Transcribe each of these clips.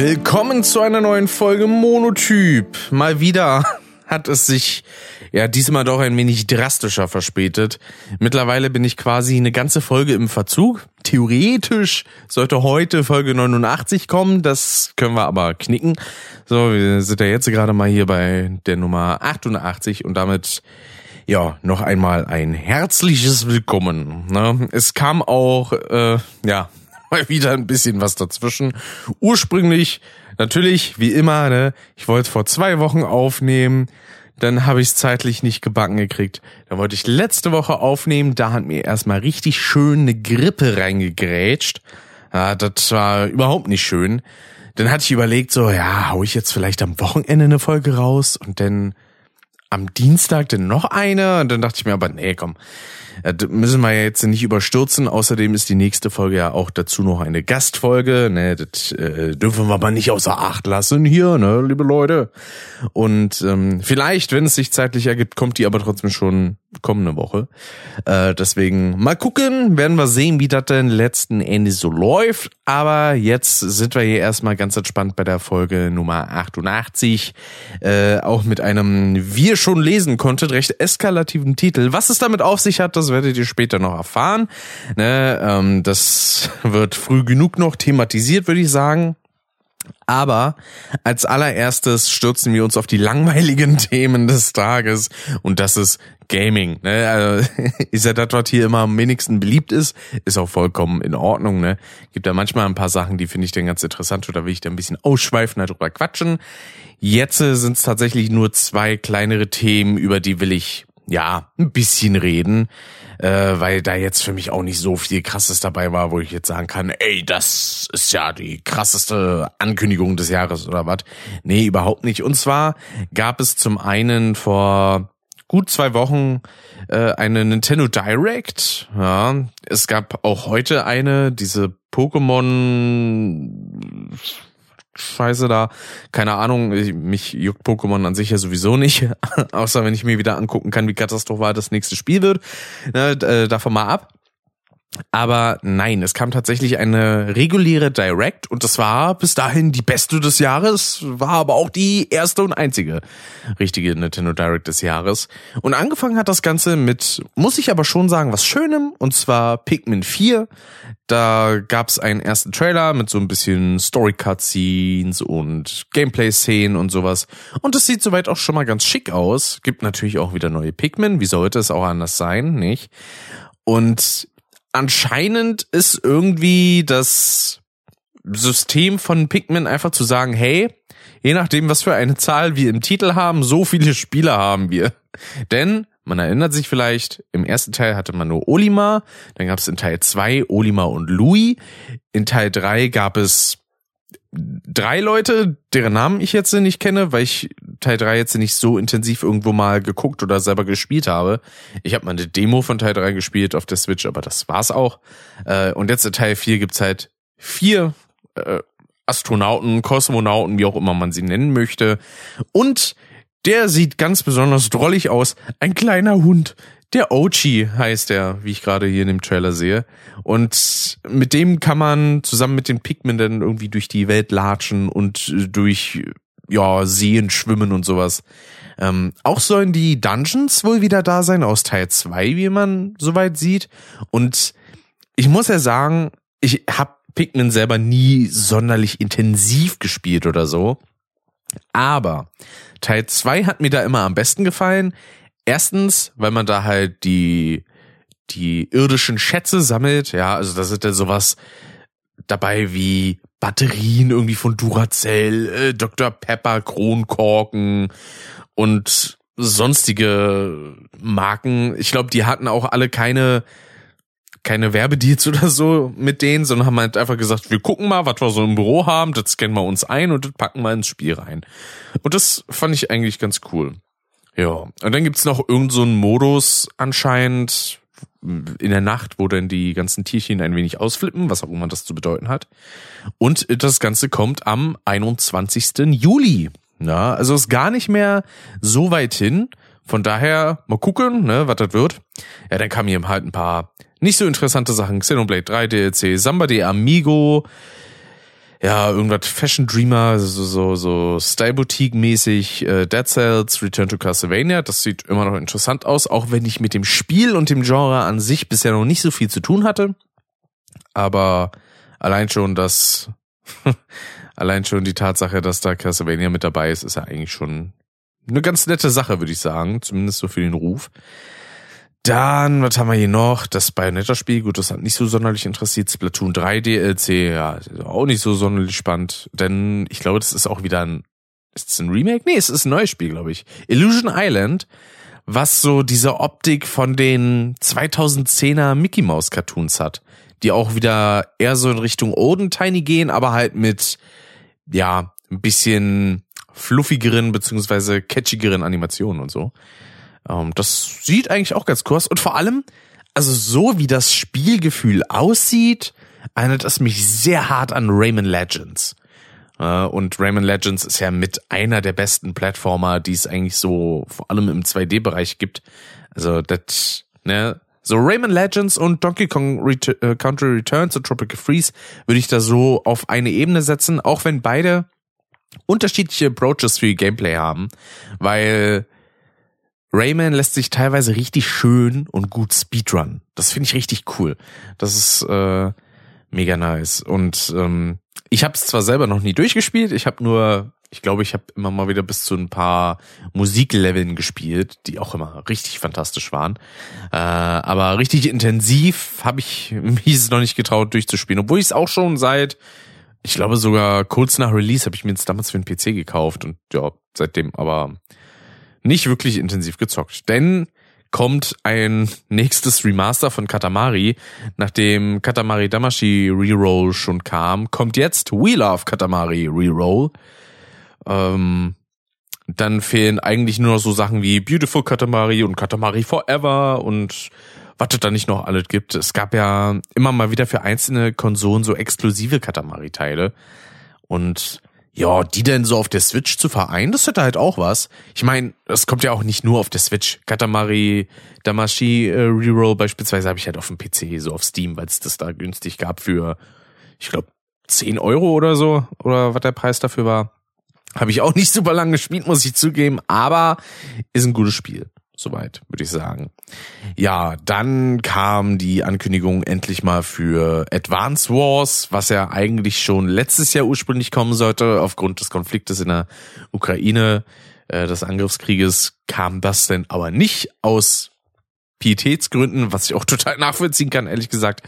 Willkommen zu einer neuen Folge Monotyp. Mal wieder hat es sich ja diesmal doch ein wenig drastischer verspätet. Mittlerweile bin ich quasi eine ganze Folge im Verzug. Theoretisch sollte heute Folge 89 kommen, das können wir aber knicken. So, wir sind ja jetzt gerade mal hier bei der Nummer 88 und damit ja, noch einmal ein herzliches Willkommen. Ne? Es kam auch, äh, ja, mal wieder ein bisschen was dazwischen. Ursprünglich, natürlich, wie immer, ne, ich wollte vor zwei Wochen aufnehmen, dann habe ich es zeitlich nicht gebacken gekriegt. Dann wollte ich letzte Woche aufnehmen, da hat mir erstmal richtig schön eine Grippe reingegrätscht. Ja, das war überhaupt nicht schön. Dann hatte ich überlegt, so, ja, hau ich jetzt vielleicht am Wochenende eine Folge raus und dann am Dienstag dann noch eine und dann dachte ich mir aber, nee, komm, äh, müssen wir jetzt nicht überstürzen. Außerdem ist die nächste Folge ja auch dazu noch eine Gastfolge. Ne, das äh, dürfen wir aber nicht außer Acht lassen hier, ne, liebe Leute. Und ähm, vielleicht, wenn es sich zeitlich ergibt, kommt die aber trotzdem schon kommende Woche. Äh, deswegen mal gucken, werden wir sehen, wie das denn letzten Endes so läuft. Aber jetzt sind wir hier erstmal ganz entspannt bei der Folge Nummer 88. Äh, auch mit einem, wie ihr schon lesen konntet, recht eskalativen Titel. Was es damit auf sich hat, das werdet ihr später noch erfahren. Ne, ähm, das wird früh genug noch thematisiert, würde ich sagen. Aber als allererstes stürzen wir uns auf die langweiligen Themen des Tages und das ist Gaming. Ne? Also, ist ja das, was hier immer am wenigsten beliebt ist, ist auch vollkommen in Ordnung. Ne? Gibt da manchmal ein paar Sachen, die finde ich dann ganz interessant oder will ich da ein bisschen ausschweifender drüber quatschen. Jetzt sind es tatsächlich nur zwei kleinere Themen, über die will ich ja ein bisschen reden äh, weil da jetzt für mich auch nicht so viel krasses dabei war, wo ich jetzt sagen kann, ey, das ist ja die krasseste Ankündigung des Jahres oder was. Nee, überhaupt nicht. Und zwar gab es zum einen vor gut zwei Wochen äh, eine Nintendo Direct. Ja, es gab auch heute eine, diese Pokémon Scheiße da. Keine Ahnung, mich juckt Pokémon an sich ja sowieso nicht. Außer wenn ich mir wieder angucken kann, wie katastrophal das nächste Spiel wird. Ne, davon mal ab. Aber nein, es kam tatsächlich eine reguläre Direct und das war bis dahin die beste des Jahres, war aber auch die erste und einzige richtige Nintendo Direct des Jahres. Und angefangen hat das Ganze mit, muss ich aber schon sagen, was Schönem, und zwar Pikmin 4. Da gab's einen ersten Trailer mit so ein bisschen Story-Cutscenes und Gameplay-Szenen und sowas. Und es sieht soweit auch schon mal ganz schick aus. Gibt natürlich auch wieder neue Pikmin, wie sollte es auch anders sein, nicht? Und anscheinend ist irgendwie das System von Pikmin einfach zu sagen, hey, je nachdem, was für eine Zahl wir im Titel haben, so viele Spieler haben wir. Denn man erinnert sich vielleicht, im ersten Teil hatte man nur Olimar, dann gab es in Teil 2 Olimar und Louis, in Teil 3 gab es drei Leute, deren Namen ich jetzt nicht kenne, weil ich Teil 3 jetzt nicht so intensiv irgendwo mal geguckt oder selber gespielt habe. Ich habe mal eine Demo von Teil 3 gespielt auf der Switch, aber das war's auch. Äh, und jetzt in Teil 4 gibt's halt vier äh, Astronauten, Kosmonauten, wie auch immer man sie nennen möchte. Und der sieht ganz besonders drollig aus. Ein kleiner Hund, der Ochi heißt er, wie ich gerade hier in dem Trailer sehe. Und mit dem kann man zusammen mit den Pikmin dann irgendwie durch die Welt latschen und durch ja Seen schwimmen und sowas. Ähm, auch sollen die Dungeons wohl wieder da sein aus Teil 2, wie man soweit sieht. Und ich muss ja sagen, ich habe Pikmin selber nie sonderlich intensiv gespielt oder so. Aber Teil 2 hat mir da immer am besten gefallen. Erstens, weil man da halt die, die irdischen Schätze sammelt. Ja, also da sind ja sowas dabei wie Batterien irgendwie von Duracell, äh, Dr. Pepper, Kronkorken und sonstige Marken. Ich glaube, die hatten auch alle keine keine Werbedeals oder so mit denen, sondern haben halt einfach gesagt, wir gucken mal, was wir so im Büro haben, das scannen wir uns ein und das packen wir ins Spiel rein. Und das fand ich eigentlich ganz cool. Ja, und dann gibt's noch irgendeinen so Modus anscheinend in der Nacht, wo dann die ganzen Tierchen ein wenig ausflippen, was auch immer das zu bedeuten hat. Und das Ganze kommt am 21. Juli. Ja, also ist gar nicht mehr so weit hin. Von daher mal gucken, ne, was das wird. Ja, dann kamen hier halt ein paar nicht so interessante Sachen. Xenoblade 3 DLC, Samba de Amigo, ja, irgendwas Fashion Dreamer, so, so, so Style Boutique mäßig, äh, Dead Cells, Return to Castlevania. Das sieht immer noch interessant aus, auch wenn ich mit dem Spiel und dem Genre an sich bisher noch nicht so viel zu tun hatte. Aber allein schon das, allein schon die Tatsache, dass da Castlevania mit dabei ist, ist ja eigentlich schon eine ganz nette Sache, würde ich sagen. Zumindest so für den Ruf. Dann, was haben wir hier noch? Das Bayonetta-Spiel, gut, das hat nicht so sonderlich interessiert. Splatoon 3 DLC, ja, auch nicht so sonderlich spannend. Denn ich glaube, das ist auch wieder ein, ist es ein Remake? Nee, es ist ein neues Spiel, glaube ich. Illusion Island, was so diese Optik von den 2010er Mickey Mouse Cartoons hat. Die auch wieder eher so in Richtung Oden Tiny gehen, aber halt mit, ja, ein bisschen fluffigeren beziehungsweise catchigeren Animationen und so. Ähm, das sieht eigentlich auch ganz aus. Und vor allem, also so wie das Spielgefühl aussieht, erinnert es mich sehr hart an Rayman Legends. Äh, und Rayman Legends ist ja mit einer der besten Plattformer, die es eigentlich so vor allem im 2D-Bereich gibt. Also das, ne, so Rayman Legends und Donkey Kong Ret äh, Country Returns und Tropical Freeze würde ich da so auf eine Ebene setzen, auch wenn beide unterschiedliche Approaches für ihr Gameplay haben, weil Rayman lässt sich teilweise richtig schön und gut speedrun. Das finde ich richtig cool. Das ist äh, mega nice. Und ähm, ich habe es zwar selber noch nie durchgespielt, ich habe nur, ich glaube, ich habe immer mal wieder bis zu ein paar Musikleveln gespielt, die auch immer richtig fantastisch waren. Äh, aber richtig intensiv habe ich mich noch nicht getraut durchzuspielen, obwohl ich es auch schon seit ich glaube sogar kurz nach Release habe ich mir jetzt damals für den PC gekauft und ja, seitdem aber nicht wirklich intensiv gezockt. Denn kommt ein nächstes Remaster von Katamari. Nachdem Katamari Damashi Reroll schon kam, kommt jetzt We Love Katamari Reroll. Ähm, dann fehlen eigentlich nur noch so Sachen wie Beautiful Katamari und Katamari Forever und was es da nicht noch alles gibt. Es gab ja immer mal wieder für einzelne Konsolen so exklusive Katamari-Teile. Und ja, die denn so auf der Switch zu vereinen, das hätte halt auch was. Ich meine, das kommt ja auch nicht nur auf der Switch. Katamari Damashi äh, Reroll beispielsweise habe ich halt auf dem PC, so auf Steam, weil es das da günstig gab für, ich glaube, 10 Euro oder so, oder was der Preis dafür war. Habe ich auch nicht super lang gespielt, muss ich zugeben, aber ist ein gutes Spiel. Soweit, würde ich sagen. Ja, dann kam die Ankündigung endlich mal für Advance Wars, was ja eigentlich schon letztes Jahr ursprünglich kommen sollte. Aufgrund des Konfliktes in der Ukraine, äh, des Angriffskrieges, kam das denn aber nicht aus Pietätsgründen, was ich auch total nachvollziehen kann, ehrlich gesagt.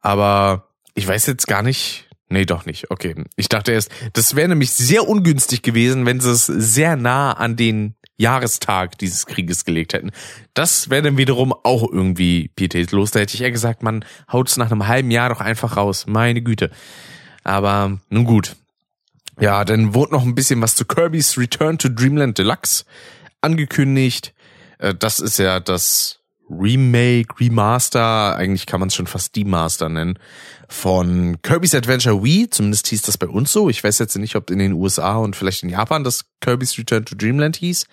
Aber ich weiß jetzt gar nicht, Nee, doch nicht. Okay. Ich dachte erst, das wäre nämlich sehr ungünstig gewesen, wenn sie es sehr nah an den Jahrestag dieses Krieges gelegt hätten. Das wäre dann wiederum auch irgendwie pietätlos. Da hätte ich eher gesagt, man haut's nach einem halben Jahr doch einfach raus. Meine Güte. Aber nun gut. Ja, dann wurde noch ein bisschen was zu Kirby's Return to Dreamland Deluxe angekündigt. Äh, das ist ja das Remake, Remaster, eigentlich kann man es schon fast Demaster nennen, von Kirby's Adventure Wii, zumindest hieß das bei uns so. Ich weiß jetzt nicht, ob in den USA und vielleicht in Japan das Kirby's Return to Dreamland hieß.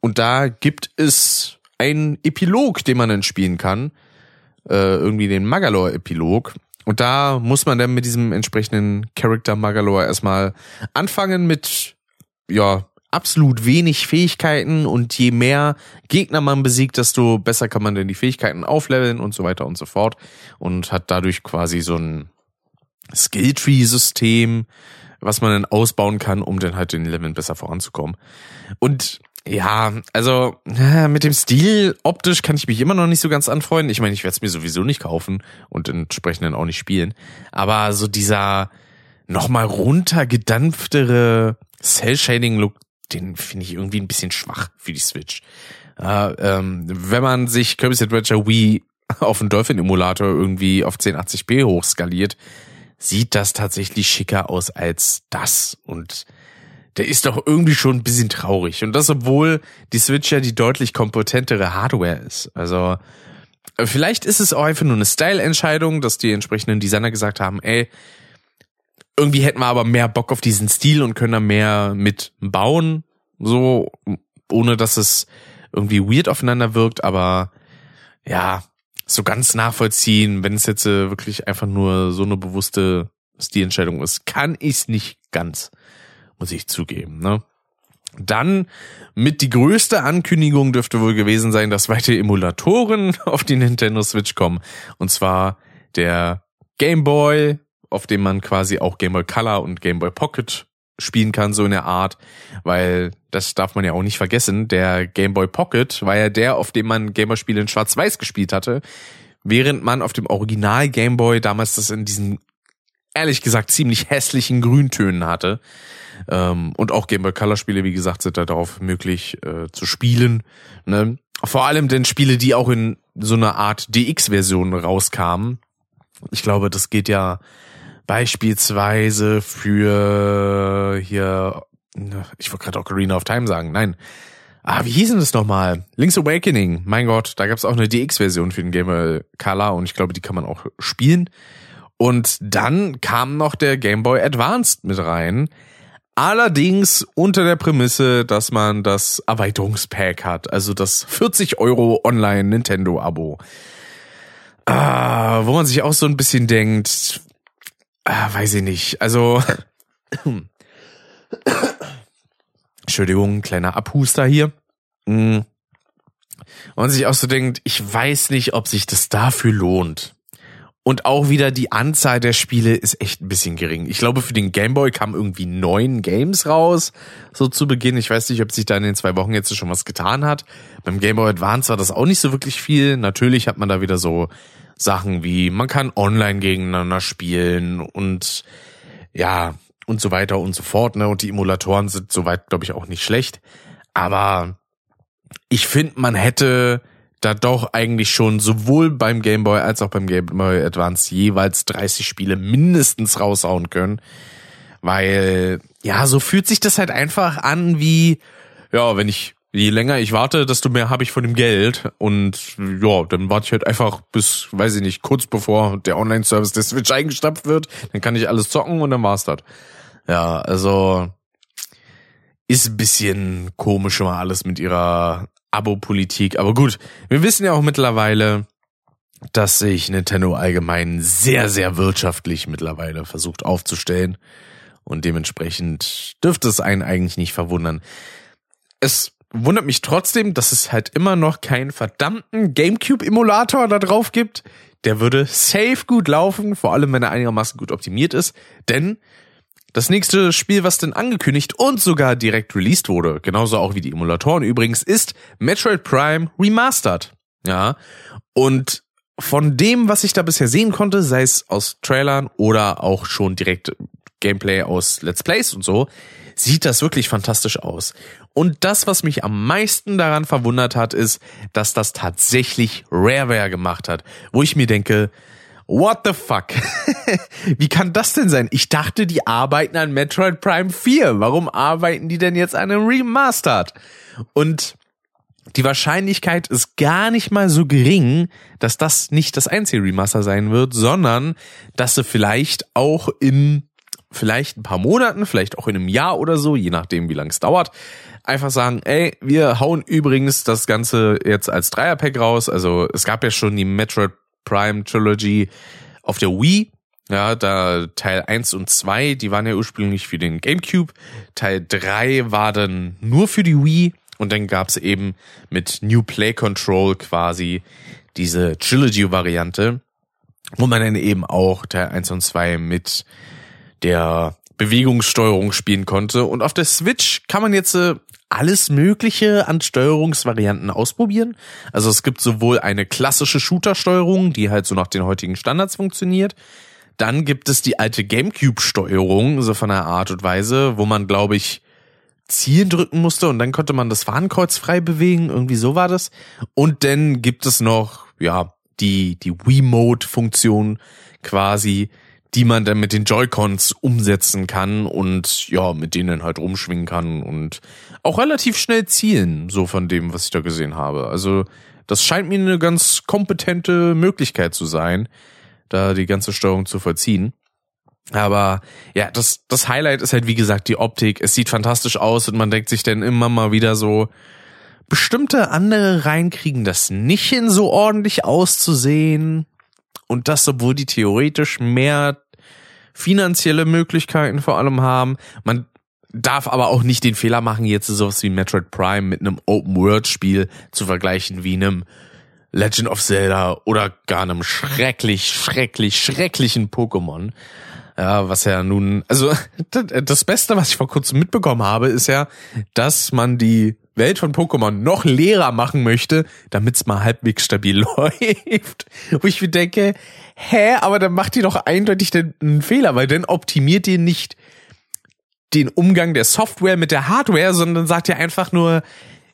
Und da gibt es einen Epilog, den man dann spielen kann. Äh, irgendwie den Magalore-Epilog. Und da muss man dann mit diesem entsprechenden Character Magalore erstmal anfangen mit, ja, absolut wenig Fähigkeiten und je mehr Gegner man besiegt, desto besser kann man denn die Fähigkeiten aufleveln und so weiter und so fort und hat dadurch quasi so ein Skilltree-System, was man dann ausbauen kann, um dann halt den Leveln besser voranzukommen. Und ja, also mit dem Stil optisch kann ich mich immer noch nicht so ganz anfreunden. Ich meine, ich werde es mir sowieso nicht kaufen und entsprechend dann auch nicht spielen. Aber so dieser nochmal runtergedampftere Cell-Shading-Look, den finde ich irgendwie ein bisschen schwach für die Switch. Äh, ähm, wenn man sich Kirby's Adventure Wii auf den Dolphin-Emulator irgendwie auf 1080p hochskaliert, sieht das tatsächlich schicker aus als das. Und der ist doch irgendwie schon ein bisschen traurig. Und das, obwohl die Switch ja die deutlich kompetentere Hardware ist. Also vielleicht ist es auch einfach nur eine Style-Entscheidung, dass die entsprechenden Designer gesagt haben, ey, irgendwie hätten wir aber mehr Bock auf diesen Stil und können da mehr mit bauen, so, ohne dass es irgendwie weird aufeinander wirkt, aber ja, so ganz nachvollziehen, wenn es jetzt äh, wirklich einfach nur so eine bewusste es die Entscheidung ist, kann ich es nicht ganz, muss ich zugeben. Ne? Dann mit die größte Ankündigung dürfte wohl gewesen sein, dass weitere Emulatoren auf die Nintendo Switch kommen. Und zwar der Game Boy, auf dem man quasi auch Game Boy Color und Game Boy Pocket spielen kann, so in der Art, weil das darf man ja auch nicht vergessen, der Game Boy Pocket war ja der, auf dem man Game Boy Spiele in Schwarz-Weiß gespielt hatte, während man auf dem Original Game Boy damals das in diesen ehrlich gesagt ziemlich hässlichen Grüntönen hatte. Ähm, und auch Game Boy Color Spiele, wie gesagt, sind da darauf möglich äh, zu spielen. Ne? Vor allem denn Spiele, die auch in so einer Art DX-Version rauskamen. Ich glaube, das geht ja beispielsweise für hier, ich wollte gerade Ocarina of Time sagen, nein. Ah, wie hieß denn das nochmal? Link's Awakening. Mein Gott, da gab's auch eine DX-Version für den Game Color und ich glaube, die kann man auch spielen. Und dann kam noch der Game Boy Advanced mit rein. Allerdings unter der Prämisse, dass man das Erweiterungspack hat, also das 40 Euro Online Nintendo Abo. Ah, wo man sich auch so ein bisschen denkt, ah, weiß ich nicht, also Entschuldigung, kleiner Abhuster hier. Und man sich auch so denkt, ich weiß nicht, ob sich das dafür lohnt. Und auch wieder die Anzahl der Spiele ist echt ein bisschen gering. Ich glaube, für den Gameboy kamen irgendwie neun Games raus, so zu Beginn. Ich weiß nicht, ob sich da in den zwei Wochen jetzt schon was getan hat. Beim Gameboy Advance war das auch nicht so wirklich viel. Natürlich hat man da wieder so Sachen wie, man kann online gegeneinander spielen und ja, und so weiter und so fort. Ne? Und die Emulatoren sind soweit, glaube ich, auch nicht schlecht. Aber ich finde, man hätte da doch eigentlich schon sowohl beim Game Boy als auch beim Game Boy Advance jeweils 30 Spiele mindestens raushauen können. Weil, ja, so fühlt sich das halt einfach an wie, ja, wenn ich, je länger ich warte, desto mehr habe ich von dem Geld. Und ja, dann warte ich halt einfach bis, weiß ich nicht, kurz bevor der Online-Service der Switch eingestapft wird. Dann kann ich alles zocken und dann war's das. Ja, also ist ein bisschen komisch immer alles mit ihrer Abo-Politik. Aber gut, wir wissen ja auch mittlerweile, dass sich Nintendo allgemein sehr, sehr wirtschaftlich mittlerweile versucht aufzustellen. Und dementsprechend dürfte es einen eigentlich nicht verwundern. Es wundert mich trotzdem, dass es halt immer noch keinen verdammten GameCube-Emulator da drauf gibt. Der würde safe gut laufen, vor allem wenn er einigermaßen gut optimiert ist. Denn das nächste Spiel, was denn angekündigt und sogar direkt released wurde, genauso auch wie die Emulatoren übrigens, ist Metroid Prime Remastered. Ja. Und von dem, was ich da bisher sehen konnte, sei es aus Trailern oder auch schon direkt Gameplay aus Let's Plays und so, sieht das wirklich fantastisch aus. Und das, was mich am meisten daran verwundert hat, ist, dass das tatsächlich Rareware gemacht hat, wo ich mir denke, What the fuck? Wie kann das denn sein? Ich dachte, die arbeiten an Metroid Prime 4. Warum arbeiten die denn jetzt an einem Remastered? Und die Wahrscheinlichkeit ist gar nicht mal so gering, dass das nicht das einzige Remaster sein wird, sondern dass sie vielleicht auch in vielleicht ein paar Monaten, vielleicht auch in einem Jahr oder so, je nachdem, wie lange es dauert, einfach sagen, ey, wir hauen übrigens das Ganze jetzt als Dreierpack raus. Also es gab ja schon die Metroid Prime Trilogy auf der Wii. Ja, da Teil 1 und 2, die waren ja ursprünglich für den GameCube. Teil 3 war dann nur für die Wii. Und dann gab's eben mit New Play Control quasi diese Trilogy-Variante, wo man dann eben auch Teil 1 und 2 mit der Bewegungssteuerung spielen konnte. Und auf der Switch kann man jetzt äh, alles Mögliche an Steuerungsvarianten ausprobieren. Also es gibt sowohl eine klassische Shooter-Steuerung, die halt so nach den heutigen Standards funktioniert. Dann gibt es die alte GameCube-Steuerung, so von der Art und Weise, wo man, glaube ich, Zielen drücken musste und dann konnte man das Fahnenkreuz frei bewegen. Irgendwie so war das. Und dann gibt es noch, ja, die, die Wii-Mode-Funktion quasi, die man dann mit den Joy-Cons umsetzen kann und ja, mit denen halt rumschwingen kann und auch relativ schnell zielen, so von dem, was ich da gesehen habe. Also das scheint mir eine ganz kompetente Möglichkeit zu sein, da die ganze Steuerung zu vollziehen. Aber ja, das, das Highlight ist halt wie gesagt die Optik. Es sieht fantastisch aus und man denkt sich dann immer mal wieder so, bestimmte andere Reihen kriegen das nicht hin, so ordentlich auszusehen. Und das, obwohl die theoretisch mehr finanzielle Möglichkeiten vor allem haben. Man darf aber auch nicht den Fehler machen, jetzt sowas wie Metroid Prime mit einem Open-World-Spiel zu vergleichen wie einem Legend of Zelda oder gar einem schrecklich, schrecklich, schrecklichen Pokémon. Ja, was ja nun, also das Beste, was ich vor kurzem mitbekommen habe, ist ja, dass man die Welt von Pokémon noch leerer machen möchte, damit es mal halbwegs stabil läuft. Wo ich mir denke, hä, aber dann macht ihr doch eindeutig den, einen Fehler, weil dann optimiert ihr nicht den Umgang der Software mit der Hardware, sondern sagt ihr einfach nur,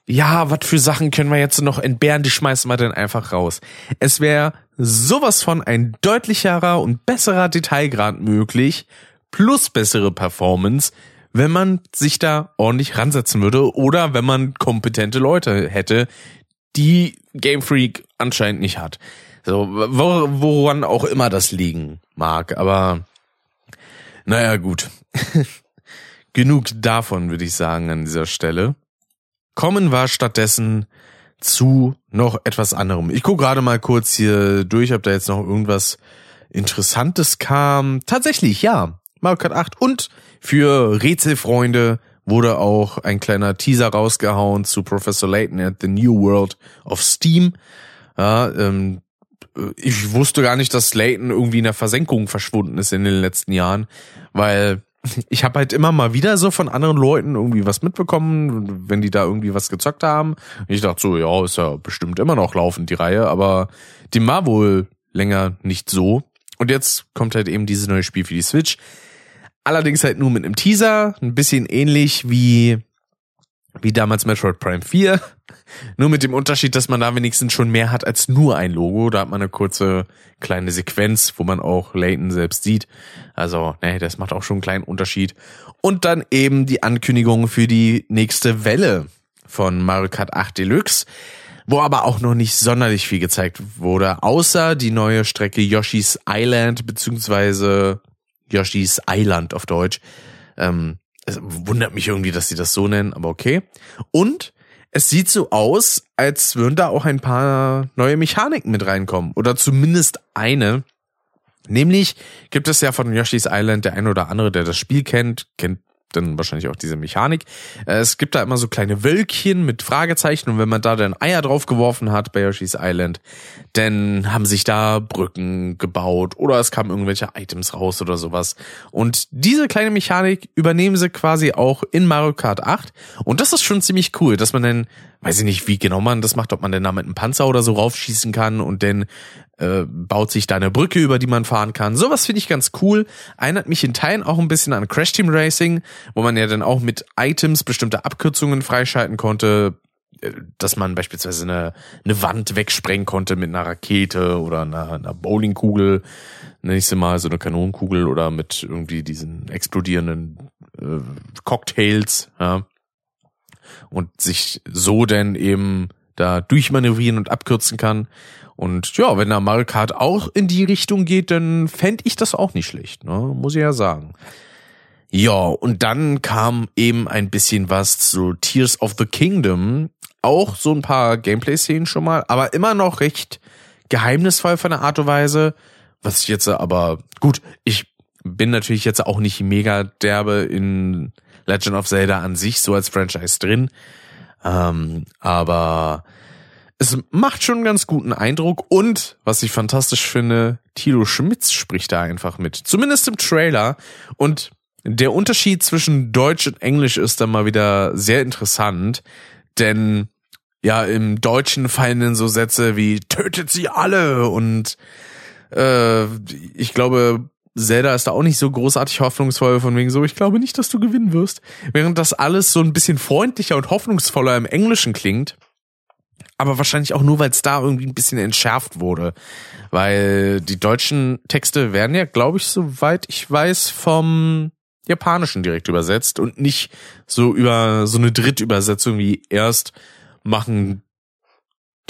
ja, was für Sachen können wir jetzt noch entbehren, die schmeißen wir dann einfach raus. Es wäre sowas von ein deutlicherer und besserer Detailgrad möglich, plus bessere Performance, wenn man sich da ordentlich ransetzen würde oder wenn man kompetente Leute hätte, die Game Freak anscheinend nicht hat. So, woran auch immer das liegen mag, aber naja, gut. Genug davon, würde ich sagen, an dieser Stelle. Kommen wir stattdessen zu noch etwas anderem. Ich gucke gerade mal kurz hier durch, ob da jetzt noch irgendwas Interessantes kam. Tatsächlich, ja. Mario Kart 8 und für Rätselfreunde wurde auch ein kleiner Teaser rausgehauen zu Professor Layton at the New World of Steam. Ja, ähm, ich wusste gar nicht, dass Layton irgendwie in der Versenkung verschwunden ist in den letzten Jahren, weil ich habe halt immer mal wieder so von anderen Leuten irgendwie was mitbekommen, wenn die da irgendwie was gezockt haben. Ich dachte so, ja, ist ja bestimmt immer noch laufend die Reihe, aber die war wohl länger nicht so. Und jetzt kommt halt eben dieses neue Spiel für die Switch. Allerdings halt nur mit einem Teaser, ein bisschen ähnlich wie wie damals Metroid Prime 4. Nur mit dem Unterschied, dass man da wenigstens schon mehr hat als nur ein Logo. Da hat man eine kurze kleine Sequenz, wo man auch Layton selbst sieht. Also, ne, das macht auch schon einen kleinen Unterschied. Und dann eben die Ankündigung für die nächste Welle von Mario Kart 8 Deluxe, wo aber auch noch nicht sonderlich viel gezeigt wurde, außer die neue Strecke Yoshi's Island, beziehungsweise Yoshi's Island auf Deutsch. Ähm, es wundert mich irgendwie, dass sie das so nennen, aber okay. Und es sieht so aus, als würden da auch ein paar neue Mechaniken mit reinkommen. Oder zumindest eine. Nämlich gibt es ja von Yoshi's Island der ein oder andere, der das Spiel kennt, kennt dann wahrscheinlich auch diese Mechanik. Äh, es gibt da immer so kleine Wölkchen mit Fragezeichen und wenn man da dann Eier drauf geworfen hat bei Yoshi's Island, dann haben sich da Brücken gebaut oder es kamen irgendwelche Items raus oder sowas. Und diese kleine Mechanik übernehmen sie quasi auch in Mario Kart 8 und das ist schon ziemlich cool, dass man dann, weiß ich nicht, wie genau man das macht, ob man denn da mit einem Panzer oder so raufschießen kann und dann äh, baut sich da eine Brücke, über die man fahren kann. Sowas finde ich ganz cool. Erinnert mich in Teilen auch ein bisschen an Crash Team Racing, wo man ja dann auch mit Items bestimmte Abkürzungen freischalten konnte, äh, dass man beispielsweise eine, eine Wand wegsprengen konnte mit einer Rakete oder einer, einer Bowlingkugel, nächste Mal so eine Kanonenkugel oder mit irgendwie diesen explodierenden äh, Cocktails, ja. Und sich so denn eben da durchmanövrieren und abkürzen kann. Und ja, wenn da Mario Kart auch in die Richtung geht, dann fände ich das auch nicht schlecht, ne? muss ich ja sagen. Ja, und dann kam eben ein bisschen was zu Tears of the Kingdom. Auch so ein paar Gameplay-Szenen schon mal, aber immer noch recht geheimnisvoll von der Art und Weise. Was ich jetzt aber, gut, ich bin natürlich jetzt auch nicht mega derbe in Legend of Zelda an sich, so als Franchise drin. Ähm, aber es macht schon einen ganz guten Eindruck und was ich fantastisch finde, Tilo Schmitz spricht da einfach mit. Zumindest im Trailer. Und der Unterschied zwischen Deutsch und Englisch ist dann mal wieder sehr interessant, denn ja, im Deutschen fallen dann so Sätze wie tötet sie alle und äh, ich glaube, Zelda ist da auch nicht so großartig hoffnungsvoll von wegen so, ich glaube nicht, dass du gewinnen wirst. Während das alles so ein bisschen freundlicher und hoffnungsvoller im Englischen klingt aber wahrscheinlich auch nur, weil es da irgendwie ein bisschen entschärft wurde. Weil die deutschen Texte werden ja, glaube ich, soweit ich weiß, vom Japanischen direkt übersetzt und nicht so über so eine Drittübersetzung wie erst machen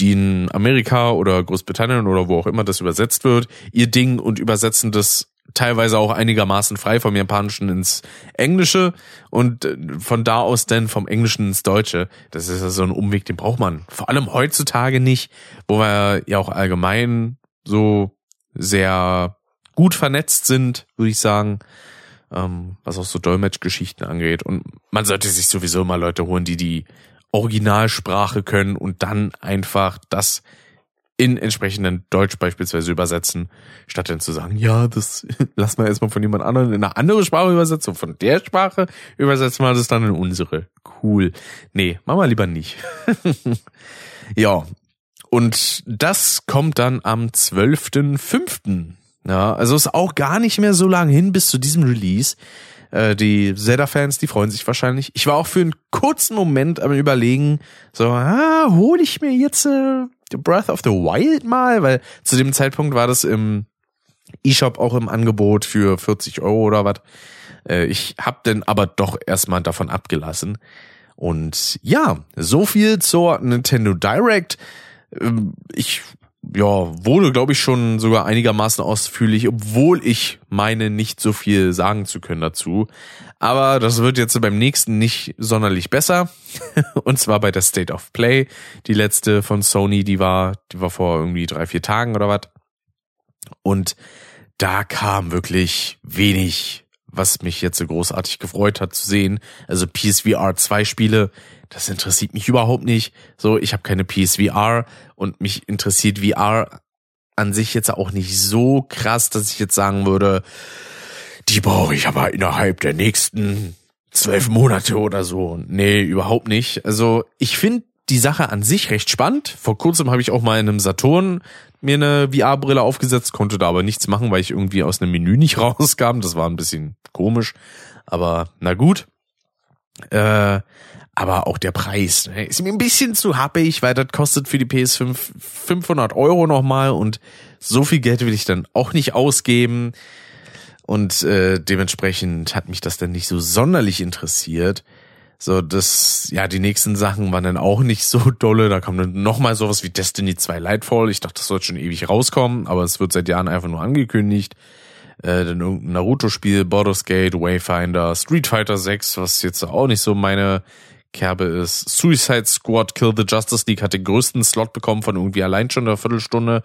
die in Amerika oder Großbritannien oder wo auch immer das übersetzt wird, ihr Ding und übersetzen das teilweise auch einigermaßen frei vom Japanischen ins Englische und äh, von da aus dann vom Englischen ins Deutsche. Das ist ja so ein Umweg, den braucht man vor allem heutzutage nicht, wo wir ja auch allgemein so sehr gut vernetzt sind, würde ich sagen, ähm, was auch so Dolmetschgeschichten angeht. Und man sollte sich sowieso mal Leute holen, die die Originalsprache können und dann einfach das in entsprechenden Deutsch beispielsweise übersetzen, statt dann zu sagen, ja, das lass mal erstmal von jemand anderem in eine andere Sprache übersetzen, von der Sprache übersetzen wir das dann in unsere. Cool. Nee, machen wir lieber nicht. ja. Und das kommt dann am 12.05. Ja, also ist auch gar nicht mehr so lange hin bis zu diesem Release. Äh, die Zelda-Fans, die freuen sich wahrscheinlich. Ich war auch für einen kurzen Moment am überlegen, so, ah, hole ich mir jetzt äh, Breath of the Wild mal, weil zu dem Zeitpunkt war das im eShop auch im Angebot für 40 Euro oder was. Äh, ich hab denn aber doch erstmal davon abgelassen. Und ja, so viel zur Nintendo Direct. Ähm, ich ja, wurde, glaube ich, schon sogar einigermaßen ausführlich, obwohl ich meine, nicht so viel sagen zu können dazu. Aber das wird jetzt beim nächsten nicht sonderlich besser. Und zwar bei der State of Play. Die letzte von Sony, die war, die war vor irgendwie drei, vier Tagen oder was. Und da kam wirklich wenig, was mich jetzt so großartig gefreut hat zu sehen. Also PSVR 2 Spiele, das interessiert mich überhaupt nicht. So, ich habe keine PSVR und mich interessiert VR an sich jetzt auch nicht so krass, dass ich jetzt sagen würde, die brauche ich aber innerhalb der nächsten zwölf Monate oder so. Nee, überhaupt nicht. Also ich finde die Sache an sich recht spannend. Vor kurzem habe ich auch mal in einem Saturn mir eine VR-Brille aufgesetzt, konnte da aber nichts machen, weil ich irgendwie aus einem Menü nicht rauskam. Das war ein bisschen komisch. Aber na gut. Äh, aber auch der Preis ne, ist mir ein bisschen zu happig, weil das kostet für die PS5 500 Euro nochmal und so viel Geld will ich dann auch nicht ausgeben. Und äh, dementsprechend hat mich das dann nicht so sonderlich interessiert. So, das, ja, die nächsten Sachen waren dann auch nicht so dolle. Da kam dann nochmal sowas wie Destiny 2 Lightfall. Ich dachte, das sollte schon ewig rauskommen, aber es wird seit Jahren einfach nur angekündigt. Äh, dann irgendein Naruto-Spiel, Baldur's Gate, Wayfinder, Street Fighter 6, was jetzt auch nicht so meine Kerbe ist. Suicide Squad Kill the Justice League hat den größten Slot bekommen von irgendwie allein schon einer Viertelstunde.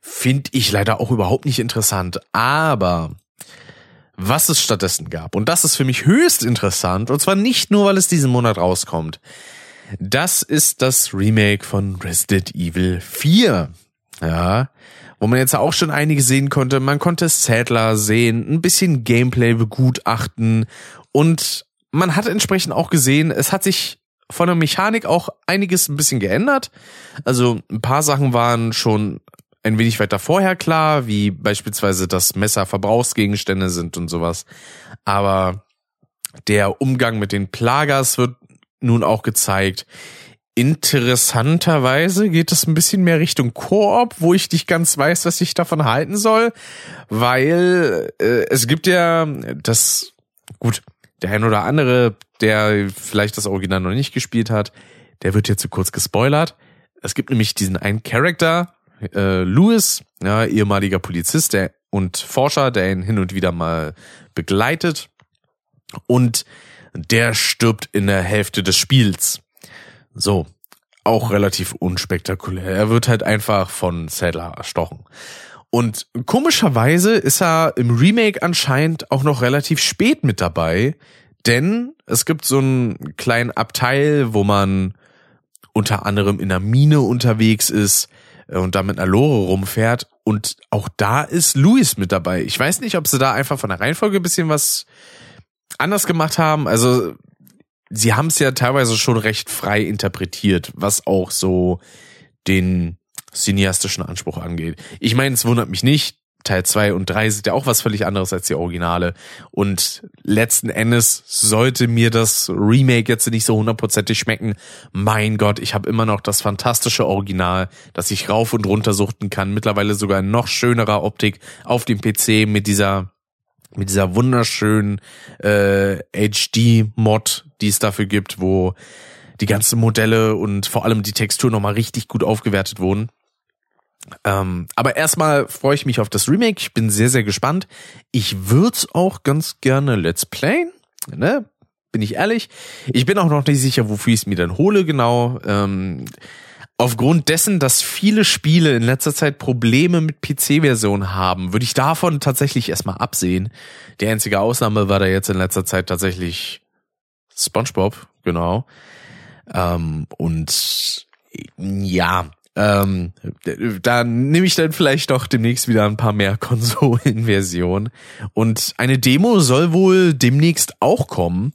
Finde ich leider auch überhaupt nicht interessant. Aber was es stattdessen gab, und das ist für mich höchst interessant, und zwar nicht nur, weil es diesen Monat rauskommt, das ist das Remake von Resident Evil 4. Ja, wo man jetzt auch schon einige sehen konnte. Man konnte Sadler sehen, ein bisschen Gameplay begutachten und man hat entsprechend auch gesehen, es hat sich von der Mechanik auch einiges ein bisschen geändert. Also ein paar Sachen waren schon ein wenig weiter vorher klar, wie beispielsweise, dass Messer Verbrauchsgegenstände sind und sowas. Aber der Umgang mit den Plagers wird nun auch gezeigt. Interessanterweise geht es ein bisschen mehr Richtung Koop, wo ich nicht ganz weiß, was ich davon halten soll, weil äh, es gibt ja das gut, der ein oder andere, der vielleicht das Original noch nicht gespielt hat, der wird jetzt zu kurz gespoilert. Es gibt nämlich diesen einen Charakter, äh, Louis, ja, ehemaliger Polizist der, und Forscher, der ihn hin und wieder mal begleitet. Und der stirbt in der Hälfte des Spiels. So, auch relativ unspektakulär. Er wird halt einfach von Sadler erstochen. Und komischerweise ist er im Remake anscheinend auch noch relativ spät mit dabei, denn es gibt so einen kleinen Abteil, wo man unter anderem in der Mine unterwegs ist äh, und da mit einer Lore rumfährt und auch da ist Louis mit dabei. Ich weiß nicht, ob sie da einfach von der Reihenfolge ein bisschen was anders gemacht haben. Also sie haben es ja teilweise schon recht frei interpretiert, was auch so den cineastischen Anspruch angeht. Ich meine, es wundert mich nicht. Teil 2 und 3 sind ja auch was völlig anderes als die Originale. Und letzten Endes sollte mir das Remake jetzt nicht so hundertprozentig schmecken. Mein Gott, ich habe immer noch das fantastische Original, das ich rauf und runter suchten kann. Mittlerweile sogar in noch schönerer Optik auf dem PC mit dieser mit dieser wunderschönen äh, HD-Mod, die es dafür gibt, wo die ganzen Modelle und vor allem die Textur nochmal richtig gut aufgewertet wurden. Ähm, aber erstmal freue ich mich auf das Remake. Ich bin sehr, sehr gespannt. Ich würde auch ganz gerne Let's Playen. Ne? Bin ich ehrlich. Ich bin auch noch nicht sicher, wofür ich es mir dann hole, genau. Ähm, aufgrund dessen, dass viele Spiele in letzter Zeit Probleme mit PC-Versionen haben, würde ich davon tatsächlich erstmal absehen. Die einzige Ausnahme war da jetzt in letzter Zeit tatsächlich SpongeBob, genau. Ähm, und ja, ähm, da nehme ich dann vielleicht doch demnächst wieder ein paar mehr Konsolenversionen. Und eine Demo soll wohl demnächst auch kommen.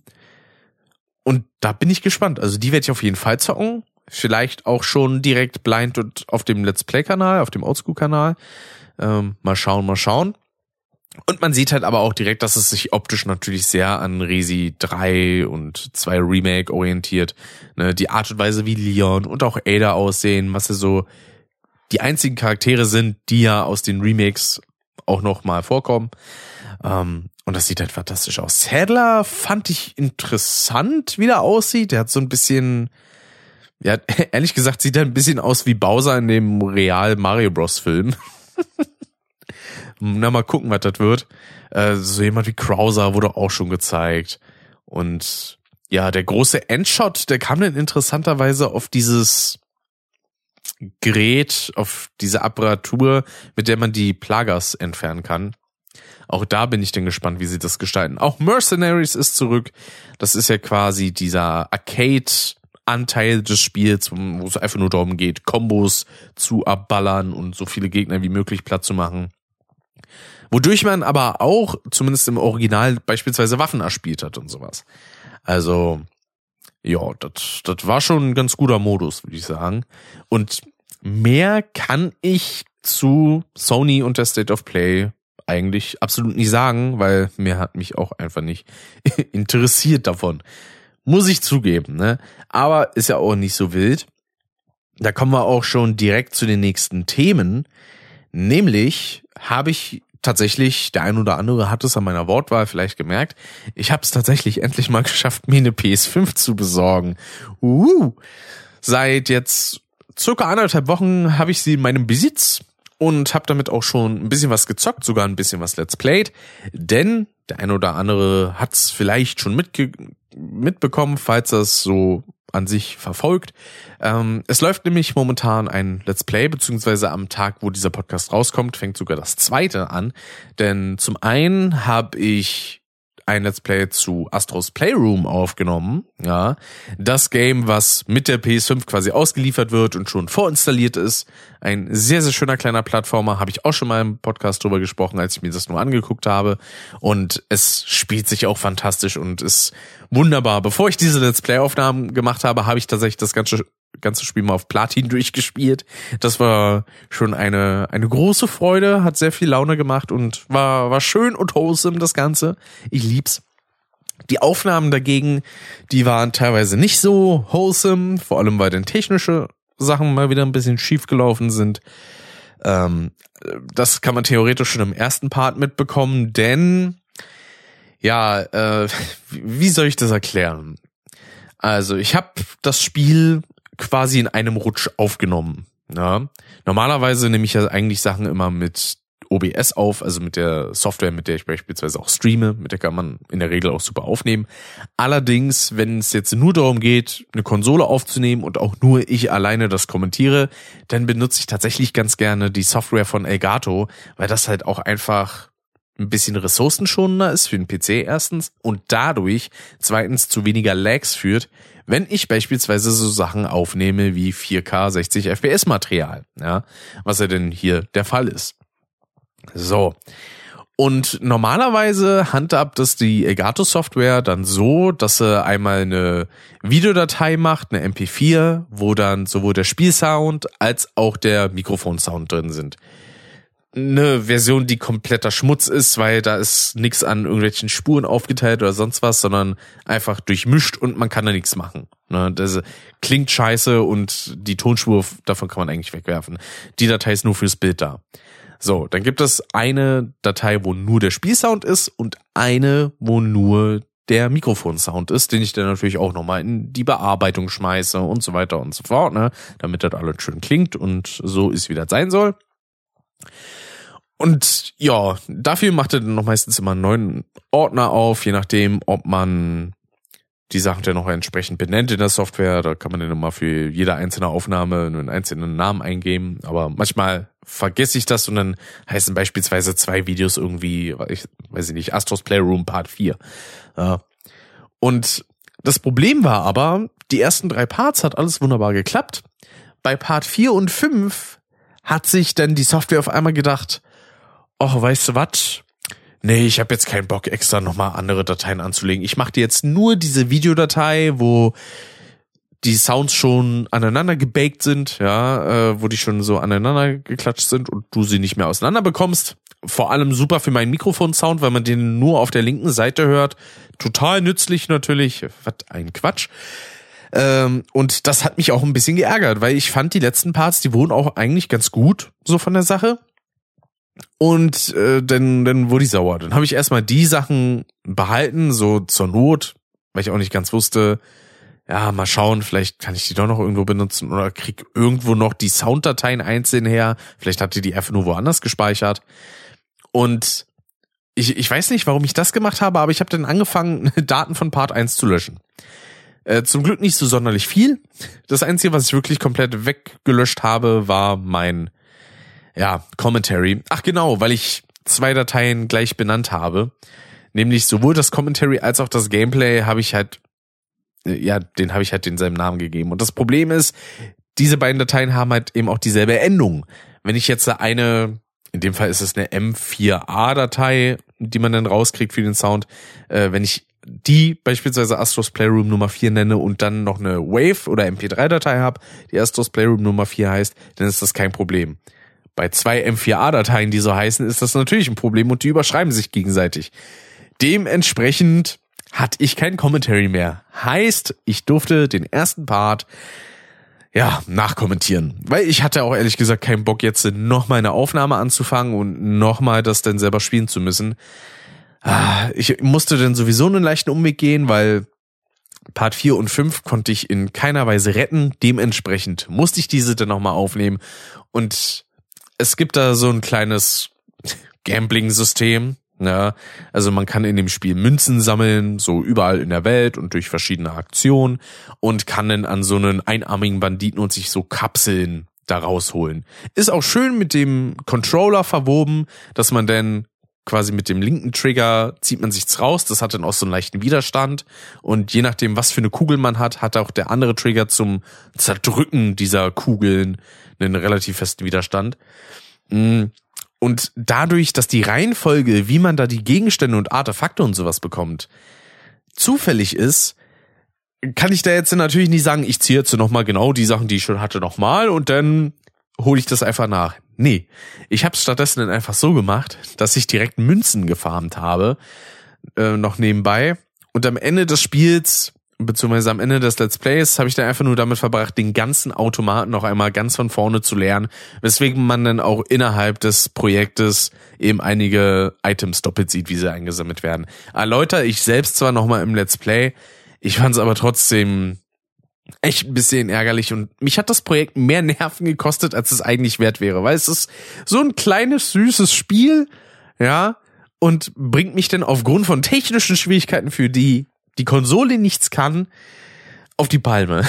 Und da bin ich gespannt. Also die werde ich auf jeden Fall zocken. Vielleicht auch schon direkt blind und auf dem Let's Play-Kanal, auf dem Oldschool-Kanal. Ähm, mal schauen, mal schauen. Und man sieht halt aber auch direkt, dass es sich optisch natürlich sehr an Resi 3 und 2 Remake orientiert. Ne, die Art und Weise, wie Leon und auch Ada aussehen, was ja so die einzigen Charaktere sind, die ja aus den Remakes auch noch mal vorkommen. Ähm, und das sieht halt fantastisch aus. Sadler fand ich interessant, wie der aussieht. Der hat so ein bisschen, ja, ehrlich gesagt, sieht er ein bisschen aus wie Bowser in dem Real Mario Bros. Film. Na, mal gucken, was das wird. Äh, so jemand wie Krauser wurde auch schon gezeigt. Und ja, der große Endshot, der kam dann interessanterweise auf dieses Gerät, auf diese Apparatur, mit der man die Plagas entfernen kann. Auch da bin ich dann gespannt, wie sie das gestalten. Auch Mercenaries ist zurück. Das ist ja quasi dieser Arcade-Anteil des Spiels, wo es einfach nur darum geht, Kombos zu abballern und so viele Gegner wie möglich platt zu machen. Wodurch man aber auch, zumindest im Original, beispielsweise Waffen erspielt hat und sowas. Also, ja, das das war schon ein ganz guter Modus, würde ich sagen. Und mehr kann ich zu Sony und der State of Play eigentlich absolut nicht sagen, weil mir hat mich auch einfach nicht interessiert davon. Muss ich zugeben, ne? Aber ist ja auch nicht so wild. Da kommen wir auch schon direkt zu den nächsten Themen. Nämlich habe ich tatsächlich, der ein oder andere hat es an meiner Wortwahl vielleicht gemerkt, ich habe es tatsächlich endlich mal geschafft, mir eine PS5 zu besorgen. Uh, seit jetzt circa anderthalb Wochen habe ich sie in meinem Besitz und habe damit auch schon ein bisschen was gezockt, sogar ein bisschen was Let's Played, denn der ein oder andere hat es vielleicht schon mitge mitbekommen, falls das so an sich verfolgt. Ähm, es läuft nämlich momentan ein Let's Play, beziehungsweise am Tag, wo dieser Podcast rauskommt, fängt sogar das zweite an. Denn zum einen habe ich ein Let's Play zu Astros Playroom aufgenommen. Ja, das Game, was mit der PS5 quasi ausgeliefert wird und schon vorinstalliert ist. Ein sehr, sehr schöner kleiner Plattformer. Habe ich auch schon mal im Podcast drüber gesprochen, als ich mir das nur angeguckt habe. Und es spielt sich auch fantastisch und ist wunderbar. Bevor ich diese Let's Play-Aufnahmen gemacht habe, habe ich tatsächlich das ganze ganze Spiel mal auf Platin durchgespielt. Das war schon eine, eine große Freude, hat sehr viel Laune gemacht und war, war schön und wholesome, das Ganze. Ich lieb's. Die Aufnahmen dagegen, die waren teilweise nicht so wholesome, vor allem weil dann technische Sachen mal wieder ein bisschen schief gelaufen sind. Ähm, das kann man theoretisch schon im ersten Part mitbekommen, denn ja, äh, wie soll ich das erklären? Also ich habe das Spiel quasi in einem Rutsch aufgenommen. Ja. Normalerweise nehme ich ja eigentlich Sachen immer mit OBS auf, also mit der Software, mit der ich beispielsweise auch streame, mit der kann man in der Regel auch super aufnehmen. Allerdings, wenn es jetzt nur darum geht, eine Konsole aufzunehmen und auch nur ich alleine das kommentiere, dann benutze ich tatsächlich ganz gerne die Software von Elgato, weil das halt auch einfach ein bisschen ressourcenschonender ist für den PC erstens und dadurch zweitens zu weniger Lags führt, wenn ich beispielsweise so Sachen aufnehme wie 4K 60 FPS Material, ja, was ja denn hier der Fall ist. So. Und normalerweise handhabt das die Elgato Software dann so, dass sie einmal eine Videodatei macht, eine MP4, wo dann sowohl der Spielsound als auch der Mikrofonsound drin sind eine Version, die kompletter Schmutz ist, weil da ist nichts an irgendwelchen Spuren aufgeteilt oder sonst was, sondern einfach durchmischt und man kann da nichts machen. Ne, das klingt scheiße und die Tonspur davon kann man eigentlich wegwerfen. Die Datei ist nur fürs Bild da. So, dann gibt es eine Datei, wo nur der Spielsound ist und eine, wo nur der Mikrofonsound ist, den ich dann natürlich auch nochmal in die Bearbeitung schmeiße und so weiter und so fort, ne, damit das alles schön klingt und so ist, wie das sein soll. Und ja, dafür macht er dann noch meistens immer einen neuen Ordner auf, je nachdem, ob man die Sachen dann noch entsprechend benennt in der Software. Da kann man dann immer für jede einzelne Aufnahme einen einzelnen Namen eingeben. Aber manchmal vergesse ich das und dann heißen beispielsweise zwei Videos irgendwie, ich weiß ich nicht, Astros Playroom Part 4. Ja. Und das Problem war aber, die ersten drei Parts hat alles wunderbar geklappt. Bei Part 4 und 5 hat sich dann die Software auf einmal gedacht, ach, weißt du was? Nee, ich habe jetzt keinen Bock, extra nochmal andere Dateien anzulegen. Ich mache dir jetzt nur diese Videodatei, wo die Sounds schon aneinander gebaked sind, ja, äh, wo die schon so aneinander geklatscht sind und du sie nicht mehr auseinander bekommst. Vor allem super für meinen Mikrofon-Sound, weil man den nur auf der linken Seite hört. Total nützlich natürlich. Was ein Quatsch. Ähm, und das hat mich auch ein bisschen geärgert, weil ich fand die letzten Parts, die wurden auch eigentlich ganz gut, so von der Sache. Und äh, dann, dann wurde ich sauer. Dann habe ich erstmal die Sachen behalten, so zur Not, weil ich auch nicht ganz wusste, ja, mal schauen, vielleicht kann ich die doch noch irgendwo benutzen oder krieg irgendwo noch die Sounddateien einzeln her. Vielleicht hat die die einfach nur woanders gespeichert. Und ich, ich weiß nicht, warum ich das gemacht habe, aber ich habe dann angefangen, Daten von Part 1 zu löschen. Äh, zum Glück nicht so sonderlich viel. Das Einzige, was ich wirklich komplett weggelöscht habe, war mein ja, Commentary. Ach genau, weil ich zwei Dateien gleich benannt habe. Nämlich sowohl das Commentary als auch das Gameplay habe ich halt, äh, ja, den habe ich halt denselben Namen gegeben. Und das Problem ist, diese beiden Dateien haben halt eben auch dieselbe Endung. Wenn ich jetzt eine, in dem Fall ist es eine M4A-Datei, die man dann rauskriegt für den Sound, äh, wenn ich die beispielsweise Astros Playroom Nummer 4 nenne und dann noch eine Wave oder MP3-Datei habe, die Astros Playroom Nummer 4 heißt, dann ist das kein Problem. Bei zwei M4A-Dateien, die so heißen, ist das natürlich ein Problem und die überschreiben sich gegenseitig. Dementsprechend hatte ich kein Commentary mehr. Heißt, ich durfte den ersten Part ja, nachkommentieren. Weil ich hatte auch ehrlich gesagt keinen Bock, jetzt nochmal eine Aufnahme anzufangen und nochmal das dann selber spielen zu müssen. Ah, ich musste dann sowieso einen leichten Umweg gehen, weil Part 4 und 5 konnte ich in keiner Weise retten. Dementsprechend musste ich diese dann nochmal aufnehmen. Und es gibt da so ein kleines Gambling-System. Ja, also man kann in dem Spiel Münzen sammeln, so überall in der Welt und durch verschiedene Aktionen und kann dann an so einen einarmigen Banditen und sich so Kapseln da rausholen. Ist auch schön mit dem Controller verwoben, dass man dann quasi mit dem linken Trigger zieht man sich's raus, das hat dann auch so einen leichten Widerstand und je nachdem, was für eine Kugel man hat, hat auch der andere Trigger zum Zerdrücken dieser Kugeln einen relativ festen Widerstand. Mm. Und dadurch, dass die Reihenfolge, wie man da die Gegenstände und Artefakte und sowas bekommt, zufällig ist, kann ich da jetzt natürlich nicht sagen, ich ziehe jetzt nochmal genau die Sachen, die ich schon hatte, nochmal und dann hole ich das einfach nach. Nee, ich habe es stattdessen dann einfach so gemacht, dass ich direkt Münzen gefarmt habe, äh, noch nebenbei. Und am Ende des Spiels beziehungsweise am Ende des Let's Plays habe ich dann einfach nur damit verbracht, den ganzen Automaten noch einmal ganz von vorne zu lernen, weswegen man dann auch innerhalb des Projektes eben einige Items doppelt sieht, wie sie eingesammelt werden. Erläuter ich selbst zwar nochmal im Let's Play, ich fand es aber trotzdem echt ein bisschen ärgerlich und mich hat das Projekt mehr Nerven gekostet, als es eigentlich wert wäre, weil es ist so ein kleines, süßes Spiel, ja, und bringt mich dann aufgrund von technischen Schwierigkeiten, für die die Konsole nichts kann, auf die Palme.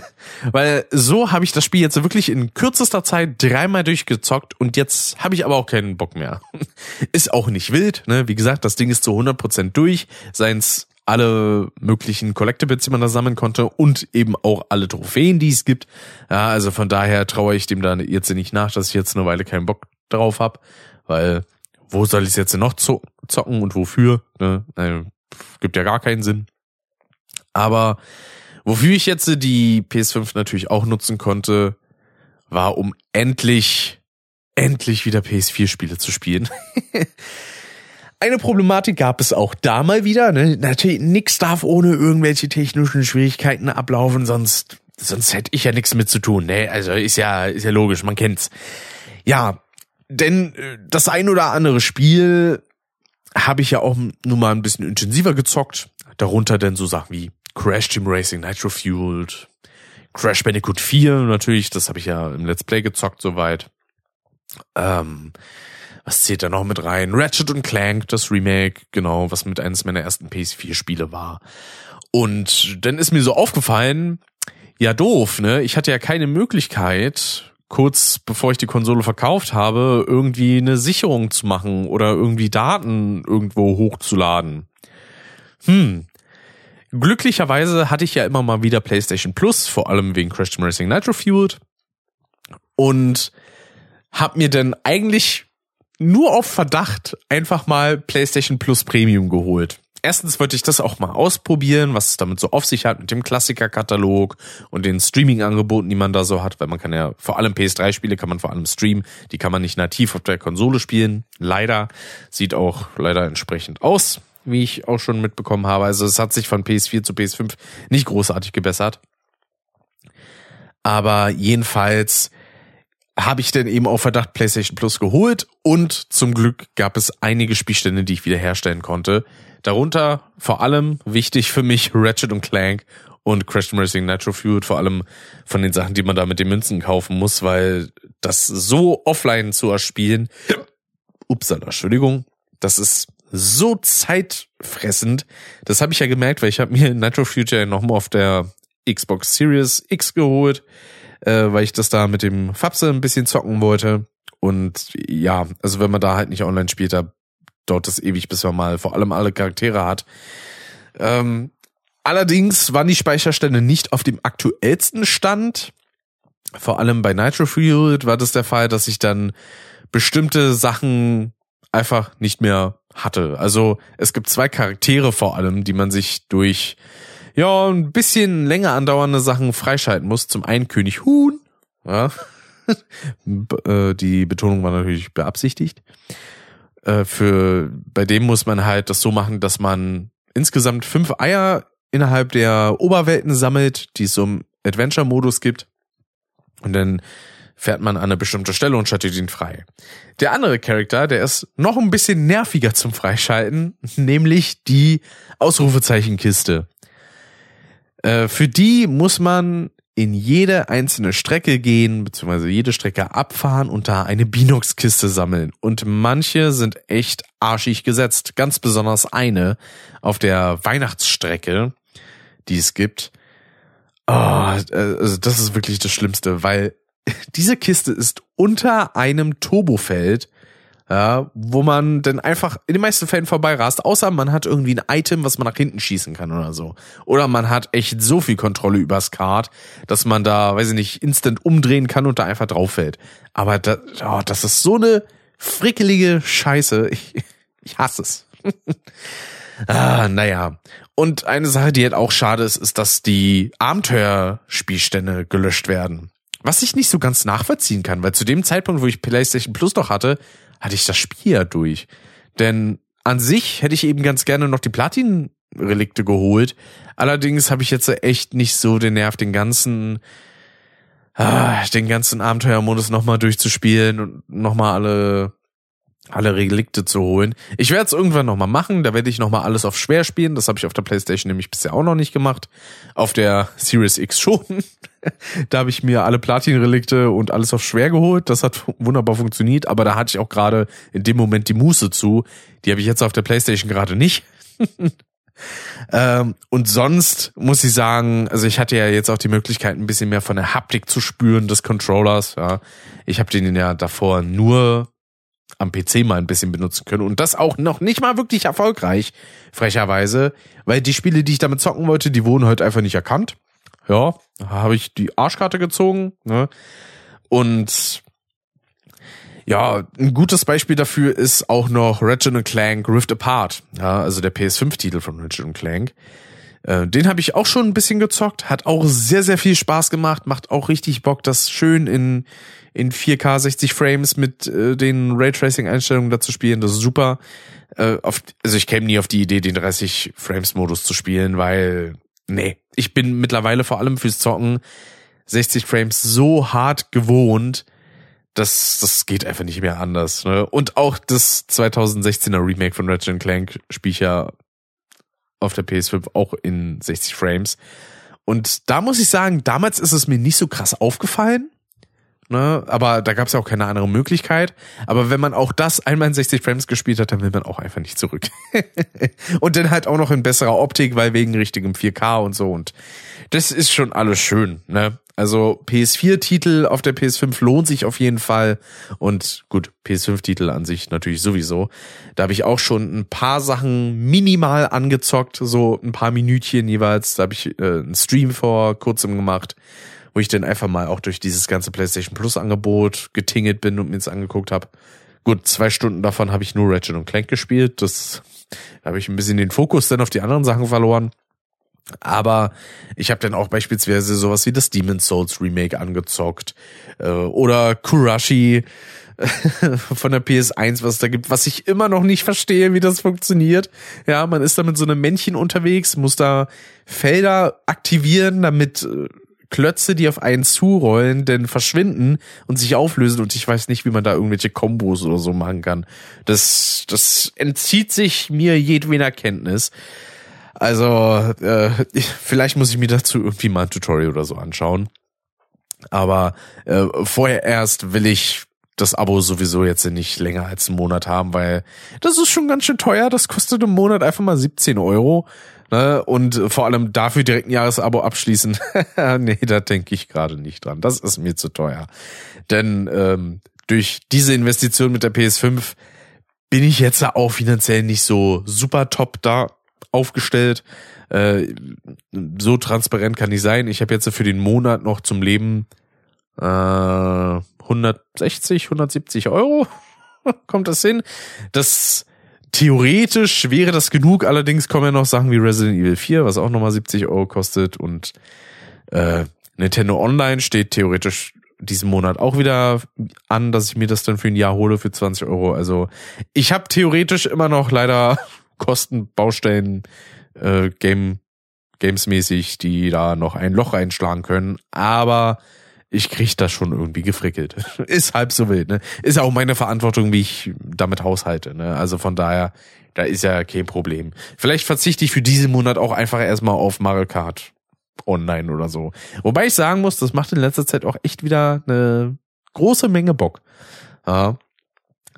Weil so habe ich das Spiel jetzt wirklich in kürzester Zeit dreimal durchgezockt und jetzt habe ich aber auch keinen Bock mehr. ist auch nicht wild, ne? Wie gesagt, das Ding ist zu 100% durch, seien's alle möglichen Collectibles, die man da sammeln konnte und eben auch alle Trophäen, die es gibt. Ja, also von daher traue ich dem dann jetzt nicht nach, dass ich jetzt eine Weile keinen Bock drauf habe, weil wo soll ich es jetzt noch zocken und wofür? Ne? Gibt ja gar keinen Sinn. Aber wofür ich jetzt die PS5 natürlich auch nutzen konnte, war um endlich, endlich wieder PS4-Spiele zu spielen. Eine Problematik gab es auch da mal wieder. Ne? Natürlich, nix darf ohne irgendwelche technischen Schwierigkeiten ablaufen, sonst, sonst hätte ich ja nichts mit zu tun. Ne? Also ist ja, ist ja logisch, man kennt's. Ja, denn äh, das ein oder andere Spiel habe ich ja auch nun mal ein bisschen intensiver gezockt. Darunter denn so Sachen wie Crash Team Racing, Nitro Fueled, Crash Bandicoot 4 natürlich, das habe ich ja im Let's Play gezockt soweit. Ähm, Was zählt da noch mit rein? Ratchet und Clank, das Remake, genau, was mit eines meiner ersten PS4-Spiele war. Und dann ist mir so aufgefallen, ja doof, ne? Ich hatte ja keine Möglichkeit, kurz bevor ich die Konsole verkauft habe, irgendwie eine Sicherung zu machen oder irgendwie Daten irgendwo hochzuladen. Hm. Glücklicherweise hatte ich ja immer mal wieder PlayStation Plus, vor allem wegen Crash Team Racing Nitro Fueled. Und hab mir dann eigentlich nur auf Verdacht einfach mal PlayStation Plus Premium geholt erstens wollte ich das auch mal ausprobieren, was es damit so auf sich hat mit dem Klassikerkatalog und den Streaming-Angeboten, die man da so hat, weil man kann ja vor allem PS3-Spiele kann man vor allem streamen, die kann man nicht nativ auf der Konsole spielen. Leider sieht auch leider entsprechend aus, wie ich auch schon mitbekommen habe. Also es hat sich von PS4 zu PS5 nicht großartig gebessert. Aber jedenfalls habe ich denn eben auf Verdacht PlayStation Plus geholt und zum Glück gab es einige Spielstände, die ich wiederherstellen konnte. Darunter vor allem wichtig für mich Ratchet und Clank und Crash Racing Nitro Fueled, vor allem von den Sachen, die man da mit den Münzen kaufen muss, weil das so offline zu erspielen, upsala, Entschuldigung, das ist so zeitfressend. Das habe ich ja gemerkt, weil ich habe mir Nitro Future nochmal auf der Xbox Series X geholt, äh, weil ich das da mit dem Fapse ein bisschen zocken wollte. Und ja, also wenn man da halt nicht online spielt, da dauert es ewig, bis man mal vor allem alle Charaktere hat. Ähm, allerdings waren die Speicherstände nicht auf dem aktuellsten Stand. Vor allem bei Nitro Fueled war das der Fall, dass ich dann bestimmte Sachen einfach nicht mehr hatte. Also es gibt zwei Charaktere vor allem, die man sich durch ja ein bisschen länger andauernde Sachen freischalten muss. Zum einen König Huhn, ja. Äh, die Betonung war natürlich beabsichtigt äh, für, bei dem muss man halt das so machen, dass man insgesamt fünf Eier innerhalb der Oberwelten sammelt, die es so im Adventure-Modus gibt. Und dann fährt man an eine bestimmte Stelle und schaltet ihn frei. Der andere Charakter, der ist noch ein bisschen nerviger zum Freischalten, nämlich die Ausrufezeichenkiste. Äh, für die muss man in jede einzelne Strecke gehen, beziehungsweise jede Strecke abfahren und da eine Binox-Kiste sammeln. Und manche sind echt arschig gesetzt. Ganz besonders eine auf der Weihnachtsstrecke, die es gibt. Oh, also das ist wirklich das Schlimmste, weil diese Kiste ist unter einem Turbofeld ja, wo man dann einfach in den meisten Fällen vorbeirast, außer man hat irgendwie ein Item, was man nach hinten schießen kann oder so. Oder man hat echt so viel Kontrolle übers Kart, dass man da, weiß ich nicht, instant umdrehen kann und da einfach drauf fällt. Aber das, oh, das ist so eine frickelige Scheiße. Ich, ich hasse es. ah, naja. Und eine Sache, die halt auch schade ist, ist, dass die Abenteuerspielstände gelöscht werden. Was ich nicht so ganz nachvollziehen kann, weil zu dem Zeitpunkt, wo ich PlayStation Plus noch hatte, hatte ich das Spiel ja durch. Denn an sich hätte ich eben ganz gerne noch die Platin-Relikte geholt. Allerdings habe ich jetzt echt nicht so den Nerv, den ganzen, ah, den ganzen Abenteuermodus nochmal durchzuspielen und nochmal alle alle Relikte zu holen. Ich werde es irgendwann nochmal machen, da werde ich nochmal alles auf schwer spielen. Das habe ich auf der Playstation nämlich bisher auch noch nicht gemacht. Auf der Series X schon. da habe ich mir alle Platin-Relikte und alles auf schwer geholt. Das hat wunderbar funktioniert, aber da hatte ich auch gerade in dem Moment die Muße zu. Die habe ich jetzt auf der Playstation gerade nicht. ähm, und sonst muss ich sagen, also ich hatte ja jetzt auch die Möglichkeit, ein bisschen mehr von der Haptik zu spüren des Controllers. Ja. Ich habe den ja davor nur am PC mal ein bisschen benutzen können. Und das auch noch nicht mal wirklich erfolgreich, frecherweise, weil die Spiele, die ich damit zocken wollte, die wurden halt einfach nicht erkannt. Ja, habe ich die Arschkarte gezogen. Ne? Und ja, ein gutes Beispiel dafür ist auch noch Ratchet Clank Rift Apart. Ja, also der PS5-Titel von Ratchet Clank. Äh, den habe ich auch schon ein bisschen gezockt, hat auch sehr, sehr viel Spaß gemacht, macht auch richtig Bock, das schön in in 4K 60 Frames mit äh, den Raytracing-Einstellungen dazu spielen. Das ist super. Äh, auf, also ich käme nie auf die Idee, den 30 Frames-Modus zu spielen, weil, nee, ich bin mittlerweile vor allem fürs Zocken 60 Frames so hart gewohnt, dass das geht einfach nicht mehr anders. Ne? Und auch das 2016er Remake von Ratchet Clank spiele ich ja auf der PS5 auch in 60 Frames. Und da muss ich sagen, damals ist es mir nicht so krass aufgefallen. Ne? Aber da gab es ja auch keine andere Möglichkeit. Aber wenn man auch das einmal in 60 Frames gespielt hat, dann will man auch einfach nicht zurück. und dann halt auch noch in besserer Optik, weil wegen richtigem 4K und so. Und das ist schon alles schön, ne? Also PS4-Titel auf der PS5 lohnt sich auf jeden Fall. Und gut, PS5-Titel an sich natürlich sowieso. Da habe ich auch schon ein paar Sachen minimal angezockt, so ein paar Minütchen jeweils. Da habe ich äh, einen Stream vor kurzem gemacht, wo ich dann einfach mal auch durch dieses ganze PlayStation Plus-Angebot getingelt bin und mir es angeguckt habe. Gut, zwei Stunden davon habe ich nur Ratchet Clank gespielt. Das da habe ich ein bisschen den Fokus dann auf die anderen Sachen verloren. Aber ich habe dann auch beispielsweise sowas wie das Demon's Souls Remake angezockt äh, oder Kurashi von der PS1, was da gibt, was ich immer noch nicht verstehe, wie das funktioniert. Ja, man ist da mit so einem Männchen unterwegs, muss da Felder aktivieren, damit äh, Klötze, die auf einen zurollen, denn verschwinden und sich auflösen und ich weiß nicht, wie man da irgendwelche Kombos oder so machen kann. Das, das entzieht sich mir jedweder Kenntnis. Also, äh, vielleicht muss ich mir dazu irgendwie mal ein Tutorial oder so anschauen. Aber äh, vorher erst will ich das Abo sowieso jetzt nicht länger als einen Monat haben, weil das ist schon ganz schön teuer. Das kostet im Monat einfach mal 17 Euro. Ne? Und vor allem dafür direkt ein Jahresabo abschließen. nee, da denke ich gerade nicht dran. Das ist mir zu teuer. Denn ähm, durch diese Investition mit der PS5 bin ich jetzt auch finanziell nicht so super top da aufgestellt. Äh, so transparent kann ich sein. Ich habe jetzt für den Monat noch zum Leben äh, 160, 170 Euro. Kommt das hin? Das theoretisch wäre das genug. Allerdings kommen ja noch Sachen wie Resident Evil 4, was auch nochmal 70 Euro kostet und äh, Nintendo Online steht theoretisch diesen Monat auch wieder an, dass ich mir das dann für ein Jahr hole für 20 Euro. Also ich habe theoretisch immer noch leider Kosten, Baustellen, äh, Game, Gamesmäßig, die da noch ein Loch einschlagen können. Aber ich krieg das schon irgendwie gefrickelt. Ist halb so wild, ne? Ist ja auch meine Verantwortung, wie ich damit haushalte, ne? Also von daher, da ist ja kein Problem. Vielleicht verzichte ich für diesen Monat auch einfach erstmal auf Mario Kart online oder so. Wobei ich sagen muss, das macht in letzter Zeit auch echt wieder eine große Menge Bock. Ja.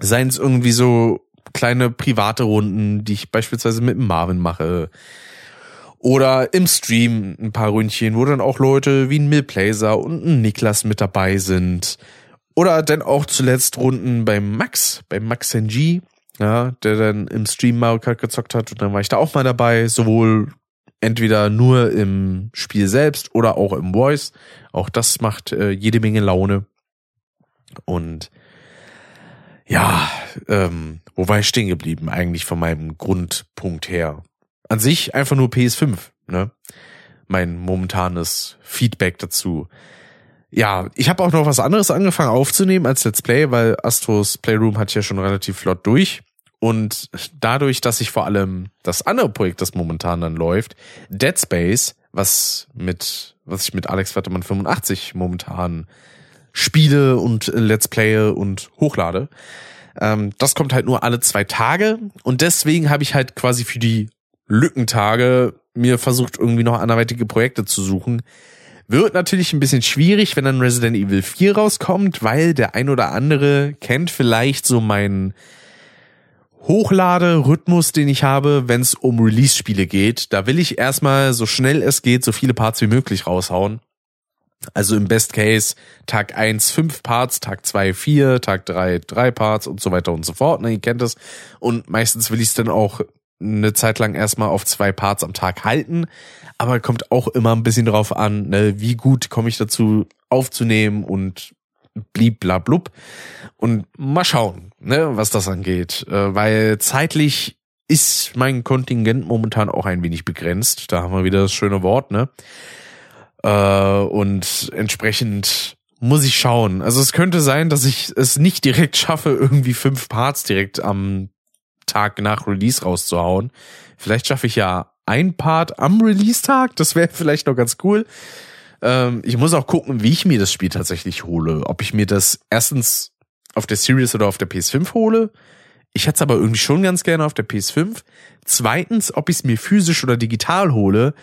Seien es irgendwie so kleine private Runden, die ich beispielsweise mit Marvin mache. Oder im Stream ein paar Ründchen, wo dann auch Leute wie ein Millplaser und ein Niklas mit dabei sind. Oder dann auch zuletzt Runden beim Max, beim Max NG, ja, der dann im Stream Mario Kart gezockt hat und dann war ich da auch mal dabei, sowohl entweder nur im Spiel selbst oder auch im Voice. Auch das macht äh, jede Menge Laune. Und ja, ähm, wo war ich stehen geblieben eigentlich von meinem Grundpunkt her? An sich einfach nur PS5, ne? Mein momentanes Feedback dazu. Ja, ich habe auch noch was anderes angefangen aufzunehmen als Let's Play, weil Astros Playroom hat ja schon relativ flott durch. Und dadurch, dass ich vor allem das andere Projekt, das momentan dann läuft, Dead Space, was mit, was ich mit Alex Wattermann 85 momentan spiele und Let's Playe und hochlade. Ähm, das kommt halt nur alle zwei Tage und deswegen habe ich halt quasi für die Lückentage mir versucht, irgendwie noch anderweitige Projekte zu suchen. Wird natürlich ein bisschen schwierig, wenn dann Resident Evil 4 rauskommt, weil der ein oder andere kennt vielleicht so meinen Hochladerhythmus, den ich habe, wenn es um Release-Spiele geht. Da will ich erstmal so schnell es geht so viele Parts wie möglich raushauen. Also im Best Case Tag 1 5 Parts, Tag 2 4, Tag 3 3 Parts und so weiter und so fort. Ne, ihr kennt das. Und meistens will ich es dann auch eine Zeit lang erstmal auf zwei Parts am Tag halten. Aber kommt auch immer ein bisschen drauf an, ne, wie gut komme ich dazu aufzunehmen und blieb bla blub. Und mal schauen, ne, was das angeht. Äh, weil zeitlich ist mein Kontingent momentan auch ein wenig begrenzt. Da haben wir wieder das schöne Wort, ne? Äh, und entsprechend muss ich schauen. Also es könnte sein, dass ich es nicht direkt schaffe, irgendwie fünf Parts direkt am Tag nach Release rauszuhauen. Vielleicht schaffe ich ja ein Part am Release-Tag. Das wäre vielleicht noch ganz cool. Ähm, ich muss auch gucken, wie ich mir das Spiel tatsächlich hole. Ob ich mir das erstens auf der Series oder auf der PS5 hole. Ich hätte es aber irgendwie schon ganz gerne auf der PS5. Zweitens, ob ich es mir physisch oder digital hole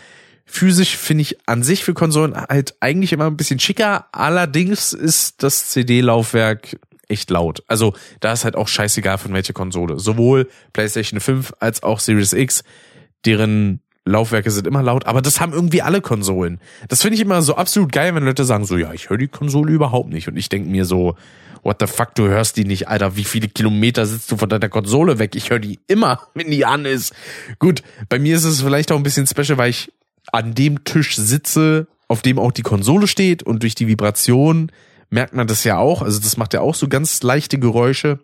Physisch finde ich an sich für Konsolen halt eigentlich immer ein bisschen schicker. Allerdings ist das CD-Laufwerk echt laut. Also da ist halt auch scheißegal von welcher Konsole. Sowohl PlayStation 5 als auch Series X, deren Laufwerke sind immer laut, aber das haben irgendwie alle Konsolen. Das finde ich immer so absolut geil, wenn Leute sagen so, ja, ich höre die Konsole überhaupt nicht. Und ich denke mir so, what the fuck, du hörst die nicht, Alter, wie viele Kilometer sitzt du von deiner Konsole weg? Ich höre die immer, wenn die an ist. Gut, bei mir ist es vielleicht auch ein bisschen special, weil ich an dem Tisch sitze, auf dem auch die Konsole steht und durch die Vibration merkt man das ja auch. Also das macht ja auch so ganz leichte Geräusche.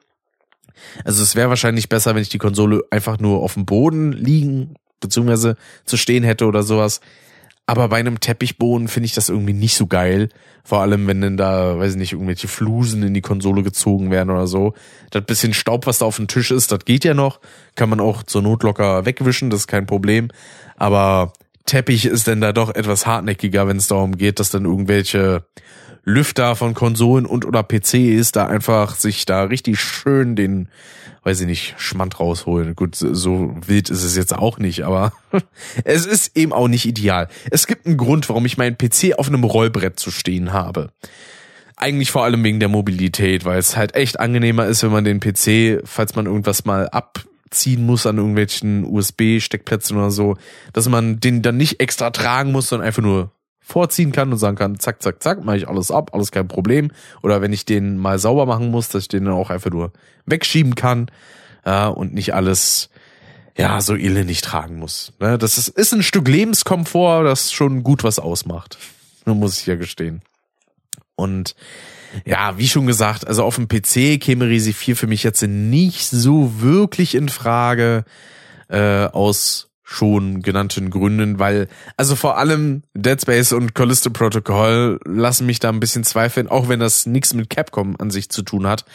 Also es wäre wahrscheinlich besser, wenn ich die Konsole einfach nur auf dem Boden liegen beziehungsweise zu stehen hätte oder sowas. Aber bei einem Teppichboden finde ich das irgendwie nicht so geil. Vor allem, wenn denn da, weiß ich nicht, irgendwelche Flusen in die Konsole gezogen werden oder so. Das bisschen Staub, was da auf dem Tisch ist, das geht ja noch. Kann man auch zur Not locker wegwischen, das ist kein Problem. Aber Teppich ist denn da doch etwas hartnäckiger, wenn es darum geht, dass dann irgendwelche Lüfter von Konsolen und oder PCs da einfach sich da richtig schön den, weiß ich nicht, Schmand rausholen. Gut, so wild ist es jetzt auch nicht, aber es ist eben auch nicht ideal. Es gibt einen Grund, warum ich meinen PC auf einem Rollbrett zu stehen habe. Eigentlich vor allem wegen der Mobilität, weil es halt echt angenehmer ist, wenn man den PC, falls man irgendwas mal abziehen muss an irgendwelchen USB-Steckplätzen oder so, dass man den dann nicht extra tragen muss, sondern einfach nur vorziehen kann und sagen kann, zack, zack, zack, mache ich alles ab, alles kein Problem. Oder wenn ich den mal sauber machen muss, dass ich den dann auch einfach nur wegschieben kann äh, und nicht alles ja so elendig tragen muss. Ne? Das ist, ist ein Stück Lebenskomfort, das schon gut was ausmacht. Nur muss ich ja gestehen. Und ja, wie schon gesagt, also auf dem PC käme Resi 4 für mich jetzt nicht so wirklich in Frage äh, aus schon genannten Gründen, weil, also vor allem Dead Space und Callisto Protocol lassen mich da ein bisschen zweifeln, auch wenn das nichts mit Capcom an sich zu tun hat.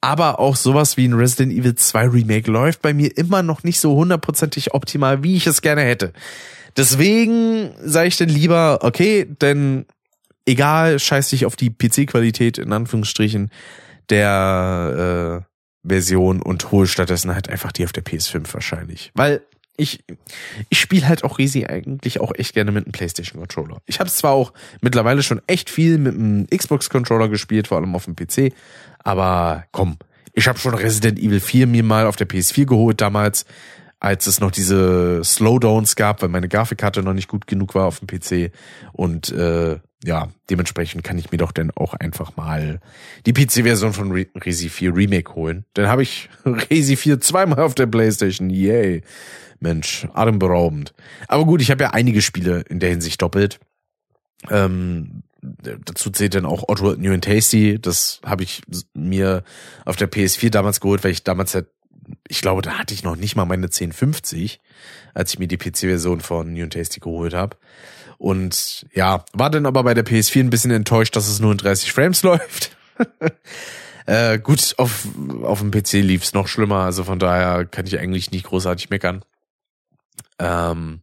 Aber auch sowas wie ein Resident Evil 2 Remake läuft bei mir immer noch nicht so hundertprozentig optimal, wie ich es gerne hätte. Deswegen sage ich dann lieber, okay, denn egal, scheiß dich auf die PC-Qualität in Anführungsstrichen der äh, Version und hol stattdessen halt einfach die auf der PS5 wahrscheinlich. Weil ich, ich spiele halt auch Resi eigentlich auch echt gerne mit einem PlayStation Controller. Ich habe zwar auch mittlerweile schon echt viel mit einem Xbox Controller gespielt, vor allem auf dem PC, aber komm, ich habe schon Resident Evil 4 mir mal auf der PS4 geholt damals, als es noch diese Slowdowns gab, weil meine Grafikkarte noch nicht gut genug war auf dem PC und äh, ja, dementsprechend kann ich mir doch dann auch einfach mal die PC-Version von Re Resi 4 Remake holen. Dann habe ich Resi 4 zweimal auf der PlayStation. Yay. Mensch, atemberaubend. Aber gut, ich habe ja einige Spiele in der Hinsicht doppelt. Ähm, dazu zählt dann auch Otto New and Tasty. Das habe ich mir auf der PS4 damals geholt, weil ich damals halt, ich glaube, da hatte ich noch nicht mal meine 1050, als ich mir die PC-Version von New and Tasty geholt habe. Und ja, war dann aber bei der PS4 ein bisschen enttäuscht, dass es nur in 30 Frames läuft. äh, gut, auf, auf dem PC lief's noch schlimmer, also von daher kann ich eigentlich nicht großartig meckern. Ähm,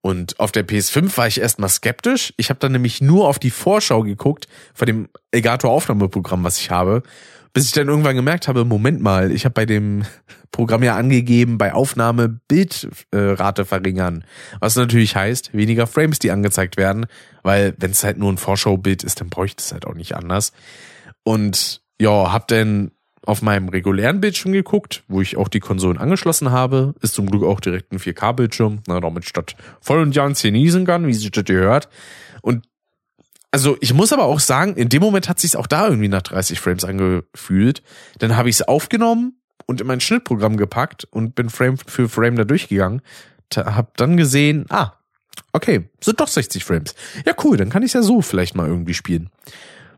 und auf der PS5 war ich erstmal skeptisch. Ich habe dann nämlich nur auf die Vorschau geguckt von dem Elgato Aufnahmeprogramm, was ich habe, bis ich dann irgendwann gemerkt habe, Moment mal, ich habe bei dem Programm ja angegeben, bei Aufnahme Bildrate verringern. Was natürlich heißt, weniger Frames, die angezeigt werden, weil wenn es halt nur ein Vorschaubild ist, dann bräuchte es halt auch nicht anders. Und ja, hab dann auf meinem regulären Bildschirm geguckt, wo ich auch die Konsolen angeschlossen habe. Ist zum Glück auch direkt ein 4K-Bildschirm, na, damit statt voll und ganz genießen kann, wie sich das gehört. Und also ich muss aber auch sagen, in dem Moment hat sich auch da irgendwie nach 30 Frames angefühlt. Dann habe ich es aufgenommen und in mein Schnittprogramm gepackt und bin Frame für Frame da durchgegangen. Hab dann gesehen, ah, okay, sind doch 60 Frames. Ja, cool, dann kann ich ja so vielleicht mal irgendwie spielen.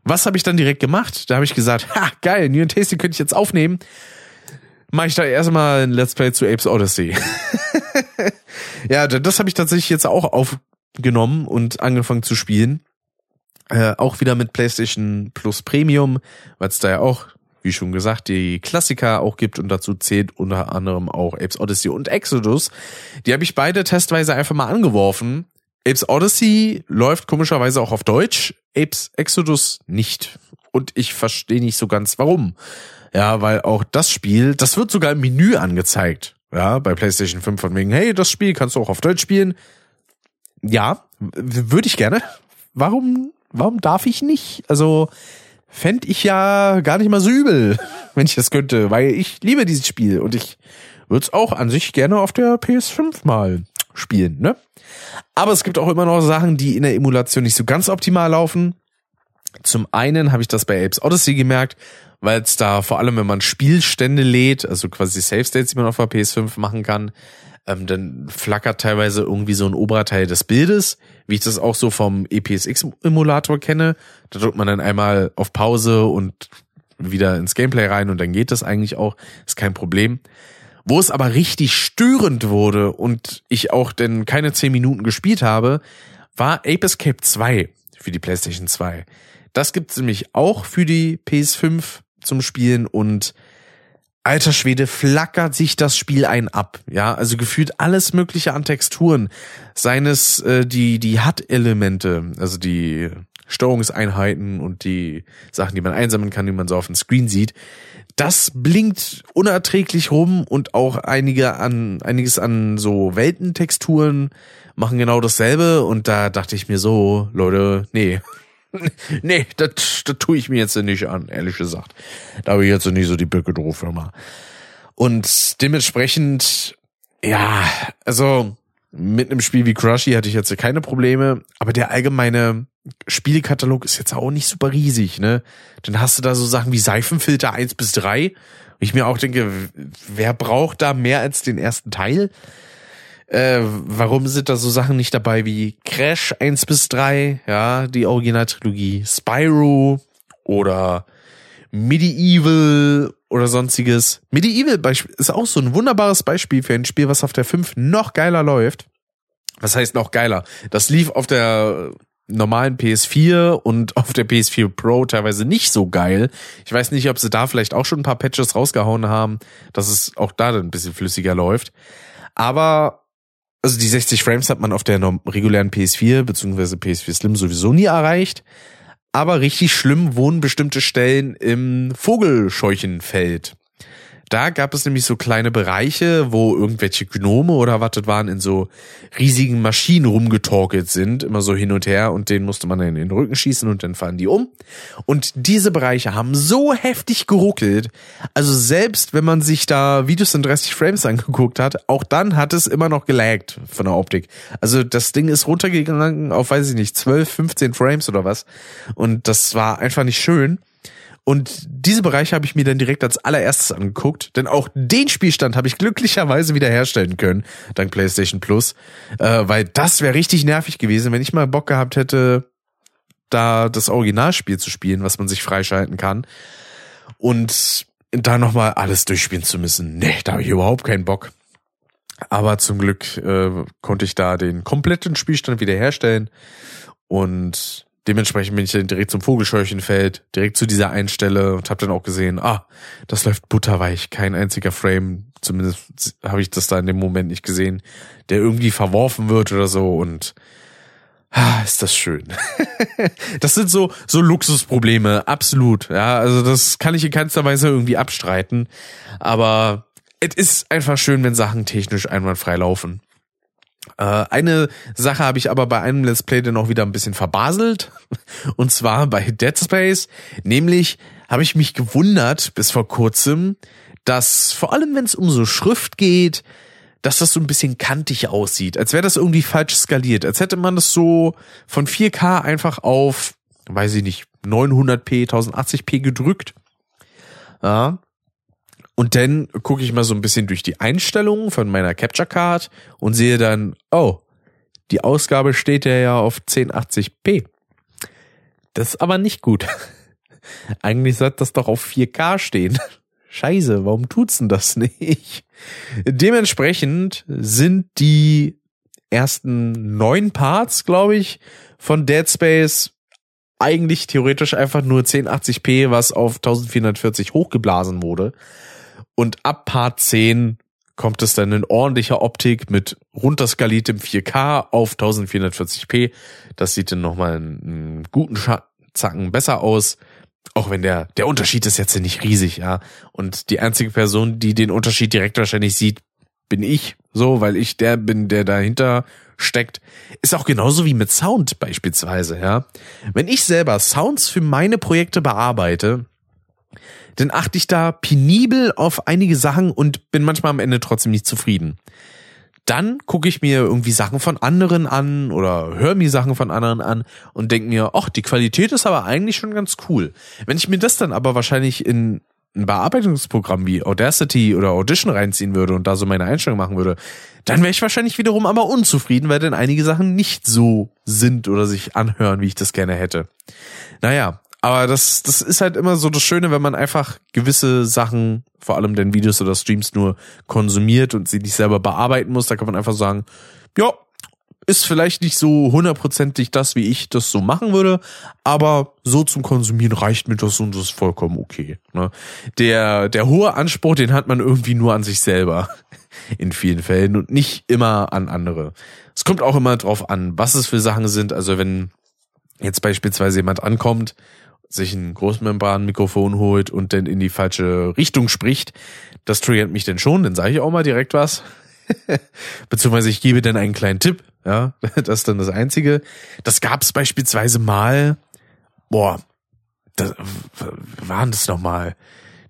Was habe ich dann direkt gemacht? Da habe ich gesagt, ha, geil, New and Tasty könnte ich jetzt aufnehmen. Mache ich da erstmal ein Let's Play zu Apes Odyssey. ja, das habe ich tatsächlich jetzt auch aufgenommen und angefangen zu spielen. Äh, auch wieder mit PlayStation Plus Premium, weil es da ja auch, wie schon gesagt, die Klassiker auch gibt und dazu zählt unter anderem auch Apes Odyssey und Exodus. Die habe ich beide testweise einfach mal angeworfen Apes Odyssey läuft komischerweise auch auf Deutsch, Apes Exodus nicht. Und ich verstehe nicht so ganz warum. Ja, weil auch das Spiel, das wird sogar im Menü angezeigt. Ja, bei PlayStation 5 von wegen, hey, das Spiel kannst du auch auf Deutsch spielen. Ja, würde ich gerne. Warum, warum darf ich nicht? Also, fände ich ja gar nicht mal so übel, wenn ich das könnte, weil ich liebe dieses Spiel und ich würde es auch an sich gerne auf der PS5 mal spielen, ne? Aber es gibt auch immer noch Sachen, die in der Emulation nicht so ganz optimal laufen. Zum einen habe ich das bei Apes Odyssey gemerkt, weil es da vor allem, wenn man Spielstände lädt, also quasi Save States, die man auf der PS5 machen kann, ähm, dann flackert teilweise irgendwie so ein oberer Teil des Bildes, wie ich das auch so vom EPSX-Emulator kenne. Da drückt man dann einmal auf Pause und wieder ins Gameplay rein und dann geht das eigentlich auch, ist kein Problem. Wo es aber richtig störend wurde und ich auch denn keine zehn Minuten gespielt habe, war Ape Escape 2 für die PlayStation 2. Das gibt's nämlich auch für die PS5 zum Spielen und alter Schwede flackert sich das Spiel ein ab. Ja, also gefühlt alles mögliche an Texturen. Seines äh, die die HUD-Elemente, also die Steuerungseinheiten und die Sachen, die man einsammeln kann, die man so auf dem Screen sieht, das blinkt unerträglich rum und auch einige an, einiges an so Weltentexturen machen genau dasselbe und da dachte ich mir so, Leute, nee. nee, das, das tue ich mir jetzt nicht an, ehrlich gesagt. Da habe ich jetzt nicht so die Böcke drauf immer. Und dementsprechend, ja, also mit einem Spiel wie Crushy hatte ich jetzt keine Probleme, aber der allgemeine Spielekatalog ist jetzt auch nicht super riesig, ne? Dann hast du da so Sachen wie Seifenfilter eins bis drei. Ich mir auch denke, wer braucht da mehr als den ersten Teil? Äh, warum sind da so Sachen nicht dabei wie Crash eins bis drei, ja, die Originaltrilogie, Spyro oder Medieval oder sonstiges. Medieval ist auch so ein wunderbares Beispiel für ein Spiel, was auf der 5 noch geiler läuft. Was heißt noch geiler? Das lief auf der normalen PS4 und auf der PS4 Pro teilweise nicht so geil. Ich weiß nicht, ob sie da vielleicht auch schon ein paar Patches rausgehauen haben, dass es auch da dann ein bisschen flüssiger läuft. Aber also die 60 Frames hat man auf der regulären PS4 bzw. PS4 Slim sowieso nie erreicht. Aber richtig schlimm wohnen bestimmte Stellen im Vogelscheuchenfeld. Da gab es nämlich so kleine Bereiche, wo irgendwelche Gnome oder was das waren in so riesigen Maschinen rumgetorkelt sind, immer so hin und her und den musste man in den Rücken schießen und dann fallen die um. Und diese Bereiche haben so heftig geruckelt, also selbst wenn man sich da Videos in 30 Frames angeguckt hat, auch dann hat es immer noch gelaggt von der Optik. Also das Ding ist runtergegangen auf, weiß ich nicht, 12, 15 Frames oder was und das war einfach nicht schön. Und diese Bereiche habe ich mir dann direkt als allererstes angeguckt, denn auch den Spielstand habe ich glücklicherweise wiederherstellen können, dank PlayStation Plus, äh, weil das wäre richtig nervig gewesen, wenn ich mal Bock gehabt hätte, da das Originalspiel zu spielen, was man sich freischalten kann und da nochmal alles durchspielen zu müssen. Nee, da habe ich überhaupt keinen Bock. Aber zum Glück äh, konnte ich da den kompletten Spielstand wiederherstellen und dementsprechend bin ich dann direkt zum Vogelscheuchenfeld, direkt zu dieser Einstelle und habe dann auch gesehen, ah, das läuft butterweich, kein einziger Frame, zumindest habe ich das da in dem Moment nicht gesehen, der irgendwie verworfen wird oder so und ah, ist das schön. das sind so so Luxusprobleme, absolut. Ja, also das kann ich in keinster Weise irgendwie abstreiten, aber es ist einfach schön, wenn Sachen technisch einwandfrei laufen. Äh, eine Sache habe ich aber bei einem Let's Play dann auch wieder ein bisschen verbaselt. Und zwar bei Dead Space. Nämlich habe ich mich gewundert bis vor kurzem, dass vor allem wenn es um so Schrift geht, dass das so ein bisschen kantig aussieht, als wäre das irgendwie falsch skaliert, als hätte man das so von 4K einfach auf, weiß ich nicht, 900p, 1080p gedrückt. Ja, und dann gucke ich mal so ein bisschen durch die Einstellungen von meiner Capture Card und sehe dann, oh, die Ausgabe steht ja auf 1080p. Das ist aber nicht gut. Eigentlich sollte das doch auf 4K stehen. Scheiße, warum tut's denn das nicht? Dementsprechend sind die ersten neun Parts, glaube ich, von Dead Space eigentlich theoretisch einfach nur 1080p, was auf 1440 hochgeblasen wurde. Und ab Part 10 kommt es dann in ordentlicher Optik mit runterskaliertem 4K auf 1440p. Das sieht dann nochmal einen guten Zacken besser aus. Auch wenn der, der Unterschied ist jetzt nicht riesig, ja. Und die einzige Person, die den Unterschied direkt wahrscheinlich sieht, bin ich so, weil ich der bin, der dahinter steckt. Ist auch genauso wie mit Sound beispielsweise, ja. Wenn ich selber Sounds für meine Projekte bearbeite, dann achte ich da penibel auf einige Sachen und bin manchmal am Ende trotzdem nicht zufrieden. Dann gucke ich mir irgendwie Sachen von anderen an oder höre mir Sachen von anderen an und denke mir, ach, die Qualität ist aber eigentlich schon ganz cool. Wenn ich mir das dann aber wahrscheinlich in ein Bearbeitungsprogramm wie Audacity oder Audition reinziehen würde und da so meine Einstellung machen würde, dann wäre ich wahrscheinlich wiederum aber unzufrieden, weil dann einige Sachen nicht so sind oder sich anhören, wie ich das gerne hätte. Naja, aber das, das ist halt immer so das Schöne, wenn man einfach gewisse Sachen, vor allem den Videos oder Streams nur konsumiert und sie nicht selber bearbeiten muss, da kann man einfach sagen, ja, ist vielleicht nicht so hundertprozentig das, wie ich das so machen würde, aber so zum Konsumieren reicht mir das und das ist vollkommen okay. Ne? Der, der hohe Anspruch, den hat man irgendwie nur an sich selber in vielen Fällen und nicht immer an andere. Es kommt auch immer drauf an, was es für Sachen sind. Also wenn jetzt beispielsweise jemand ankommt, sich ein Großmembran-Mikrofon holt und dann in die falsche Richtung spricht, das triggert mich denn schon, dann sage ich auch mal direkt was. Beziehungsweise ich gebe dann einen kleinen Tipp, ja, das ist dann das Einzige. Das gab es beispielsweise mal, boah, das, waren das nochmal?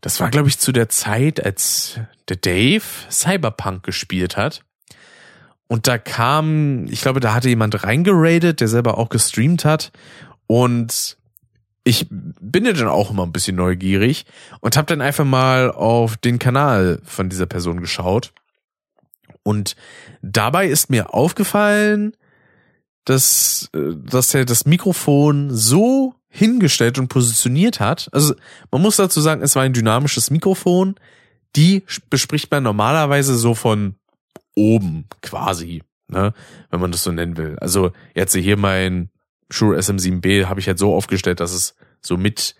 Das war, glaube ich, zu der Zeit, als der Dave Cyberpunk gespielt hat. Und da kam, ich glaube, da hatte jemand reingeradet, der selber auch gestreamt hat. Und ich bin ja dann auch immer ein bisschen neugierig und habe dann einfach mal auf den Kanal von dieser Person geschaut. Und dabei ist mir aufgefallen, dass, äh, dass er das Mikrofon so hingestellt und positioniert hat. Also man muss dazu sagen, es war ein dynamisches Mikrofon. Die bespricht man normalerweise so von oben quasi, ne, wenn man das so nennen will. Also jetzt hier mein Shure SM7B habe ich halt so aufgestellt, dass es so mit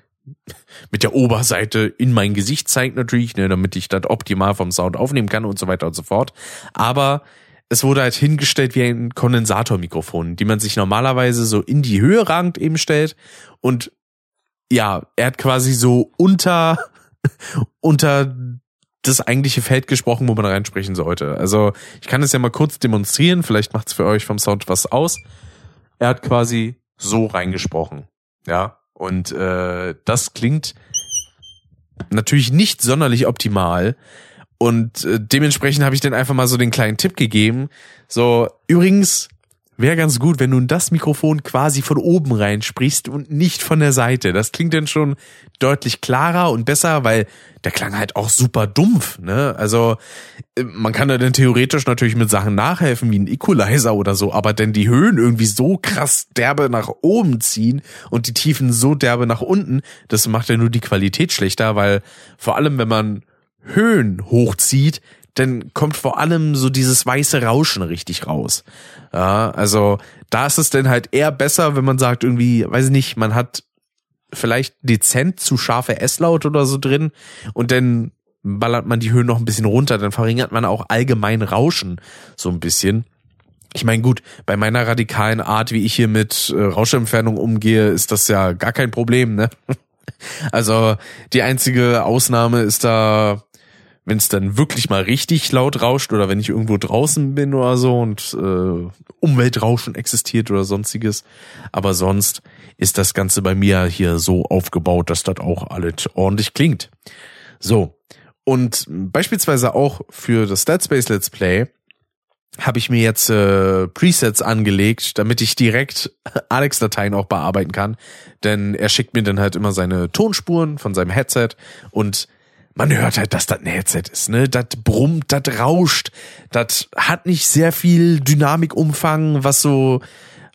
mit der Oberseite in mein Gesicht zeigt natürlich, ne, damit ich das optimal vom Sound aufnehmen kann und so weiter und so fort. Aber es wurde halt hingestellt wie ein Kondensatormikrofon, die man sich normalerweise so in die Höhe ragend eben stellt und ja, er hat quasi so unter unter das eigentliche Feld gesprochen, wo man reinsprechen sollte. Also ich kann es ja mal kurz demonstrieren, vielleicht macht es für euch vom Sound was aus. Er hat quasi so reingesprochen, ja. Und äh, das klingt natürlich nicht sonderlich optimal. Und äh, dementsprechend habe ich dann einfach mal so den kleinen Tipp gegeben. So, übrigens, wäre ganz gut, wenn du das Mikrofon quasi von oben rein sprichst und nicht von der Seite. Das klingt dann schon deutlich klarer und besser, weil der klang halt auch super dumpf, ne? Also äh, man kann da dann theoretisch natürlich mit Sachen nachhelfen, wie ein Equalizer oder so, aber denn die Höhen irgendwie so krass derbe nach oben ziehen und die Tiefen so derbe nach unten, das macht ja nur die Qualität schlechter, weil vor allem wenn man Höhen hochzieht, dann kommt vor allem so dieses weiße Rauschen richtig raus. Ja, also da ist es dann halt eher besser, wenn man sagt irgendwie, weiß ich nicht, man hat vielleicht dezent zu scharfe S-Laut oder so drin und dann ballert man die Höhen noch ein bisschen runter, dann verringert man auch allgemein Rauschen so ein bisschen. Ich meine, gut, bei meiner radikalen Art, wie ich hier mit äh, Rauschentfernung umgehe, ist das ja gar kein Problem, ne? Also die einzige Ausnahme ist da wenn es dann wirklich mal richtig laut rauscht oder wenn ich irgendwo draußen bin oder so und äh, Umweltrauschen existiert oder sonstiges. Aber sonst ist das Ganze bei mir hier so aufgebaut, dass das auch alles ordentlich klingt. So. Und beispielsweise auch für das Dead Space Let's Play habe ich mir jetzt äh, Presets angelegt, damit ich direkt Alex-Dateien auch bearbeiten kann. Denn er schickt mir dann halt immer seine Tonspuren von seinem Headset und man hört halt, dass das ein Headset ist, ne? Das brummt, das rauscht, das hat nicht sehr viel Dynamikumfang, was so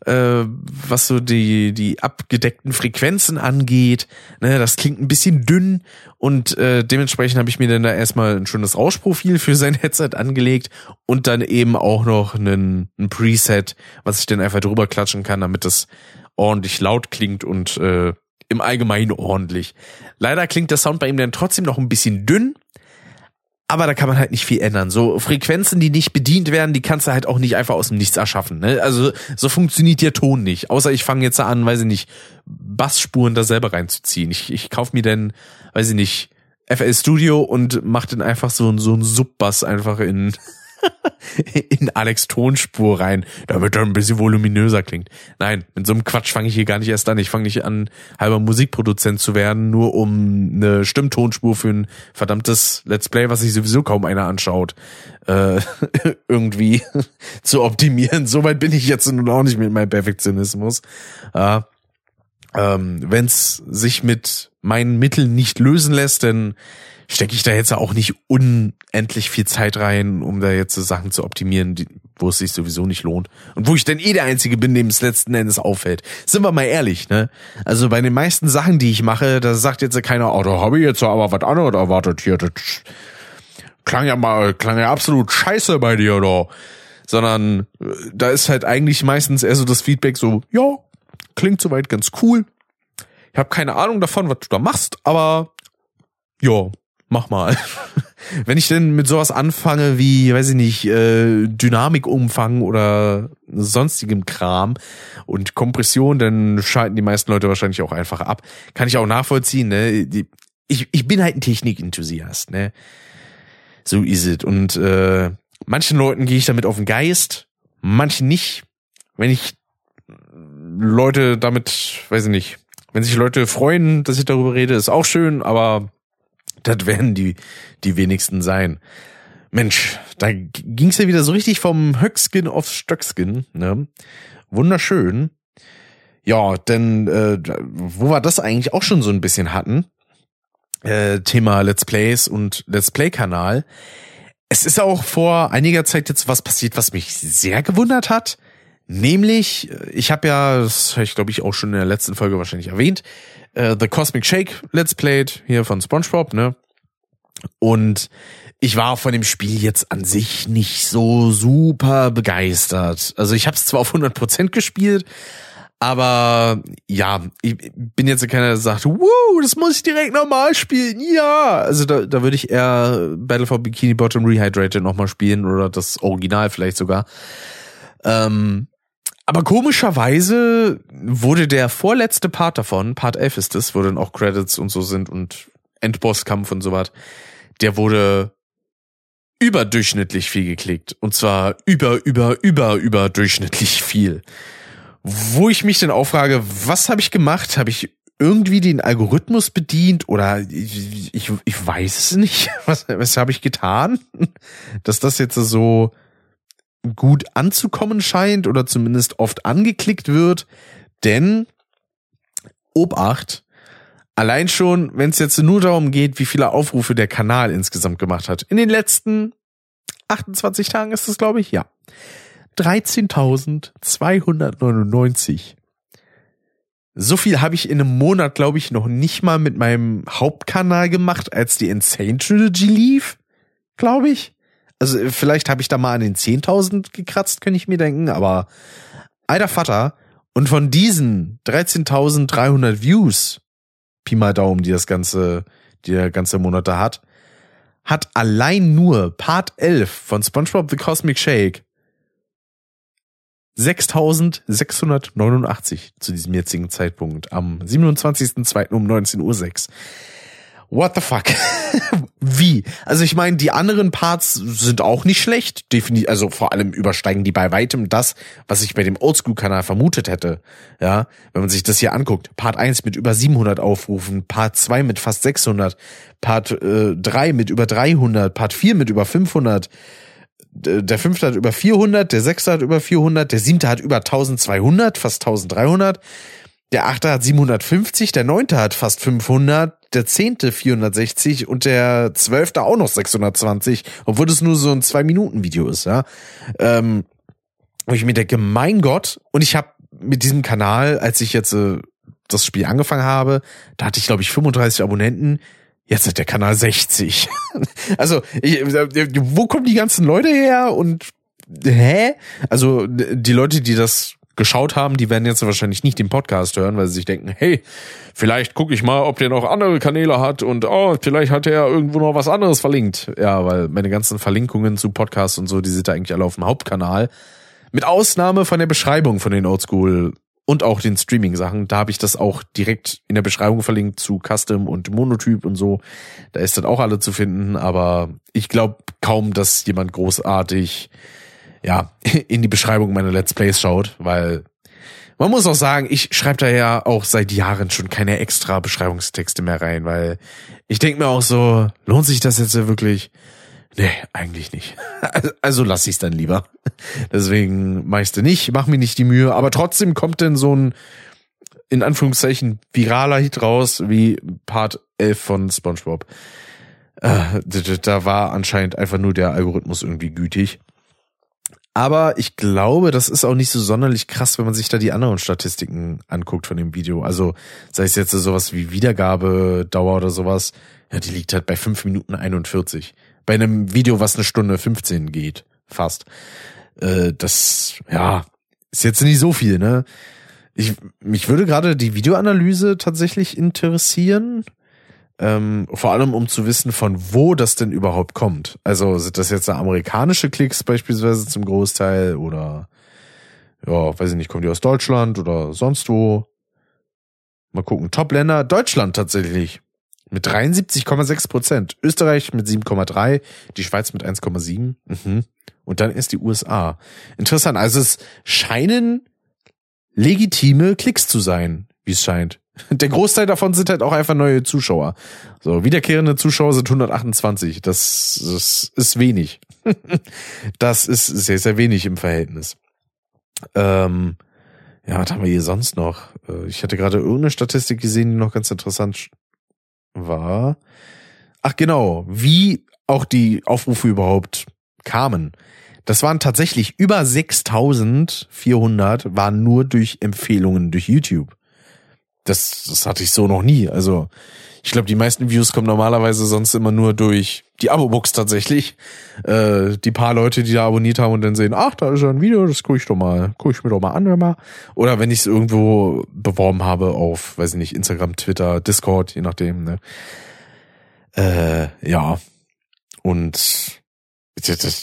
äh, was so die die abgedeckten Frequenzen angeht. Ne, das klingt ein bisschen dünn und äh, dementsprechend habe ich mir dann da erstmal ein schönes Rauschprofil für sein Headset angelegt und dann eben auch noch einen, ein Preset, was ich dann einfach drüber klatschen kann, damit das ordentlich laut klingt und äh, im Allgemeinen ordentlich. Leider klingt der Sound bei ihm dann trotzdem noch ein bisschen dünn, aber da kann man halt nicht viel ändern. So Frequenzen, die nicht bedient werden, die kannst du halt auch nicht einfach aus dem Nichts erschaffen. Ne? Also so funktioniert der Ton nicht. Außer ich fange jetzt an, weiß ich nicht, Bassspuren da selber reinzuziehen. Ich, ich kauf mir dann, weiß ich nicht, FL Studio und mach dann einfach so, so ein Subbass einfach in in Alex Tonspur rein, damit er ein bisschen voluminöser klingt. Nein, mit so einem Quatsch fange ich hier gar nicht erst an. Ich fange nicht an, halber Musikproduzent zu werden, nur um eine Stimmtonspur für ein verdammtes Let's Play, was sich sowieso kaum einer anschaut, äh, irgendwie zu optimieren. Soweit bin ich jetzt nun auch nicht mit meinem Perfektionismus. Äh, ähm, Wenn es sich mit meinen Mitteln nicht lösen lässt, dann stecke ich da jetzt auch nicht unendlich viel Zeit rein, um da jetzt so Sachen zu optimieren, die, wo es sich sowieso nicht lohnt. Und wo ich dann eh der Einzige bin, dem es letzten Endes auffällt. Sind wir mal ehrlich, ne? Also bei den meisten Sachen, die ich mache, da sagt jetzt keiner, oh, da habe ich jetzt aber was anderes erwartet hier. Das klang ja mal, klang ja absolut scheiße bei dir, oder? Sondern äh, da ist halt eigentlich meistens eher so das Feedback so, ja, klingt soweit ganz cool. Ich habe keine Ahnung davon, was du da machst, aber ja, mach mal. Wenn ich denn mit sowas anfange wie, weiß ich nicht, äh, Dynamikumfang oder sonstigem Kram und Kompression, dann schalten die meisten Leute wahrscheinlich auch einfach ab. Kann ich auch nachvollziehen, ne? Ich, ich bin halt ein Technikenthusiast, ne? So ist es. Und äh, manchen Leuten gehe ich damit auf den Geist, manchen nicht. Wenn ich Leute damit, weiß ich nicht, wenn sich Leute freuen, dass ich darüber rede, ist auch schön, aber das werden die, die wenigsten sein. Mensch, da ging's ja wieder so richtig vom Höckskin aufs Stöckskin, ne? Wunderschön. Ja, denn äh, wo wir das eigentlich auch schon so ein bisschen hatten, äh, Thema Let's Plays und Let's Play-Kanal. Es ist auch vor einiger Zeit jetzt was passiert, was mich sehr gewundert hat. Nämlich, äh, ich habe ja, das habe ich glaube ich auch schon in der letzten Folge wahrscheinlich erwähnt, äh, The Cosmic Shake Let's Played hier von SpongeBob, ne? Und ich war von dem Spiel jetzt an sich nicht so super begeistert. Also ich habe es zwar auf 100% gespielt, aber ja, ich bin jetzt keiner, der sagt, wow, das muss ich direkt nochmal spielen. Ja, also da, da würde ich eher Battle for Bikini Bottom Rehydrated nochmal spielen oder das Original vielleicht sogar. Ähm, aber komischerweise wurde der vorletzte Part davon, Part 11 ist es, wo dann auch Credits und so sind und Endbosskampf und so was, der wurde überdurchschnittlich viel geklickt. Und zwar über, über, über, überdurchschnittlich viel. Wo ich mich dann auch frage, was habe ich gemacht? Habe ich irgendwie den Algorithmus bedient oder ich, ich, ich weiß es nicht. Was, was habe ich getan? Dass das jetzt so gut anzukommen scheint oder zumindest oft angeklickt wird. Denn, Obacht, allein schon, wenn es jetzt nur darum geht, wie viele Aufrufe der Kanal insgesamt gemacht hat. In den letzten 28 Tagen ist es, glaube ich, ja. 13.299. So viel habe ich in einem Monat, glaube ich, noch nicht mal mit meinem Hauptkanal gemacht, als die Insane Trilogy lief, glaube ich. Also vielleicht habe ich da mal an den 10.000 gekratzt, könnte ich mir denken, aber alter Vater. Und von diesen 13.300 Views, Pi mal Daumen, die das ganze, die der ganze Monat da hat, hat allein nur Part 11 von SpongeBob The Cosmic Shake 6689 zu diesem jetzigen Zeitpunkt am 27.02. um 19.06 Uhr. What the fuck? Wie? Also ich meine, die anderen Parts sind auch nicht schlecht, definitiv, also vor allem übersteigen die bei weitem das, was ich bei dem Oldschool-Kanal vermutet hätte. Ja, wenn man sich das hier anguckt. Part 1 mit über 700 Aufrufen, Part 2 mit fast 600, Part äh, 3 mit über 300, Part 4 mit über 500, der fünfte hat über 400, der sechste hat über 400, der siebte hat über 1200, fast 1300, der achte hat 750, der neunte hat fast 500, der zehnte 460 und der zwölfte auch noch 620, obwohl das nur so ein Zwei-Minuten-Video ist, ja. Ähm, wo ich mir denke, mein Gott, und ich habe mit diesem Kanal, als ich jetzt äh, das Spiel angefangen habe, da hatte ich, glaube ich, 35 Abonnenten, jetzt hat der Kanal 60. also, ich, äh, wo kommen die ganzen Leute her und hä? Also, die Leute, die das geschaut haben, die werden jetzt wahrscheinlich nicht den Podcast hören, weil sie sich denken, hey, vielleicht gucke ich mal, ob der noch andere Kanäle hat und oh, vielleicht hat er irgendwo noch was anderes verlinkt. Ja, weil meine ganzen Verlinkungen zu Podcasts und so, die sind da eigentlich alle auf dem Hauptkanal. Mit Ausnahme von der Beschreibung von den Oldschool und auch den Streaming-Sachen. Da habe ich das auch direkt in der Beschreibung verlinkt zu Custom und Monotyp und so. Da ist das auch alle zu finden, aber ich glaube kaum, dass jemand großartig ja in die Beschreibung meiner Let's Plays schaut, weil man muss auch sagen, ich schreibe da ja auch seit Jahren schon keine extra Beschreibungstexte mehr rein, weil ich denke mir auch so, lohnt sich das jetzt wirklich? Nee, eigentlich nicht. Also lass ich's dann lieber. Deswegen du nicht, mach mir nicht die Mühe, aber trotzdem kommt denn so ein in Anführungszeichen viraler Hit raus wie Part 11 von SpongeBob. Äh, da war anscheinend einfach nur der Algorithmus irgendwie gütig. Aber ich glaube, das ist auch nicht so sonderlich krass, wenn man sich da die anderen Statistiken anguckt von dem Video. Also sei es jetzt sowas wie Wiedergabedauer oder sowas, ja, die liegt halt bei 5 Minuten 41 bei einem Video, was eine Stunde 15 geht, fast. Äh, das, ja, ist jetzt nicht so viel, ne? Ich, mich würde gerade die Videoanalyse tatsächlich interessieren. Ähm, vor allem, um zu wissen, von wo das denn überhaupt kommt. Also sind das jetzt amerikanische Klicks beispielsweise zum Großteil oder ja, weiß ich nicht, kommen die aus Deutschland oder sonst wo? Mal gucken. Top-Länder, Deutschland tatsächlich. Mit 73,6 Prozent. Österreich mit 7,3, die Schweiz mit 1,7. Mhm. Und dann ist die USA. Interessant. Also es scheinen legitime Klicks zu sein, wie es scheint. Der Großteil davon sind halt auch einfach neue Zuschauer. So, wiederkehrende Zuschauer sind 128. Das, das ist wenig. das ist sehr, sehr wenig im Verhältnis. Ähm, ja, was haben wir hier sonst noch? Äh, ich hatte gerade irgendeine Statistik gesehen, die noch ganz interessant war, ach genau, wie auch die Aufrufe überhaupt kamen. Das waren tatsächlich über 6400 waren nur durch Empfehlungen durch YouTube. Das, das hatte ich so noch nie. Also ich glaube, die meisten Views kommen normalerweise sonst immer nur durch die Abo-Box tatsächlich. Äh, die paar Leute, die da abonniert haben und dann sehen, ach, da ist ja ein Video, das gucke ich doch mal, gucke ich mir doch mal an, mal. Oder wenn ich es irgendwo beworben habe auf, weiß ich nicht, Instagram, Twitter, Discord, je nachdem. Ne? Äh, ja. Und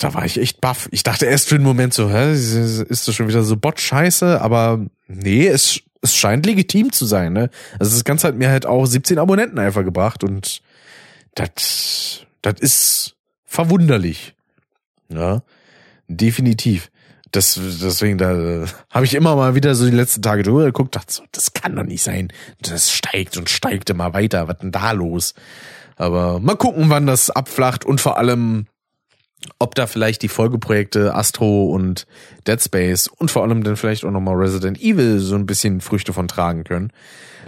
da war ich echt baff. Ich dachte erst für einen Moment so, hä, ist das schon wieder so Bot-Scheiße? Aber nee, es es scheint legitim zu sein, ne? Also das Ganze hat mir halt auch 17 Abonnenten einfach gebracht und das, das ist verwunderlich. Ja, definitiv. Das, deswegen, da habe ich immer mal wieder so die letzten Tage drüber geguckt, dachte so, das kann doch nicht sein. Das steigt und steigt immer weiter. Was denn da los? Aber mal gucken, wann das abflacht und vor allem, ob da vielleicht die Folgeprojekte Astro und Dead Space und vor allem dann vielleicht auch nochmal Resident Evil so ein bisschen Früchte von tragen können.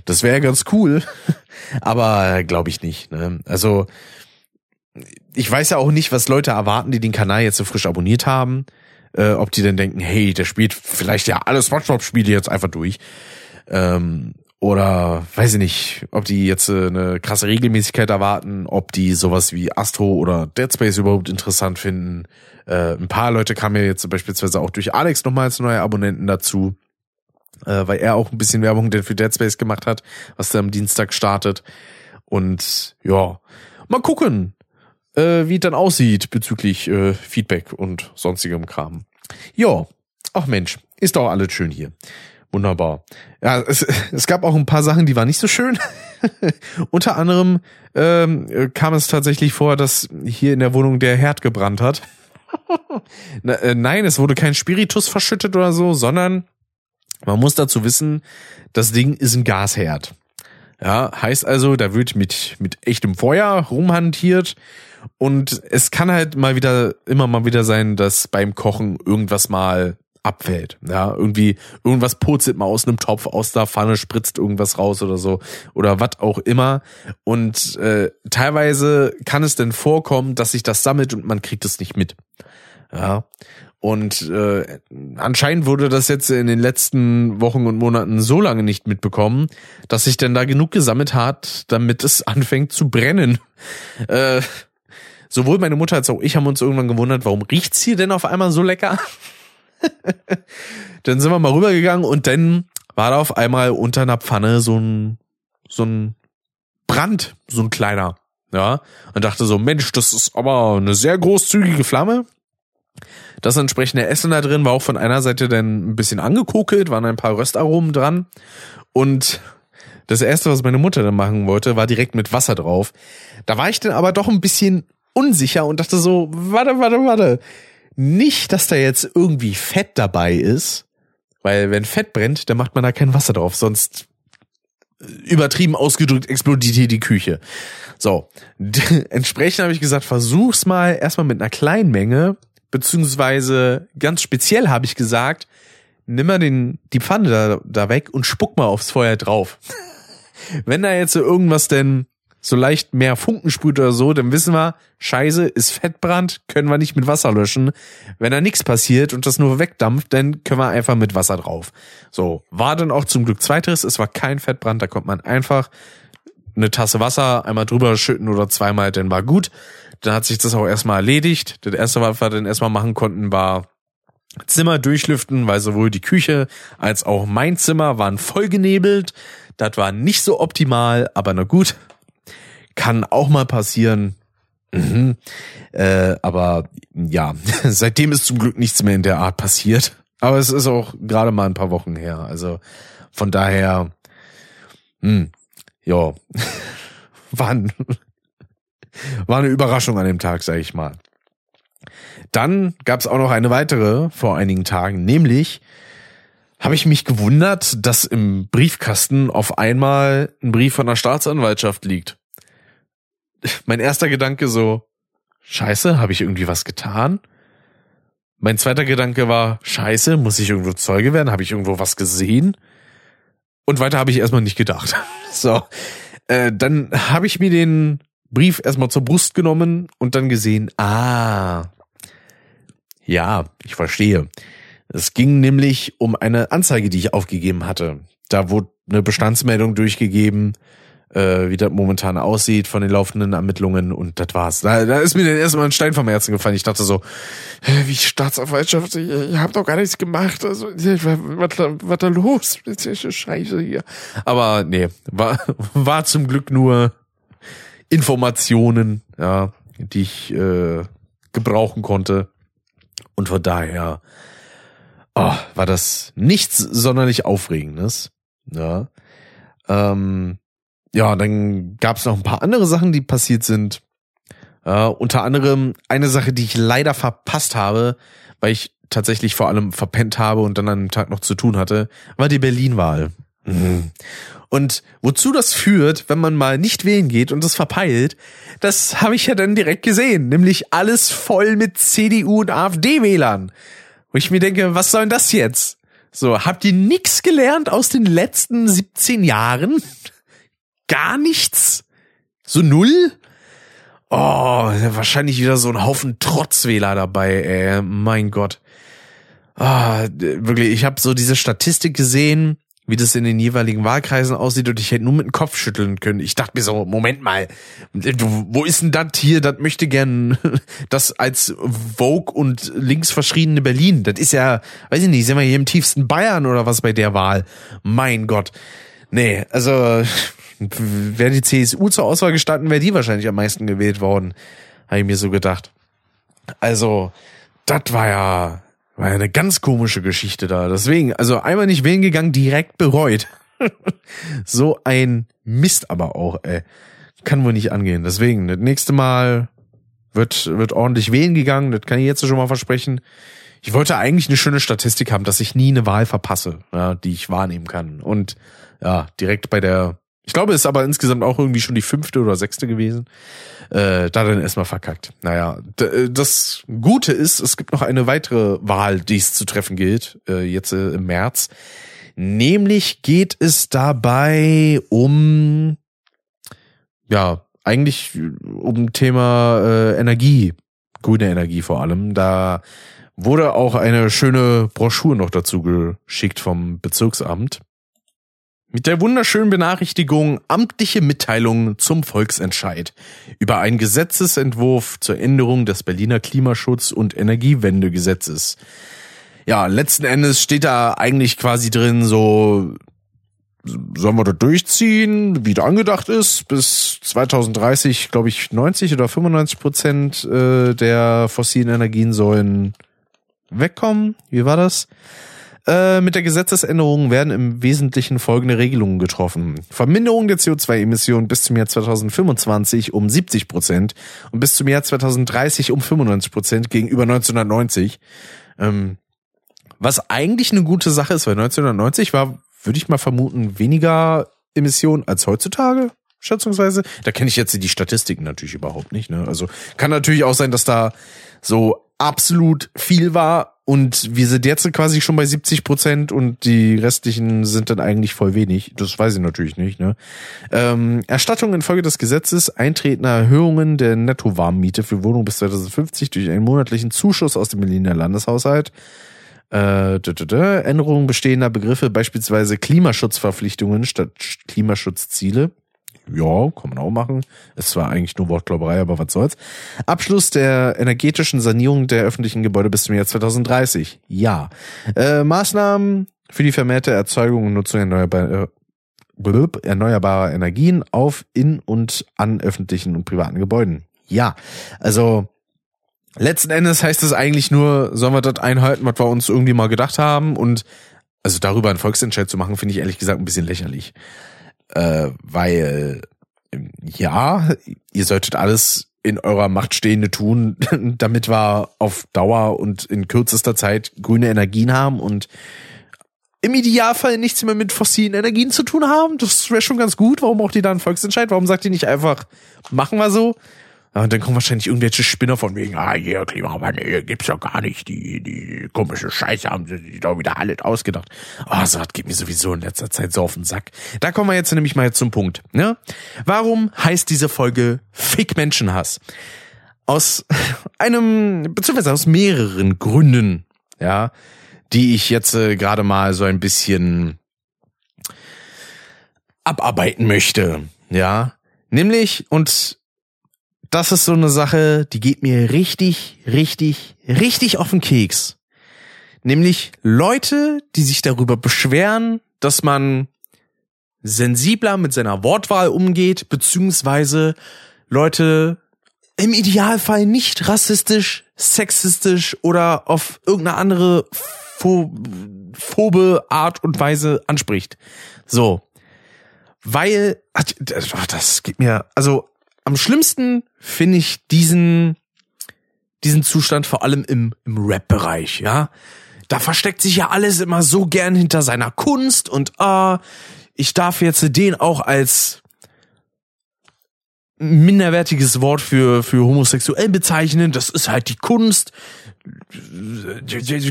Das wäre ganz cool, aber glaube ich nicht. Ne? Also ich weiß ja auch nicht, was Leute erwarten, die den Kanal jetzt so frisch abonniert haben. Äh, ob die denn denken, hey, der spielt vielleicht ja alle SpongeBob-Spiele jetzt einfach durch. Ähm, oder weiß ich nicht, ob die jetzt äh, eine krasse Regelmäßigkeit erwarten, ob die sowas wie Astro oder Dead Space überhaupt interessant finden. Äh, ein paar Leute kamen ja jetzt beispielsweise auch durch Alex nochmal als neue Abonnenten dazu, äh, weil er auch ein bisschen Werbung denn für Dead Space gemacht hat, was da am Dienstag startet. Und ja, mal gucken, äh, wie es dann aussieht bezüglich äh, Feedback und sonstigem Kram. Ja, ach Mensch, ist doch alles schön hier. Wunderbar. Ja, es, es gab auch ein paar Sachen, die waren nicht so schön. Unter anderem ähm, kam es tatsächlich vor, dass hier in der Wohnung der Herd gebrannt hat. Na, äh, nein, es wurde kein Spiritus verschüttet oder so, sondern man muss dazu wissen, das Ding ist ein Gasherd. Ja, heißt also, da wird mit, mit echtem Feuer rumhantiert und es kann halt mal wieder, immer mal wieder sein, dass beim Kochen irgendwas mal abfällt. Ja, irgendwie, irgendwas purzelt mal aus einem Topf, aus der Pfanne spritzt irgendwas raus oder so. Oder was auch immer. Und äh, teilweise kann es denn vorkommen, dass sich das sammelt und man kriegt es nicht mit. Ja. Und äh, anscheinend wurde das jetzt in den letzten Wochen und Monaten so lange nicht mitbekommen, dass sich denn da genug gesammelt hat, damit es anfängt zu brennen. Äh, sowohl meine Mutter als auch ich haben uns irgendwann gewundert, warum riecht's hier denn auf einmal so lecker? dann sind wir mal rübergegangen und dann war da auf einmal unter einer Pfanne so ein, so ein Brand, so ein kleiner. Ja, und dachte so, Mensch, das ist aber eine sehr großzügige Flamme. Das entsprechende Essen da drin war auch von einer Seite dann ein bisschen angekokelt, waren ein paar Röstaromen dran. Und das erste, was meine Mutter dann machen wollte, war direkt mit Wasser drauf. Da war ich dann aber doch ein bisschen unsicher und dachte so, warte, warte, warte. Nicht, dass da jetzt irgendwie Fett dabei ist, weil wenn Fett brennt, dann macht man da kein Wasser drauf, sonst übertrieben ausgedrückt explodiert hier die Küche. So, entsprechend habe ich gesagt, versuch's mal erstmal mit einer kleinen Menge, beziehungsweise ganz speziell habe ich gesagt, nimm mal den, die Pfanne da, da weg und spuck mal aufs Feuer drauf. Wenn da jetzt so irgendwas denn so leicht mehr Funken sprüht oder so, dann wissen wir, scheiße, ist Fettbrand, können wir nicht mit Wasser löschen. Wenn da nichts passiert und das nur wegdampft, dann können wir einfach mit Wasser drauf. So, war dann auch zum Glück zweiteres, es war kein Fettbrand, da kommt man einfach eine Tasse Wasser einmal drüber schütten oder zweimal, dann war gut. Dann hat sich das auch erstmal erledigt. Das erste, was wir dann erstmal machen konnten, war Zimmer durchlüften, weil sowohl die Küche als auch mein Zimmer waren vollgenebelt. Das war nicht so optimal, aber na gut, kann auch mal passieren. Mhm. Äh, aber ja, seitdem ist zum Glück nichts mehr in der Art passiert. Aber es ist auch gerade mal ein paar Wochen her. Also von daher, hm, ja, war, war eine Überraschung an dem Tag, sag ich mal. Dann gab es auch noch eine weitere vor einigen Tagen, nämlich habe ich mich gewundert, dass im Briefkasten auf einmal ein Brief von der Staatsanwaltschaft liegt mein erster Gedanke so, scheiße, habe ich irgendwie was getan? Mein zweiter Gedanke war, scheiße, muss ich irgendwo Zeuge werden? Habe ich irgendwo was gesehen? Und weiter habe ich erstmal nicht gedacht. So, äh, dann habe ich mir den Brief erstmal zur Brust genommen und dann gesehen, ah, ja, ich verstehe. Es ging nämlich um eine Anzeige, die ich aufgegeben hatte. Da wurde eine Bestandsmeldung durchgegeben, äh, wie das momentan aussieht von den laufenden Ermittlungen und das war's. Da, da ist mir dann erstmal ein Stein vom Herzen gefallen. Ich dachte so, hä, wie Staatsanwaltschaft, ihr, ihr habt doch gar nichts gemacht. Also, was, was da los? Scheiße hier. Aber nee, war, war zum Glück nur Informationen, ja, die ich äh, gebrauchen konnte. Und von daher oh, war das nichts sonderlich Aufregendes. Ja. Ähm, ja, dann gab es noch ein paar andere Sachen, die passiert sind. Äh, unter anderem eine Sache, die ich leider verpasst habe, weil ich tatsächlich vor allem verpennt habe und dann an dem Tag noch zu tun hatte, war die Berlin-Wahl. Mhm. Und wozu das führt, wenn man mal nicht wählen geht und das verpeilt, das habe ich ja dann direkt gesehen, nämlich alles voll mit CDU und AfD-Wählern. Wo ich mir denke, was soll denn das jetzt? So, habt ihr nix gelernt aus den letzten 17 Jahren? Gar nichts? So null? Oh, wahrscheinlich wieder so ein Haufen Trotzwähler dabei, ey. Mein Gott. Ah, wirklich, ich habe so diese Statistik gesehen, wie das in den jeweiligen Wahlkreisen aussieht und ich hätte nur mit dem Kopf schütteln können. Ich dachte mir so, Moment mal, wo ist denn das hier? Das möchte gern das als Vogue und links verschriebene Berlin. Das ist ja, weiß ich nicht, sind wir hier im tiefsten Bayern oder was bei der Wahl? Mein Gott. Nee, also Wäre die CSU zur Auswahl gestanden, wäre die wahrscheinlich am meisten gewählt worden. Habe ich mir so gedacht. Also, das war ja, war ja eine ganz komische Geschichte da. Deswegen, also einmal nicht wählen gegangen, direkt bereut. so ein Mist aber auch, ey. Kann wohl nicht angehen. Deswegen, das nächste Mal wird, wird ordentlich wählen gegangen. Das kann ich jetzt schon mal versprechen. Ich wollte eigentlich eine schöne Statistik haben, dass ich nie eine Wahl verpasse, ja, die ich wahrnehmen kann. Und ja, direkt bei der ich glaube, es ist aber insgesamt auch irgendwie schon die fünfte oder sechste gewesen. Äh, da dann erstmal verkackt. Naja, äh, das Gute ist, es gibt noch eine weitere Wahl, die es zu treffen gilt, äh, jetzt äh, im März. Nämlich geht es dabei um, ja, eigentlich um Thema äh, Energie, grüne Energie vor allem. Da wurde auch eine schöne Broschüre noch dazu geschickt vom Bezirksamt. Mit der wunderschönen Benachrichtigung amtliche Mitteilung zum Volksentscheid über einen Gesetzesentwurf zur Änderung des Berliner Klimaschutz- und Energiewendegesetzes. Ja, letzten Endes steht da eigentlich quasi drin so sollen wir da durchziehen, wie da angedacht ist. Bis 2030, glaube ich, 90 oder 95 Prozent äh, der fossilen Energien sollen wegkommen. Wie war das? Äh, mit der Gesetzesänderung werden im Wesentlichen folgende Regelungen getroffen. Verminderung der CO2-Emissionen bis zum Jahr 2025 um 70 Prozent und bis zum Jahr 2030 um 95 Prozent gegenüber 1990. Ähm, was eigentlich eine gute Sache ist, weil 1990 war, würde ich mal vermuten, weniger Emissionen als heutzutage schätzungsweise. Da kenne ich jetzt die Statistiken natürlich überhaupt nicht. Ne? Also kann natürlich auch sein, dass da so absolut viel war und wir sind jetzt quasi schon bei 70 Prozent und die restlichen sind dann eigentlich voll wenig. Das weiß ich natürlich nicht. Ne? Ähm, Erstattung infolge des Gesetzes, eintretender Erhöhungen der Netto-Warmmiete für Wohnungen bis 2050 durch einen monatlichen Zuschuss aus dem Berliner Landeshaushalt. Äh, Änderungen bestehender Begriffe, beispielsweise Klimaschutzverpflichtungen statt Klimaschutzziele. Ja, kann man auch machen. Es war eigentlich nur Wortglauberei, aber was soll's. Abschluss der energetischen Sanierung der öffentlichen Gebäude bis zum Jahr 2030. Ja. Äh, Maßnahmen für die vermehrte Erzeugung und Nutzung erneuerbarer, äh, erneuerbarer Energien auf, in und an öffentlichen und privaten Gebäuden. Ja. Also, letzten Endes heißt es eigentlich nur, sollen wir das einhalten, was wir uns irgendwie mal gedacht haben und also darüber einen Volksentscheid zu machen, finde ich ehrlich gesagt ein bisschen lächerlich äh, weil ja, ihr solltet alles in eurer Macht Stehende tun, damit wir auf Dauer und in kürzester Zeit grüne Energien haben und im Idealfall nichts mehr mit fossilen Energien zu tun haben. Das wäre schon ganz gut. Warum braucht ihr da einen Volksentscheid? Warum sagt ihr nicht einfach, machen wir so? Und dann kommen wahrscheinlich irgendwelche Spinner von wegen, ah, hier, Klimawandel, gibt's doch gar nicht, die, die komische Scheiße haben sie doch wieder alles ausgedacht. Oh, so, das geht mir sowieso in letzter Zeit so auf den Sack. Da kommen wir jetzt nämlich mal zum Punkt, ne? Warum heißt diese Folge Fick Menschenhass? Aus einem, beziehungsweise aus mehreren Gründen, ja, die ich jetzt äh, gerade mal so ein bisschen abarbeiten möchte, ja. Nämlich, und das ist so eine Sache, die geht mir richtig, richtig, richtig auf den Keks. Nämlich Leute, die sich darüber beschweren, dass man sensibler mit seiner Wortwahl umgeht, beziehungsweise Leute im Idealfall nicht rassistisch, sexistisch oder auf irgendeine andere phobe Art und Weise anspricht. So. Weil, das geht mir, also am schlimmsten finde ich diesen, diesen Zustand vor allem im, im Rap-Bereich, ja. Da versteckt sich ja alles immer so gern hinter seiner Kunst und ah, ich darf jetzt den auch als minderwertiges Wort für, für homosexuell bezeichnen. Das ist halt die Kunst.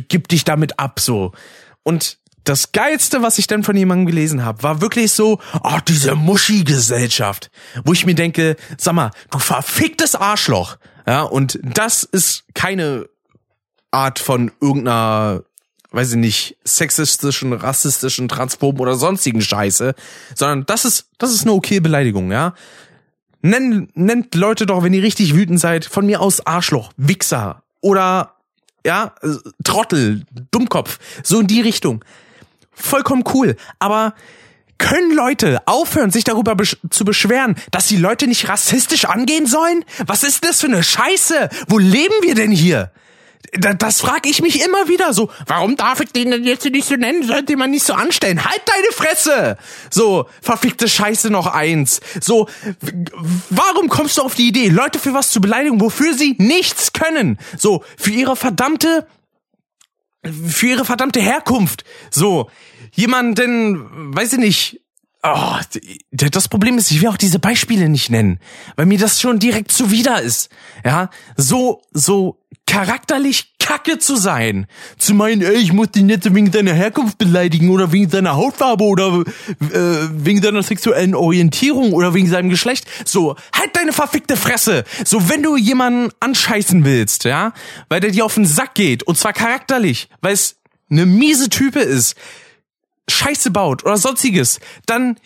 Gib dich damit ab, so. Und das geilste, was ich dann von jemandem gelesen habe, war wirklich so, oh, diese Muschi-Gesellschaft, wo ich mir denke, sag mal, du verficktes Arschloch, ja, und das ist keine Art von irgendeiner, weiß ich nicht, sexistischen, rassistischen, transphoben oder sonstigen Scheiße, sondern das ist, das ist eine okay Beleidigung, ja. Nennt, nennt Leute doch, wenn ihr richtig wütend seid, von mir aus Arschloch, Wichser oder ja, Trottel, Dummkopf, so in die Richtung vollkommen cool. Aber können Leute aufhören, sich darüber besch zu beschweren, dass die Leute nicht rassistisch angehen sollen? Was ist das für eine Scheiße? Wo leben wir denn hier? Das, das frage ich mich immer wieder so. Warum darf ich den denn jetzt nicht so nennen? Sollte man nicht so anstellen? Halt deine Fresse! So, verfickte Scheiße noch eins. So, warum kommst du auf die Idee, Leute für was zu beleidigen, wofür sie nichts können? So, für ihre verdammte für ihre verdammte Herkunft. So, jemanden, weiß ich nicht, oh, das Problem ist, ich will auch diese Beispiele nicht nennen, weil mir das schon direkt zuwider ist. Ja, so, so charakterlich kacke zu sein. Zu meinen, ey, ich muss dich nicht wegen deiner Herkunft beleidigen oder wegen deiner Hautfarbe oder äh, wegen deiner sexuellen Orientierung oder wegen seinem Geschlecht. So, halt deine verfickte Fresse. So, wenn du jemanden anscheißen willst, ja, weil der dir auf den Sack geht und zwar charakterlich, weil es eine miese Type ist, Scheiße baut oder sonstiges, dann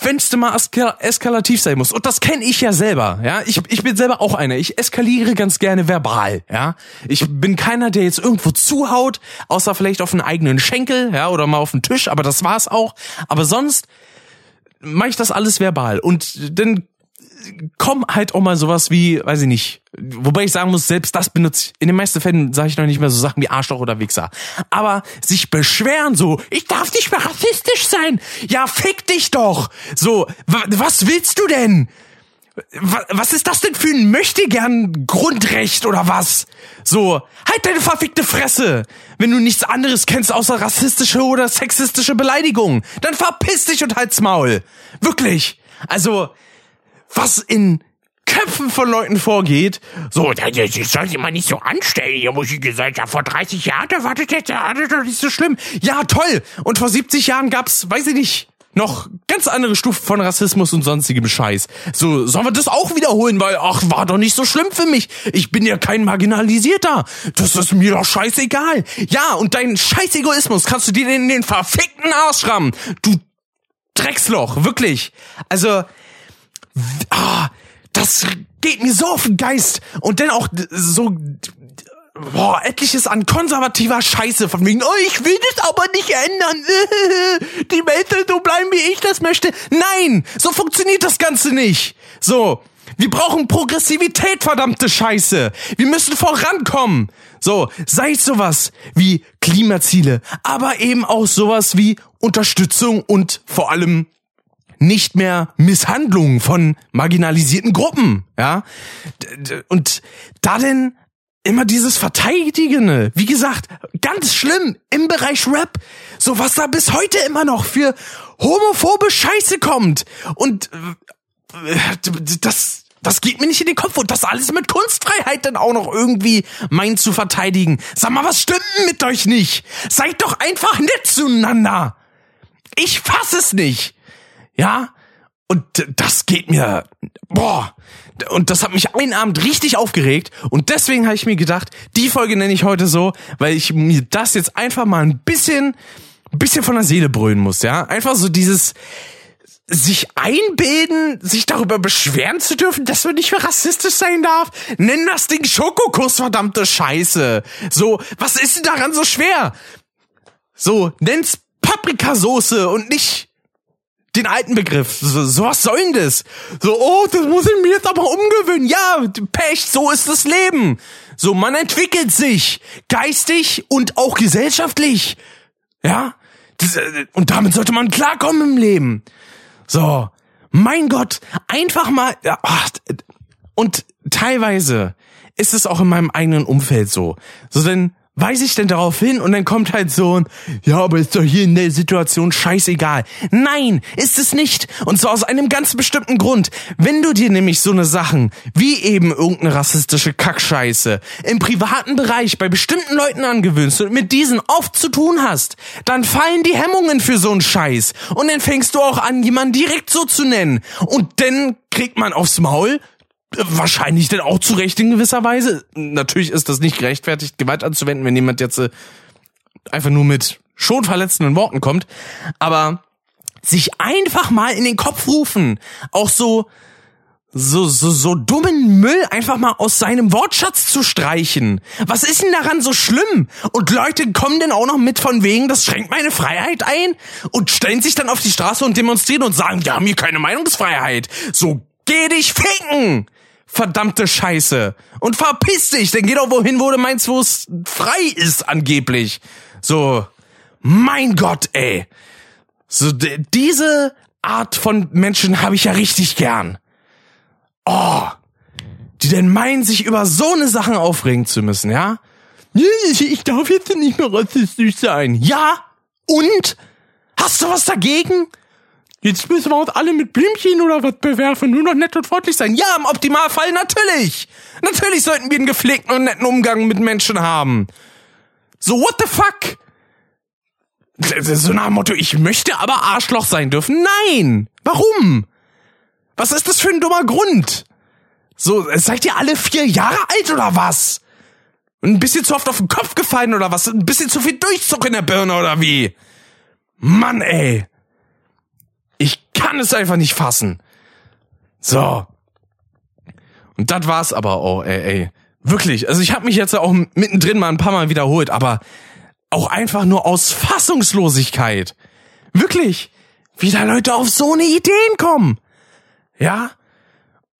wenn's denn mal eska eskalativ sein muss. Und das kenne ich ja selber, ja. Ich, ich bin selber auch einer. Ich eskaliere ganz gerne verbal, ja. Ich bin keiner, der jetzt irgendwo zuhaut, außer vielleicht auf einen eigenen Schenkel, ja, oder mal auf den Tisch, aber das war's auch. Aber sonst mache ich das alles verbal. Und dann komm halt auch mal sowas wie, weiß ich nicht. Wobei ich sagen muss, selbst das benutze ich, in den meisten Fällen sage ich noch nicht mehr so Sachen wie Arschloch oder Wichser. Aber sich beschweren so, ich darf nicht mehr rassistisch sein. Ja, fick dich doch. So, was willst du denn? Was ist das denn für ein möchte gern Grundrecht oder was? So, halt deine verfickte Fresse. Wenn du nichts anderes kennst außer rassistische oder sexistische Beleidigungen, dann verpiss dich und halt's Maul. Wirklich. Also, was in Köpfen von Leuten vorgeht. So, ich soll sich mal nicht so anstellen, hier muss ich gesagt, ja, vor 30 Jahren, da war das jetzt das doch nicht so schlimm. Ja, toll. Und vor 70 Jahren gab's, weiß ich nicht, noch ganz andere Stufen von Rassismus und sonstigem Scheiß. So, sollen wir das auch wiederholen, weil, ach, war doch nicht so schlimm für mich. Ich bin ja kein Marginalisierter. Das ist mir doch scheißegal. Ja, und deinen scheiß Egoismus kannst du dir in den verfickten Arsch rammen. Du Drecksloch, wirklich. Also, ah, das geht mir so auf den Geist. Und dann auch so, boah, etliches an konservativer Scheiße von wegen, oh, ich will das aber nicht ändern. Die Welt soll so bleiben, wie ich das möchte. Nein, so funktioniert das Ganze nicht. So. Wir brauchen Progressivität, verdammte Scheiße. Wir müssen vorankommen. So, sei es sowas wie Klimaziele, aber eben auch sowas wie Unterstützung und vor allem nicht mehr Misshandlungen von marginalisierten Gruppen, ja? Und da denn immer dieses Verteidigende, wie gesagt, ganz schlimm im Bereich Rap, so was da bis heute immer noch für homophobe Scheiße kommt und äh, das das geht mir nicht in den Kopf und das alles mit Kunstfreiheit dann auch noch irgendwie meint zu verteidigen. Sag mal, was stimmt mit euch nicht? Seid doch einfach nett zueinander. Ich fass es nicht. Ja? Und das geht mir, boah. Und das hat mich einen Abend richtig aufgeregt. Und deswegen habe ich mir gedacht, die Folge nenne ich heute so, weil ich mir das jetzt einfach mal ein bisschen, bisschen von der Seele brüllen muss, ja? Einfach so dieses, sich einbilden, sich darüber beschweren zu dürfen, dass man nicht mehr rassistisch sein darf. Nenn das Ding Schokokuss, verdammte Scheiße. So, was ist denn daran so schwer? So, nenn's Paprikasoße und nicht den alten Begriff. So, so was soll denn das? So, oh, das muss ich mir jetzt aber umgewöhnen. Ja, Pech, so ist das Leben. So, man entwickelt sich. Geistig und auch gesellschaftlich. Ja? Das, äh, und damit sollte man klarkommen im Leben. So. Mein Gott, einfach mal, ach, und teilweise ist es auch in meinem eigenen Umfeld so. So, denn Weiß ich denn darauf hin und dann kommt halt so ein, ja, aber ist doch hier in der Situation scheißegal. Nein, ist es nicht. Und zwar aus einem ganz bestimmten Grund. Wenn du dir nämlich so eine Sachen, wie eben irgendeine rassistische Kackscheiße, im privaten Bereich bei bestimmten Leuten angewöhnst und mit diesen oft zu tun hast, dann fallen die Hemmungen für so einen Scheiß. Und dann fängst du auch an, jemanden direkt so zu nennen. Und dann kriegt man aufs Maul, wahrscheinlich denn auch zu Recht in gewisser Weise. Natürlich ist das nicht gerechtfertigt, Gewalt anzuwenden, wenn jemand jetzt äh, einfach nur mit schon verletzenden Worten kommt. Aber sich einfach mal in den Kopf rufen, auch so so, so, so dummen Müll einfach mal aus seinem Wortschatz zu streichen. Was ist denn daran so schlimm? Und Leute kommen denn auch noch mit von wegen, das schränkt meine Freiheit ein? Und stellen sich dann auf die Straße und demonstrieren und sagen, wir haben hier keine Meinungsfreiheit. So, geh dich ficken! Verdammte Scheiße. Und verpiss dich, denn geh doch wohin, wo du meinst, wo es frei ist, angeblich. So, mein Gott, ey. So, diese Art von Menschen habe ich ja richtig gern. Oh, die denn meinen, sich über so eine Sachen aufregen zu müssen, ja? Ich darf jetzt nicht mehr rassistisch sein. Ja? Und? Hast du was dagegen? Jetzt müssen wir uns alle mit Blümchen oder was bewerfen, nur noch nett und freundlich sein. Ja, im Optimalfall natürlich. Natürlich sollten wir einen gepflegten und netten Umgang mit Menschen haben. So, what the fuck? So nach dem Motto, ich möchte aber Arschloch sein dürfen. Nein! Warum? Was ist das für ein dummer Grund? So, seid ihr alle vier Jahre alt oder was? Ein bisschen zu oft auf den Kopf gefallen oder was? Ein bisschen zu viel Durchzug in der Birne oder wie? Mann, ey. Ich kann es einfach nicht fassen. So. Und das war's aber auch, ey, ey. Wirklich. Also ich habe mich jetzt auch mittendrin mal ein paar Mal wiederholt, aber auch einfach nur aus Fassungslosigkeit. Wirklich. Wie da Leute auf so eine Ideen kommen. Ja?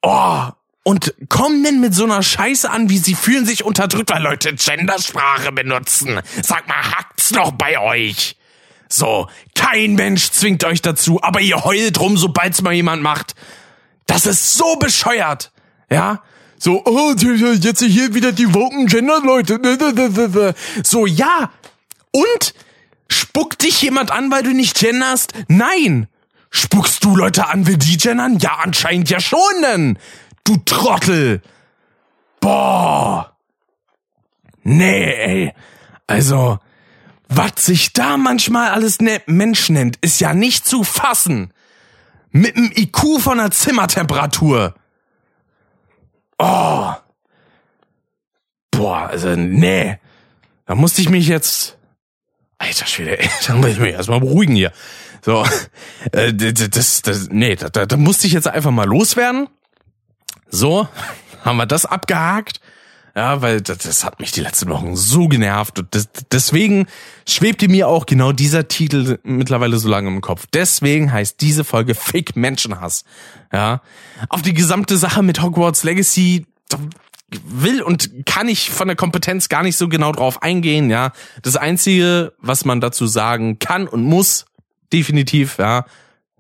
Oh, und kommen denn mit so einer Scheiße an, wie sie fühlen sich unterdrückt, weil Leute Gendersprache benutzen. Sag mal, hackt's doch bei euch. So, kein Mensch zwingt euch dazu, aber ihr heult rum, sobald's mal jemand macht. Das ist so bescheuert. Ja? So, oh, jetzt hier wieder die woken Gender-Leute. So, ja. Und? Spuckt dich jemand an, weil du nicht genderst? Nein. Spuckst du Leute an, will die gendern? Ja, anscheinend ja schon denn. Du Trottel! Boah! Nee, ey. Also, was sich da manchmal alles ne Mensch nennt, ist ja nicht zu fassen. Mit dem IQ von der Zimmertemperatur. Oh. Boah, also, nee. Da musste ich mich jetzt. Alter Schwede, ey, da muss ich mich erstmal beruhigen hier. So, äh, das, das, nee, da, da musste ich jetzt einfach mal loswerden. So, haben wir das abgehakt. Ja, weil das, das hat mich die letzten Wochen so genervt. Und das, deswegen schwebte mir auch genau dieser Titel mittlerweile so lange im Kopf. Deswegen heißt diese Folge Fake Menschenhass. Ja, auf die gesamte Sache mit Hogwarts Legacy will und kann ich von der Kompetenz gar nicht so genau drauf eingehen. Ja, das einzige, was man dazu sagen kann und muss, definitiv, ja,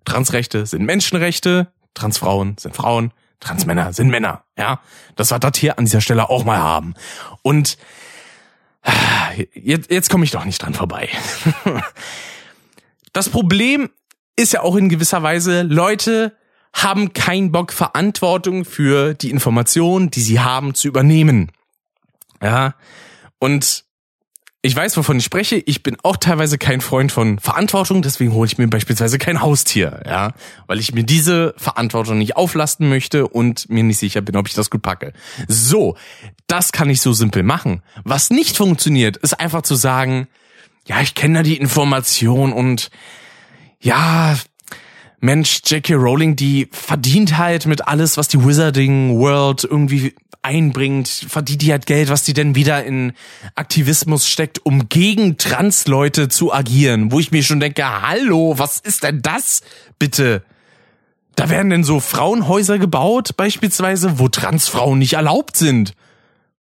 Transrechte sind Menschenrechte, Transfrauen sind Frauen, Transmänner sind Männer, ja. Das wir das hier an dieser Stelle auch mal haben. Und jetzt, jetzt komme ich doch nicht dran vorbei. Das Problem ist ja auch in gewisser Weise, Leute haben keinen Bock, Verantwortung für die Informationen, die sie haben, zu übernehmen. Ja. Und ich weiß, wovon ich spreche. Ich bin auch teilweise kein Freund von Verantwortung, deswegen hole ich mir beispielsweise kein Haustier, ja, weil ich mir diese Verantwortung nicht auflasten möchte und mir nicht sicher bin, ob ich das gut packe. So, das kann ich so simpel machen. Was nicht funktioniert, ist einfach zu sagen, ja, ich kenne da die Information und ja, Mensch, J.K. Rowling, die verdient halt mit alles, was die Wizarding World irgendwie einbringt, verdient die halt Geld, was die denn wieder in Aktivismus steckt, um gegen Trans-Leute zu agieren. Wo ich mir schon denke, hallo, was ist denn das bitte? Da werden denn so Frauenhäuser gebaut, beispielsweise, wo Transfrauen nicht erlaubt sind.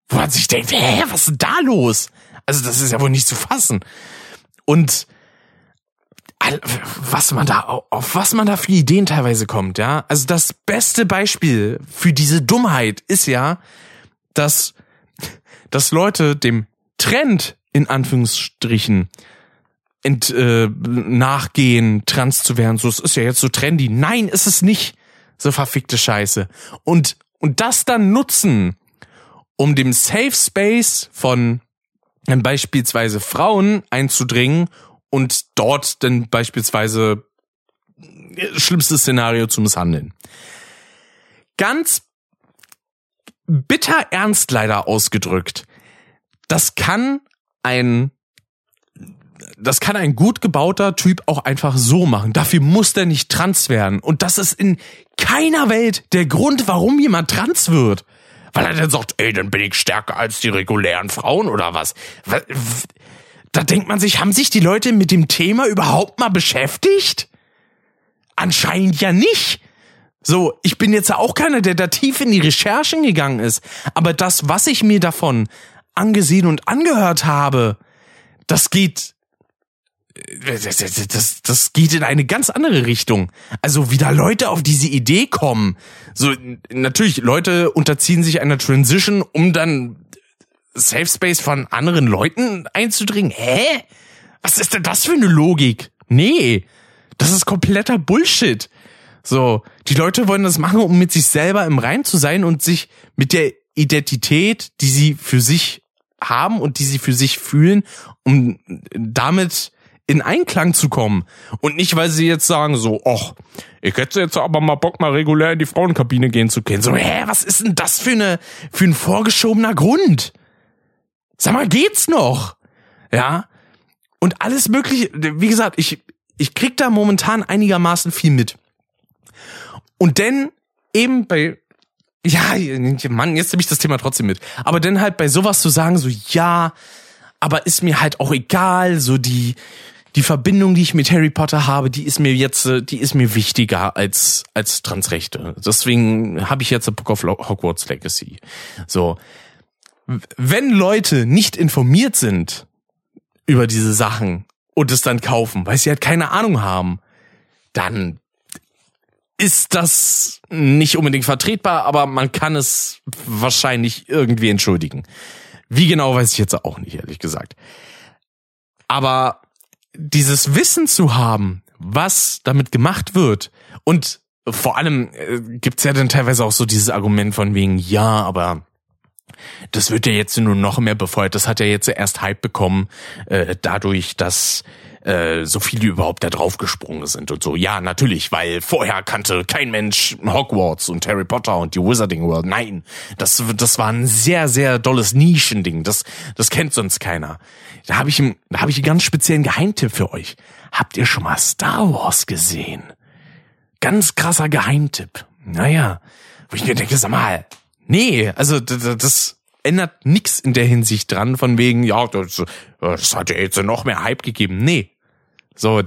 Wo man sich denkt, hä, was ist denn da los? Also das ist ja wohl nicht zu fassen. Und was man da, auf was man da für Ideen teilweise kommt, ja. Also das beste Beispiel für diese Dummheit ist ja, dass, dass Leute dem Trend in Anführungsstrichen ent, äh, nachgehen, trans zu werden. So, es ist ja jetzt so trendy. Nein, ist es nicht. So verfickte Scheiße. Und, und das dann nutzen, um dem Safe Space von beispielsweise Frauen einzudringen und dort dann beispielsweise äh, schlimmstes Szenario zu misshandeln. Ganz bitter ernst leider ausgedrückt. Das kann ein das kann ein gut gebauter Typ auch einfach so machen. Dafür muss der nicht trans werden. Und das ist in keiner Welt der Grund, warum jemand trans wird. Weil er dann sagt, ey, dann bin ich stärker als die regulären Frauen oder was. Da denkt man sich, haben sich die Leute mit dem Thema überhaupt mal beschäftigt? Anscheinend ja nicht. So, ich bin jetzt auch keiner, der da tief in die Recherchen gegangen ist. Aber das, was ich mir davon angesehen und angehört habe, das geht, das, das, das geht in eine ganz andere Richtung. Also wie da Leute auf diese Idee kommen. So, natürlich, Leute unterziehen sich einer Transition, um dann Safe Space von anderen Leuten einzudringen? Hä? Was ist denn das für eine Logik? Nee, das ist kompletter Bullshit. So, die Leute wollen das machen, um mit sich selber im Rein zu sein und sich mit der Identität, die sie für sich haben und die sie für sich fühlen, um damit in Einklang zu kommen. Und nicht, weil sie jetzt sagen so, ach, ich hätte jetzt aber mal Bock, mal regulär in die Frauenkabine gehen zu können. So, hä, was ist denn das für eine, für ein vorgeschobener Grund? Sag mal, geht's noch? Ja. Und alles mögliche, wie gesagt, ich, ich krieg da momentan einigermaßen viel mit. Und denn eben bei ja, Mann, jetzt nehme ich das Thema trotzdem mit. Aber dann halt bei sowas zu sagen, so ja, aber ist mir halt auch egal, so die die Verbindung, die ich mit Harry Potter habe, die ist mir jetzt, die ist mir wichtiger als als Transrechte. Deswegen habe ich jetzt a Book of Hogwarts Legacy. So, wenn Leute nicht informiert sind über diese Sachen und es dann kaufen, weil sie halt keine Ahnung haben, dann ist das nicht unbedingt vertretbar, aber man kann es wahrscheinlich irgendwie entschuldigen. Wie genau weiß ich jetzt auch nicht, ehrlich gesagt. Aber dieses Wissen zu haben, was damit gemacht wird und vor allem äh, gibt's ja dann teilweise auch so dieses Argument von wegen, ja, aber das wird ja jetzt nur noch mehr befeuert. Das hat ja jetzt erst Hype bekommen, äh, dadurch, dass äh, so viele überhaupt da drauf gesprungen sind und so. Ja, natürlich, weil vorher kannte kein Mensch Hogwarts und Harry Potter und die Wizarding World. Nein, das, das war ein sehr, sehr dolles Nischending. Das, das kennt sonst keiner. Da habe ich, da hab ich einen ganz speziellen Geheimtipp für euch. Habt ihr schon mal Star Wars gesehen? Ganz krasser Geheimtipp. Naja, wo ich mir denke, sag mal, nee, also das, ändert nichts in der Hinsicht dran, von wegen, ja, das, das hat ja jetzt noch mehr Hype gegeben. Nee. So,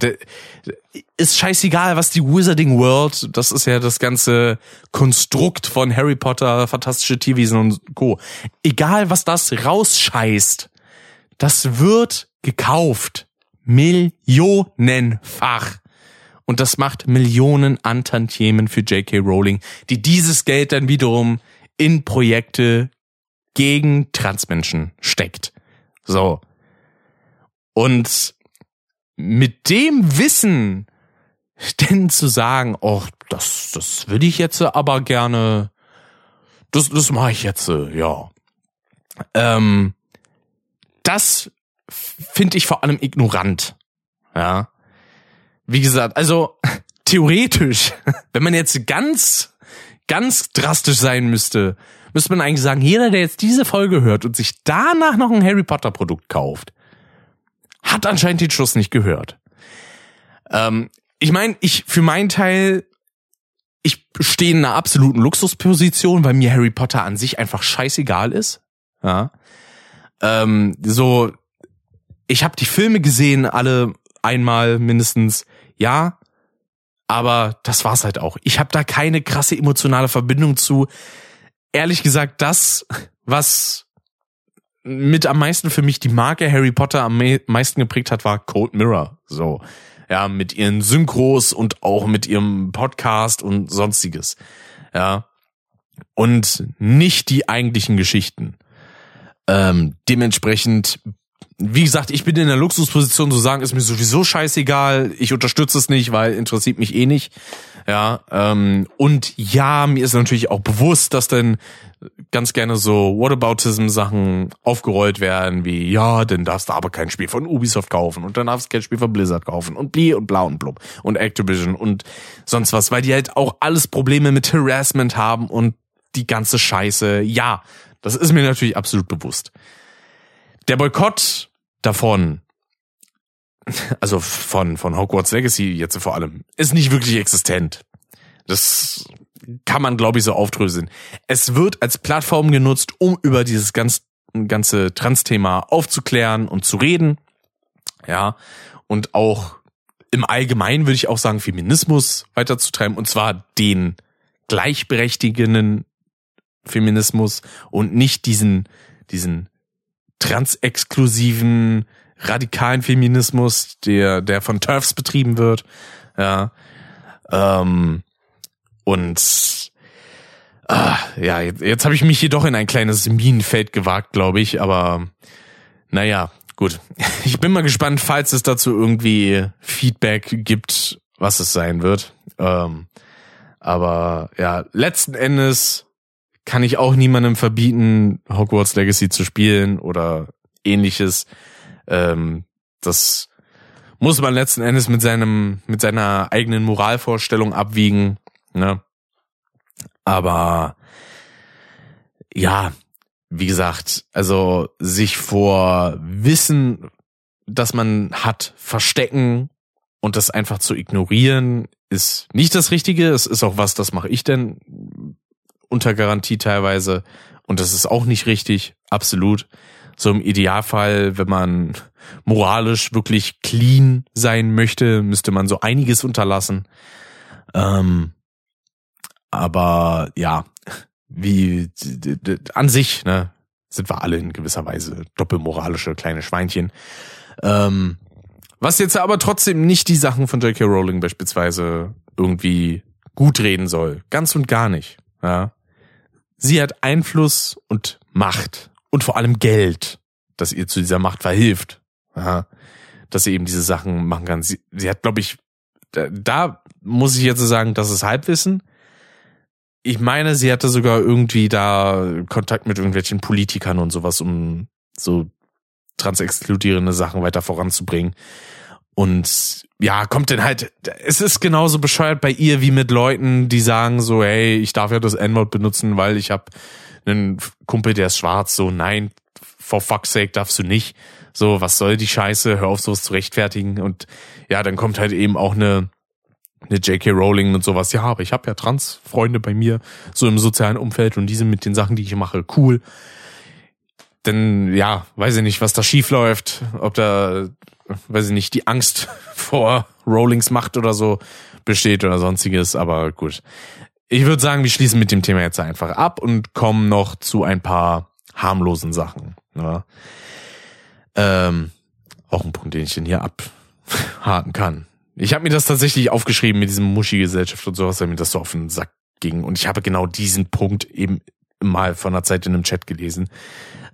ist scheißegal, was die Wizarding World, das ist ja das ganze Konstrukt von Harry Potter, fantastische Tierwesen und Co. Egal, was das rausscheißt, das wird gekauft. Millionenfach. Und das macht Millionen an Tantiemen für J.K. Rowling, die dieses Geld dann wiederum in Projekte gegen Transmenschen steckt. So. Und mit dem Wissen denn zu sagen, oh, das, das würde ich jetzt aber gerne, das, das mache ich jetzt, ja. Ähm, das finde ich vor allem ignorant. Ja. Wie gesagt, also theoretisch, wenn man jetzt ganz, ganz drastisch sein müsste, müsste man eigentlich sagen, jeder, der jetzt diese Folge hört und sich danach noch ein Harry Potter Produkt kauft, hat anscheinend den Schuss nicht gehört. Ähm, ich meine, ich für meinen Teil, ich stehe in einer absoluten Luxusposition, weil mir Harry Potter an sich einfach scheißegal ist. Ja. Ähm, so, ich habe die Filme gesehen, alle einmal mindestens. Ja, aber das war's halt auch. Ich habe da keine krasse emotionale Verbindung zu ehrlich gesagt das, was mit am meisten für mich die Marke Harry Potter am meisten geprägt hat, war Cold Mirror. So. Ja, mit ihren Synchros und auch mit ihrem Podcast und sonstiges. Ja. Und nicht die eigentlichen Geschichten. Ähm, dementsprechend, wie gesagt, ich bin in der Luxusposition zu sagen, ist mir sowieso scheißegal. Ich unterstütze es nicht, weil interessiert mich eh nicht. Ja, ähm, und ja, mir ist natürlich auch bewusst, dass dann ganz gerne so Whataboutism-Sachen aufgerollt werden, wie, ja, dann darfst du aber kein Spiel von Ubisoft kaufen und dann darfst du kein Spiel von Blizzard kaufen und bli und bla und blub und Activision und sonst was, weil die halt auch alles Probleme mit Harassment haben und die ganze Scheiße. Ja, das ist mir natürlich absolut bewusst. Der Boykott davon also von, von Hogwarts Legacy jetzt vor allem, ist nicht wirklich existent. Das kann man, glaube ich, so aufdröseln. Es wird als Plattform genutzt, um über dieses ganz, ganze Trans-Thema aufzuklären und zu reden. Ja. Und auch im Allgemeinen würde ich auch sagen, Feminismus weiterzutreiben. Und zwar den gleichberechtigenden Feminismus und nicht diesen, diesen transexklusiven, radikalen Feminismus, der, der von TERFs betrieben wird. Ja. Ähm, und ah, ja, jetzt, jetzt habe ich mich jedoch in ein kleines Minenfeld gewagt, glaube ich, aber naja, gut. Ich bin mal gespannt, falls es dazu irgendwie Feedback gibt, was es sein wird. Ähm, aber ja, letzten Endes kann ich auch niemandem verbieten, Hogwarts Legacy zu spielen oder ähnliches. Ähm, das muss man letzten Endes mit seinem, mit seiner eigenen Moralvorstellung abwiegen, ne? Aber, ja, wie gesagt, also sich vor Wissen, das man hat, verstecken Und das einfach zu ignorieren, ist nicht das Richtige. Es ist auch was, das mache ich denn unter Garantie teilweise. Und das ist auch nicht richtig, absolut. So im Idealfall, wenn man moralisch wirklich clean sein möchte, müsste man so einiges unterlassen. Ähm, aber ja, wie an sich, ne, sind wir alle in gewisser Weise doppelmoralische kleine Schweinchen. Ähm, was jetzt aber trotzdem nicht die Sachen von J.K. Rowling beispielsweise irgendwie gut reden soll. Ganz und gar nicht. Ja. Sie hat Einfluss und Macht und vor allem Geld, das ihr zu dieser Macht verhilft. Ja. Dass sie eben diese Sachen machen kann. Sie, sie hat, glaube ich, da, da muss ich jetzt sagen, das ist Halbwissen. Ich meine, sie hatte sogar irgendwie da Kontakt mit irgendwelchen Politikern und sowas, um so transexkludierende Sachen weiter voranzubringen. Und ja, kommt denn halt, es ist genauso bescheuert bei ihr wie mit Leuten, die sagen so, hey, ich darf ja das N-Wort benutzen, weil ich habe einen Kumpel, der ist schwarz. So, nein, for fuck's sake darfst du nicht. So, was soll die Scheiße? Hör auf, sowas zu rechtfertigen. Und ja, dann kommt halt eben auch eine eine J.K. Rowling und sowas. Ja, aber ich habe ja Trans-Freunde bei mir, so im sozialen Umfeld und die sind mit den Sachen, die ich mache, cool. Denn ja, weiß ich nicht, was da schief läuft, ob da, weiß ich nicht, die Angst vor Rowlings Macht oder so besteht oder sonstiges, aber gut. Ich würde sagen, wir schließen mit dem Thema jetzt einfach ab und kommen noch zu ein paar harmlosen Sachen. Ja. Ähm, auch ein Punkt, den ich denn hier abhaken kann. Ich habe mir das tatsächlich aufgeschrieben mit diesem Muschi-Gesellschaft und sowas, weil mir das so auf den Sack ging. Und ich habe genau diesen Punkt eben mal von der Zeit in einem Chat gelesen,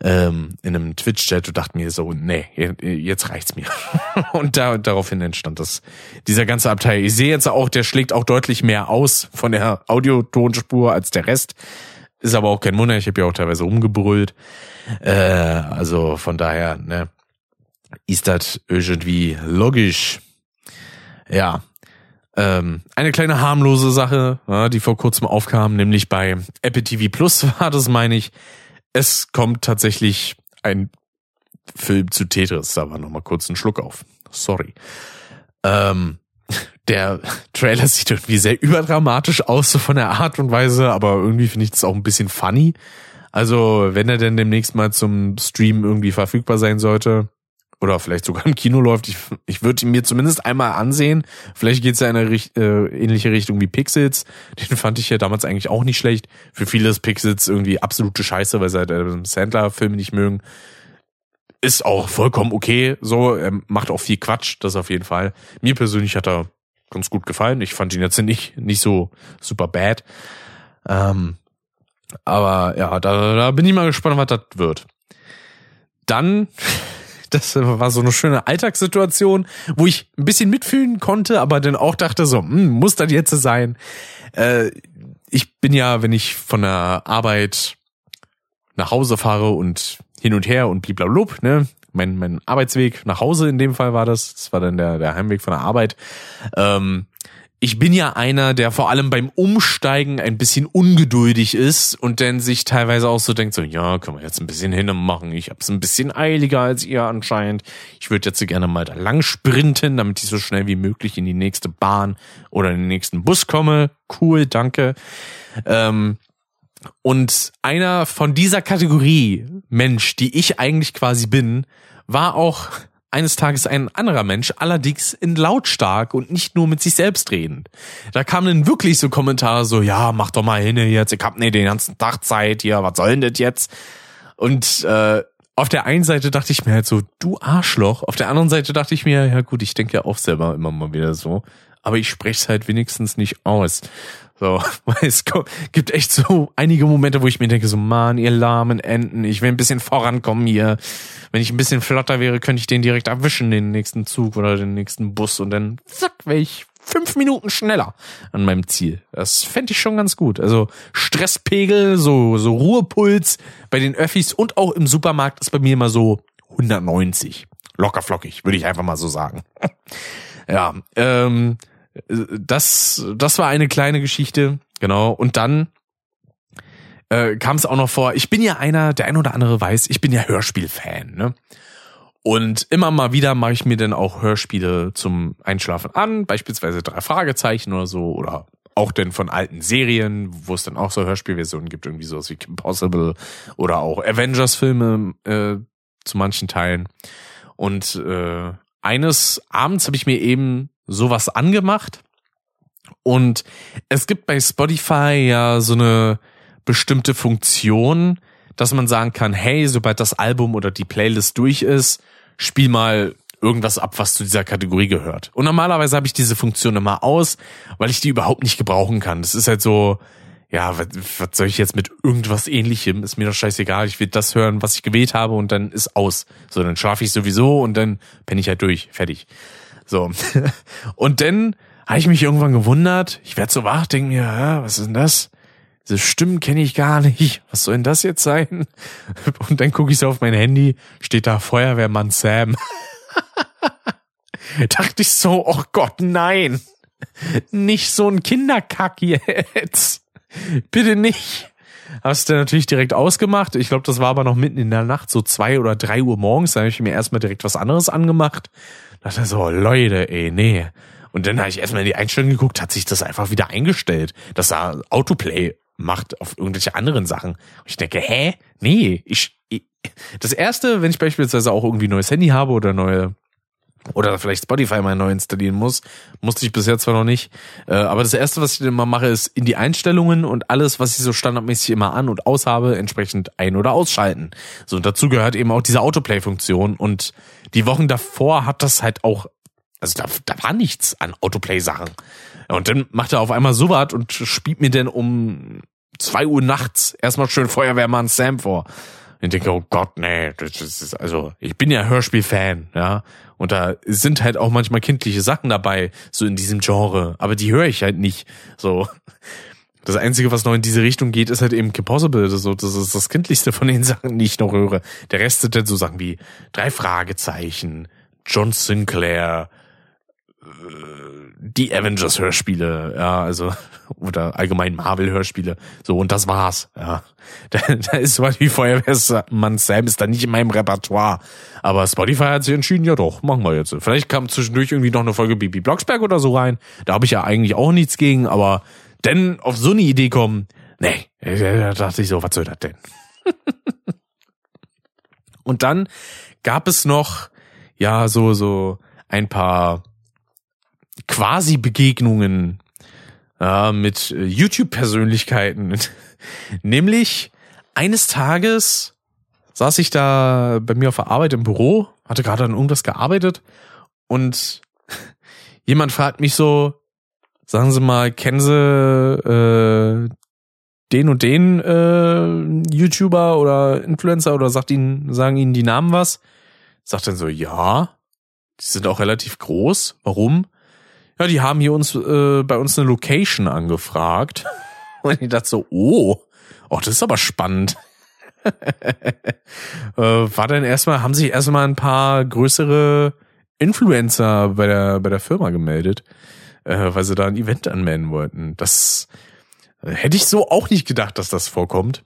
ähm, in einem Twitch-Chat und dachte mir so, nee, jetzt reicht's mir. und da, daraufhin entstand das, dieser ganze Abteil. Ich sehe jetzt auch, der schlägt auch deutlich mehr aus von der Audiotonspur als der Rest. Ist aber auch kein Wunder, ich habe ja auch teilweise umgebrüllt. Äh, also von daher, ne, ist das irgendwie logisch. Ja. Ähm, eine kleine harmlose Sache, ja, die vor kurzem aufkam, nämlich bei Apple TV Plus war das, meine ich. Es kommt tatsächlich ein Film zu Tetris. Da war nochmal kurz ein Schluck auf. Sorry. Ähm, der Trailer sieht irgendwie sehr überdramatisch aus, so von der Art und Weise, aber irgendwie finde ich das auch ein bisschen funny. Also, wenn er denn demnächst mal zum Stream irgendwie verfügbar sein sollte, oder vielleicht sogar im Kino läuft. Ich, ich würde ihn mir zumindest einmal ansehen. Vielleicht geht's ja in eine äh, ähnliche Richtung wie Pixels. Den fand ich ja damals eigentlich auch nicht schlecht. Für viele ist Pixels irgendwie absolute Scheiße, weil sie halt äh, Sandler-Filme nicht mögen. Ist auch vollkommen okay. So, er macht auch viel Quatsch, das auf jeden Fall. Mir persönlich hat er ganz gut gefallen. Ich fand ihn jetzt nicht, nicht so super bad. Ähm, aber ja, da, da bin ich mal gespannt, was das wird. Dann das war so eine schöne Alltagssituation, wo ich ein bisschen mitfühlen konnte, aber dann auch dachte so, hm, muss das jetzt sein? Äh, ich bin ja, wenn ich von der Arbeit nach Hause fahre und hin und her und bliblablub, ne, mein, mein Arbeitsweg nach Hause in dem Fall war das, das war dann der, der Heimweg von der Arbeit, ähm, ich bin ja einer, der vor allem beim Umsteigen ein bisschen ungeduldig ist und dann sich teilweise auch so denkt, so, ja, können wir jetzt ein bisschen hin und machen. Ich hab's ein bisschen eiliger als ihr anscheinend. Ich würde jetzt gerne mal da lang sprinten, damit ich so schnell wie möglich in die nächste Bahn oder in den nächsten Bus komme. Cool, danke. Ähm, und einer von dieser Kategorie Mensch, die ich eigentlich quasi bin, war auch eines Tages ein anderer Mensch, allerdings in lautstark und nicht nur mit sich selbst redend. Da kamen dann wirklich so Kommentare so, ja, mach doch mal hin jetzt, ich hab nicht den ganzen Tag Zeit hier, was soll denn das jetzt? Und äh, auf der einen Seite dachte ich mir halt so, du Arschloch. Auf der anderen Seite dachte ich mir, ja gut, ich denke ja auch selber immer mal wieder so. Aber ich spreche es halt wenigstens nicht aus. So, weil es gibt echt so einige Momente, wo ich mir denke, so, man, ihr lahmen Enten, ich will ein bisschen vorankommen hier. Wenn ich ein bisschen flotter wäre, könnte ich den direkt erwischen, den nächsten Zug oder den nächsten Bus und dann, zack, wäre ich fünf Minuten schneller an meinem Ziel. Das fände ich schon ganz gut. Also Stresspegel, so, so Ruhepuls bei den Öffis und auch im Supermarkt ist bei mir immer so 190. Locker flockig, würde ich einfach mal so sagen. ja, ähm, das, das war eine kleine Geschichte, genau. Und dann äh, kam es auch noch vor, ich bin ja einer, der ein oder andere weiß, ich bin ja Hörspielfan, ne? Und immer mal wieder mache ich mir dann auch Hörspiele zum Einschlafen an, beispielsweise drei Fragezeichen oder so, oder auch denn von alten Serien, wo es dann auch so Hörspielversionen gibt, irgendwie sowas wie Kim Possible oder auch Avengers-Filme äh, zu manchen Teilen. Und äh, eines Abends habe ich mir eben sowas angemacht. Und es gibt bei Spotify ja so eine bestimmte Funktion, dass man sagen kann, hey, sobald das Album oder die Playlist durch ist, spiel mal irgendwas ab, was zu dieser Kategorie gehört. Und normalerweise habe ich diese Funktion immer aus, weil ich die überhaupt nicht gebrauchen kann. Das ist halt so, ja, was, was soll ich jetzt mit irgendwas ähnlichem? Ist mir doch scheißegal. Ich will das hören, was ich gewählt habe und dann ist aus. So, dann schlafe ich sowieso und dann penne ich halt durch. Fertig. So. und dann habe ich mich irgendwann gewundert. Ich werde so wach, denke mir, was ist denn das? Diese Stimmen kenne ich gar nicht. Was soll denn das jetzt sein? Und dann gucke ich so auf mein Handy, steht da Feuerwehrmann Sam. Dachte ich so, oh Gott, nein. Nicht so ein Kinderkack jetzt. Bitte nicht. Hast du natürlich direkt ausgemacht. Ich glaube, das war aber noch mitten in der Nacht, so zwei oder drei Uhr morgens. Da habe ich mir erstmal direkt was anderes angemacht. Dachte so, Leute, ey, nee. Und dann habe ich erstmal in die Einstellung geguckt, hat sich das einfach wieder eingestellt, dass da Autoplay macht auf irgendwelche anderen Sachen. Und ich denke, hä? Nee, ich, ich das erste, wenn ich beispielsweise auch irgendwie neues Handy habe oder neue oder vielleicht Spotify mal neu installieren muss. Musste ich bisher zwar noch nicht. Äh, aber das erste, was ich immer mache, ist in die Einstellungen und alles, was ich so standardmäßig immer an und aus habe, entsprechend ein- oder ausschalten. So, und dazu gehört eben auch diese Autoplay-Funktion. Und die Wochen davor hat das halt auch, also da, da war nichts an Autoplay-Sachen. Und dann macht er auf einmal so was und spielt mir dann um zwei Uhr nachts erstmal schön Feuerwehrmann Sam vor. Ich denke, oh Gott, nee, das ist, also, ich bin ja Hörspiel-Fan, ja. Und da sind halt auch manchmal kindliche Sachen dabei, so in diesem Genre. Aber die höre ich halt nicht. So. Das Einzige, was noch in diese Richtung geht, ist halt eben Kim Possible. Das ist das Kindlichste von den Sachen, die ich noch höre. Der Rest sind dann so Sachen wie drei Fragezeichen, John Sinclair, äh, die Avengers Hörspiele, ja, also oder allgemein Marvel Hörspiele, so und das war's, ja. Da, da ist zwar die Feuerwehrmann Sam ist da nicht in meinem Repertoire, aber Spotify hat sich entschieden, ja doch, machen wir jetzt. Vielleicht kam zwischendurch irgendwie noch eine Folge Bibi Blocksberg oder so rein, da habe ich ja eigentlich auch nichts gegen, aber denn auf so eine Idee kommen, nee, da dachte ich so, was soll das denn? und dann gab es noch ja so so ein paar quasi Begegnungen ja, mit äh, YouTube-Persönlichkeiten. Nämlich eines Tages saß ich da bei mir auf der Arbeit im Büro, hatte gerade an irgendwas gearbeitet und jemand fragt mich so, sagen Sie mal, kennen Sie äh, den und den äh, YouTuber oder Influencer oder sagt Ihnen, sagen Ihnen die Namen was? Sagt dann so, ja, die sind auch relativ groß. Warum? Ja, die haben hier uns äh, bei uns eine Location angefragt. Und ich dachte so, oh, oh, das ist aber spannend. äh, war dann erstmal, haben sich erstmal ein paar größere Influencer bei der, bei der Firma gemeldet, äh, weil sie da ein Event anmelden wollten. Das hätte ich so auch nicht gedacht, dass das vorkommt.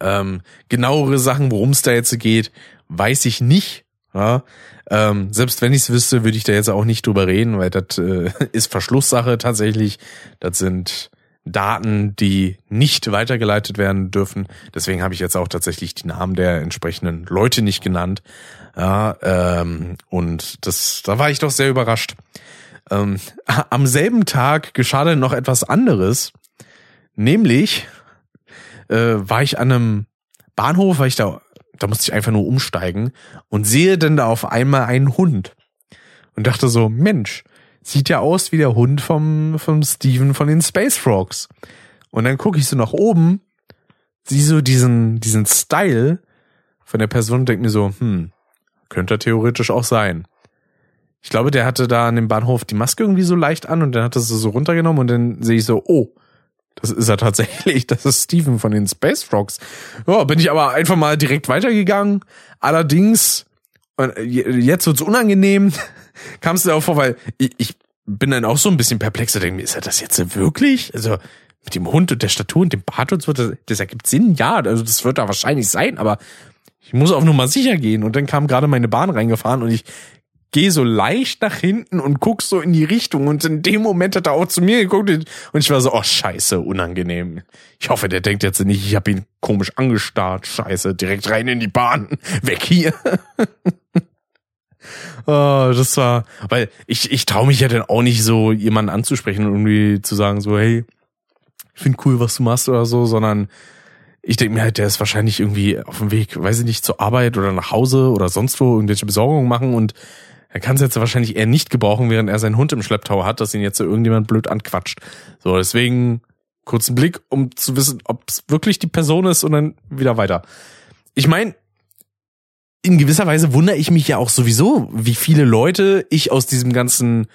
Ähm, genauere Sachen, worum es da jetzt geht, weiß ich nicht. Ja, ähm, selbst wenn ich es wüsste, würde ich da jetzt auch nicht drüber reden, weil das äh, ist Verschlusssache tatsächlich. Das sind Daten, die nicht weitergeleitet werden dürfen. Deswegen habe ich jetzt auch tatsächlich die Namen der entsprechenden Leute nicht genannt. Ja, ähm, und das, da war ich doch sehr überrascht. Ähm, am selben Tag geschah dann noch etwas anderes, nämlich äh, war ich an einem Bahnhof, weil ich da da musste ich einfach nur umsteigen und sehe dann da auf einmal einen Hund und dachte so, Mensch, sieht ja aus wie der Hund vom, vom Steven von den Space Frogs. Und dann gucke ich so nach oben, sieh so diesen, diesen Style von der Person und denke mir so, hm, könnte theoretisch auch sein. Ich glaube, der hatte da an dem Bahnhof die Maske irgendwie so leicht an und dann hat er sie so runtergenommen und dann sehe ich so, oh, das ist er tatsächlich. Das ist Steven von den Space Frogs. Ja, bin ich aber einfach mal direkt weitergegangen. Allerdings, jetzt wird's unangenehm, kam es darauf vor, weil ich, ich bin dann auch so ein bisschen perplex. Denke mir, ist er das jetzt wirklich? Also mit dem Hund und der Statur und dem Bart und so, das, das ergibt Sinn, ja. Also das wird da wahrscheinlich sein, aber Ich muss auf Nummer sicher gehen. Und dann kam gerade meine Bahn reingefahren und ich gehe so leicht nach hinten und guck so in die Richtung. Und in dem Moment hat er auch zu mir geguckt und ich war so, oh scheiße, unangenehm. Ich hoffe, der denkt jetzt nicht, ich habe ihn komisch angestarrt. Scheiße, direkt rein in die Bahn. Weg hier. Oh, das war, weil ich, ich traue mich ja dann auch nicht so, jemanden anzusprechen und irgendwie zu sagen so, hey, ich finde cool, was du machst oder so, sondern ich denke mir halt, der ist wahrscheinlich irgendwie auf dem Weg, weiß ich nicht, zur Arbeit oder nach Hause oder sonst wo irgendwelche Besorgungen machen und er kann es jetzt wahrscheinlich eher nicht gebrauchen, während er seinen Hund im Schlepptau hat, dass ihn jetzt so irgendjemand blöd anquatscht. So, deswegen kurzen Blick, um zu wissen, ob es wirklich die Person ist und dann wieder weiter. Ich meine, in gewisser Weise wundere ich mich ja auch sowieso, wie viele Leute ich aus diesem ganzen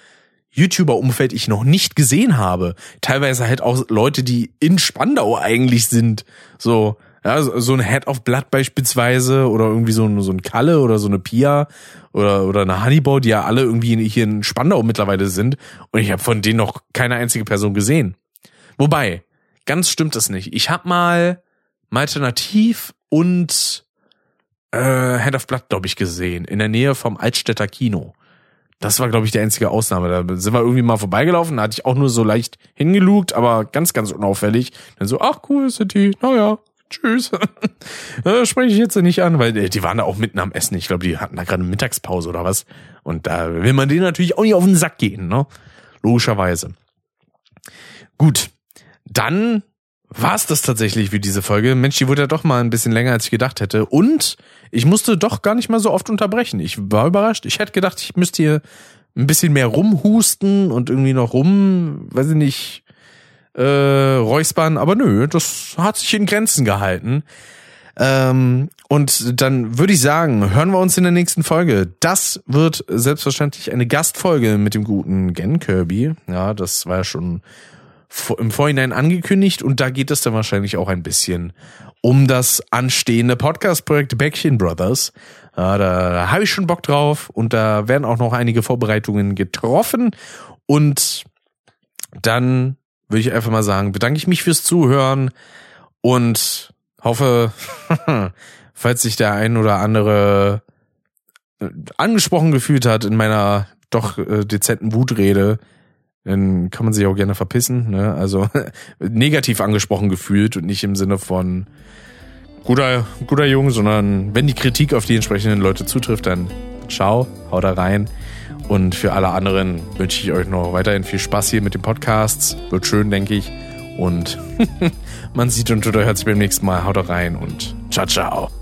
YouTuber-Umfeld ich noch nicht gesehen habe. Teilweise halt auch Leute, die in Spandau eigentlich sind. So, ja, so ein Head of Blood beispielsweise oder irgendwie so ein, so ein Kalle oder so eine Pia oder, oder eine Honeybow, die ja alle irgendwie hier in Spandau mittlerweile sind. Und ich habe von denen noch keine einzige Person gesehen. Wobei, ganz stimmt das nicht. Ich habe mal Alternativ und äh, Head of Blood, glaube ich, gesehen. In der Nähe vom Altstädter Kino. Das war, glaube ich, die einzige Ausnahme. Da sind wir irgendwie mal vorbeigelaufen, da hatte ich auch nur so leicht hingelugt, aber ganz, ganz unauffällig. Dann so, ach cool, City, naja, tschüss. das spreche ich jetzt nicht an, weil die waren da auch mitten am Essen. Ich glaube, die hatten da gerade Mittagspause oder was. Und da will man denen natürlich auch nicht auf den Sack gehen, ne? Logischerweise. Gut, dann war es das tatsächlich wie diese Folge. Mensch, die wurde ja doch mal ein bisschen länger, als ich gedacht hätte. Und ich musste doch gar nicht mal so oft unterbrechen. Ich war überrascht. Ich hätte gedacht, ich müsste hier ein bisschen mehr rumhusten und irgendwie noch rum, weiß ich nicht, äh, räuspern. Aber nö, das hat sich in Grenzen gehalten. Ähm, und dann würde ich sagen, hören wir uns in der nächsten Folge. Das wird selbstverständlich eine Gastfolge mit dem guten Gen Kirby. Ja, das war ja schon im Vorhinein angekündigt und da geht es dann wahrscheinlich auch ein bisschen um das anstehende Podcast-Projekt Bäckchen Brothers. Ja, da, da habe ich schon Bock drauf und da werden auch noch einige Vorbereitungen getroffen und dann würde ich einfach mal sagen, bedanke ich mich fürs Zuhören und hoffe, falls sich der ein oder andere äh, angesprochen gefühlt hat in meiner doch äh, dezenten Wutrede, dann kann man sich auch gerne verpissen. Ne? Also negativ angesprochen gefühlt und nicht im Sinne von guter, guter Junge, sondern wenn die Kritik auf die entsprechenden Leute zutrifft, dann ciao, haut da rein. Und für alle anderen wünsche ich euch noch weiterhin viel Spaß hier mit den Podcasts. Wird schön, denke ich. Und man sieht und hört sich beim nächsten Mal. Haut rein und ciao, ciao.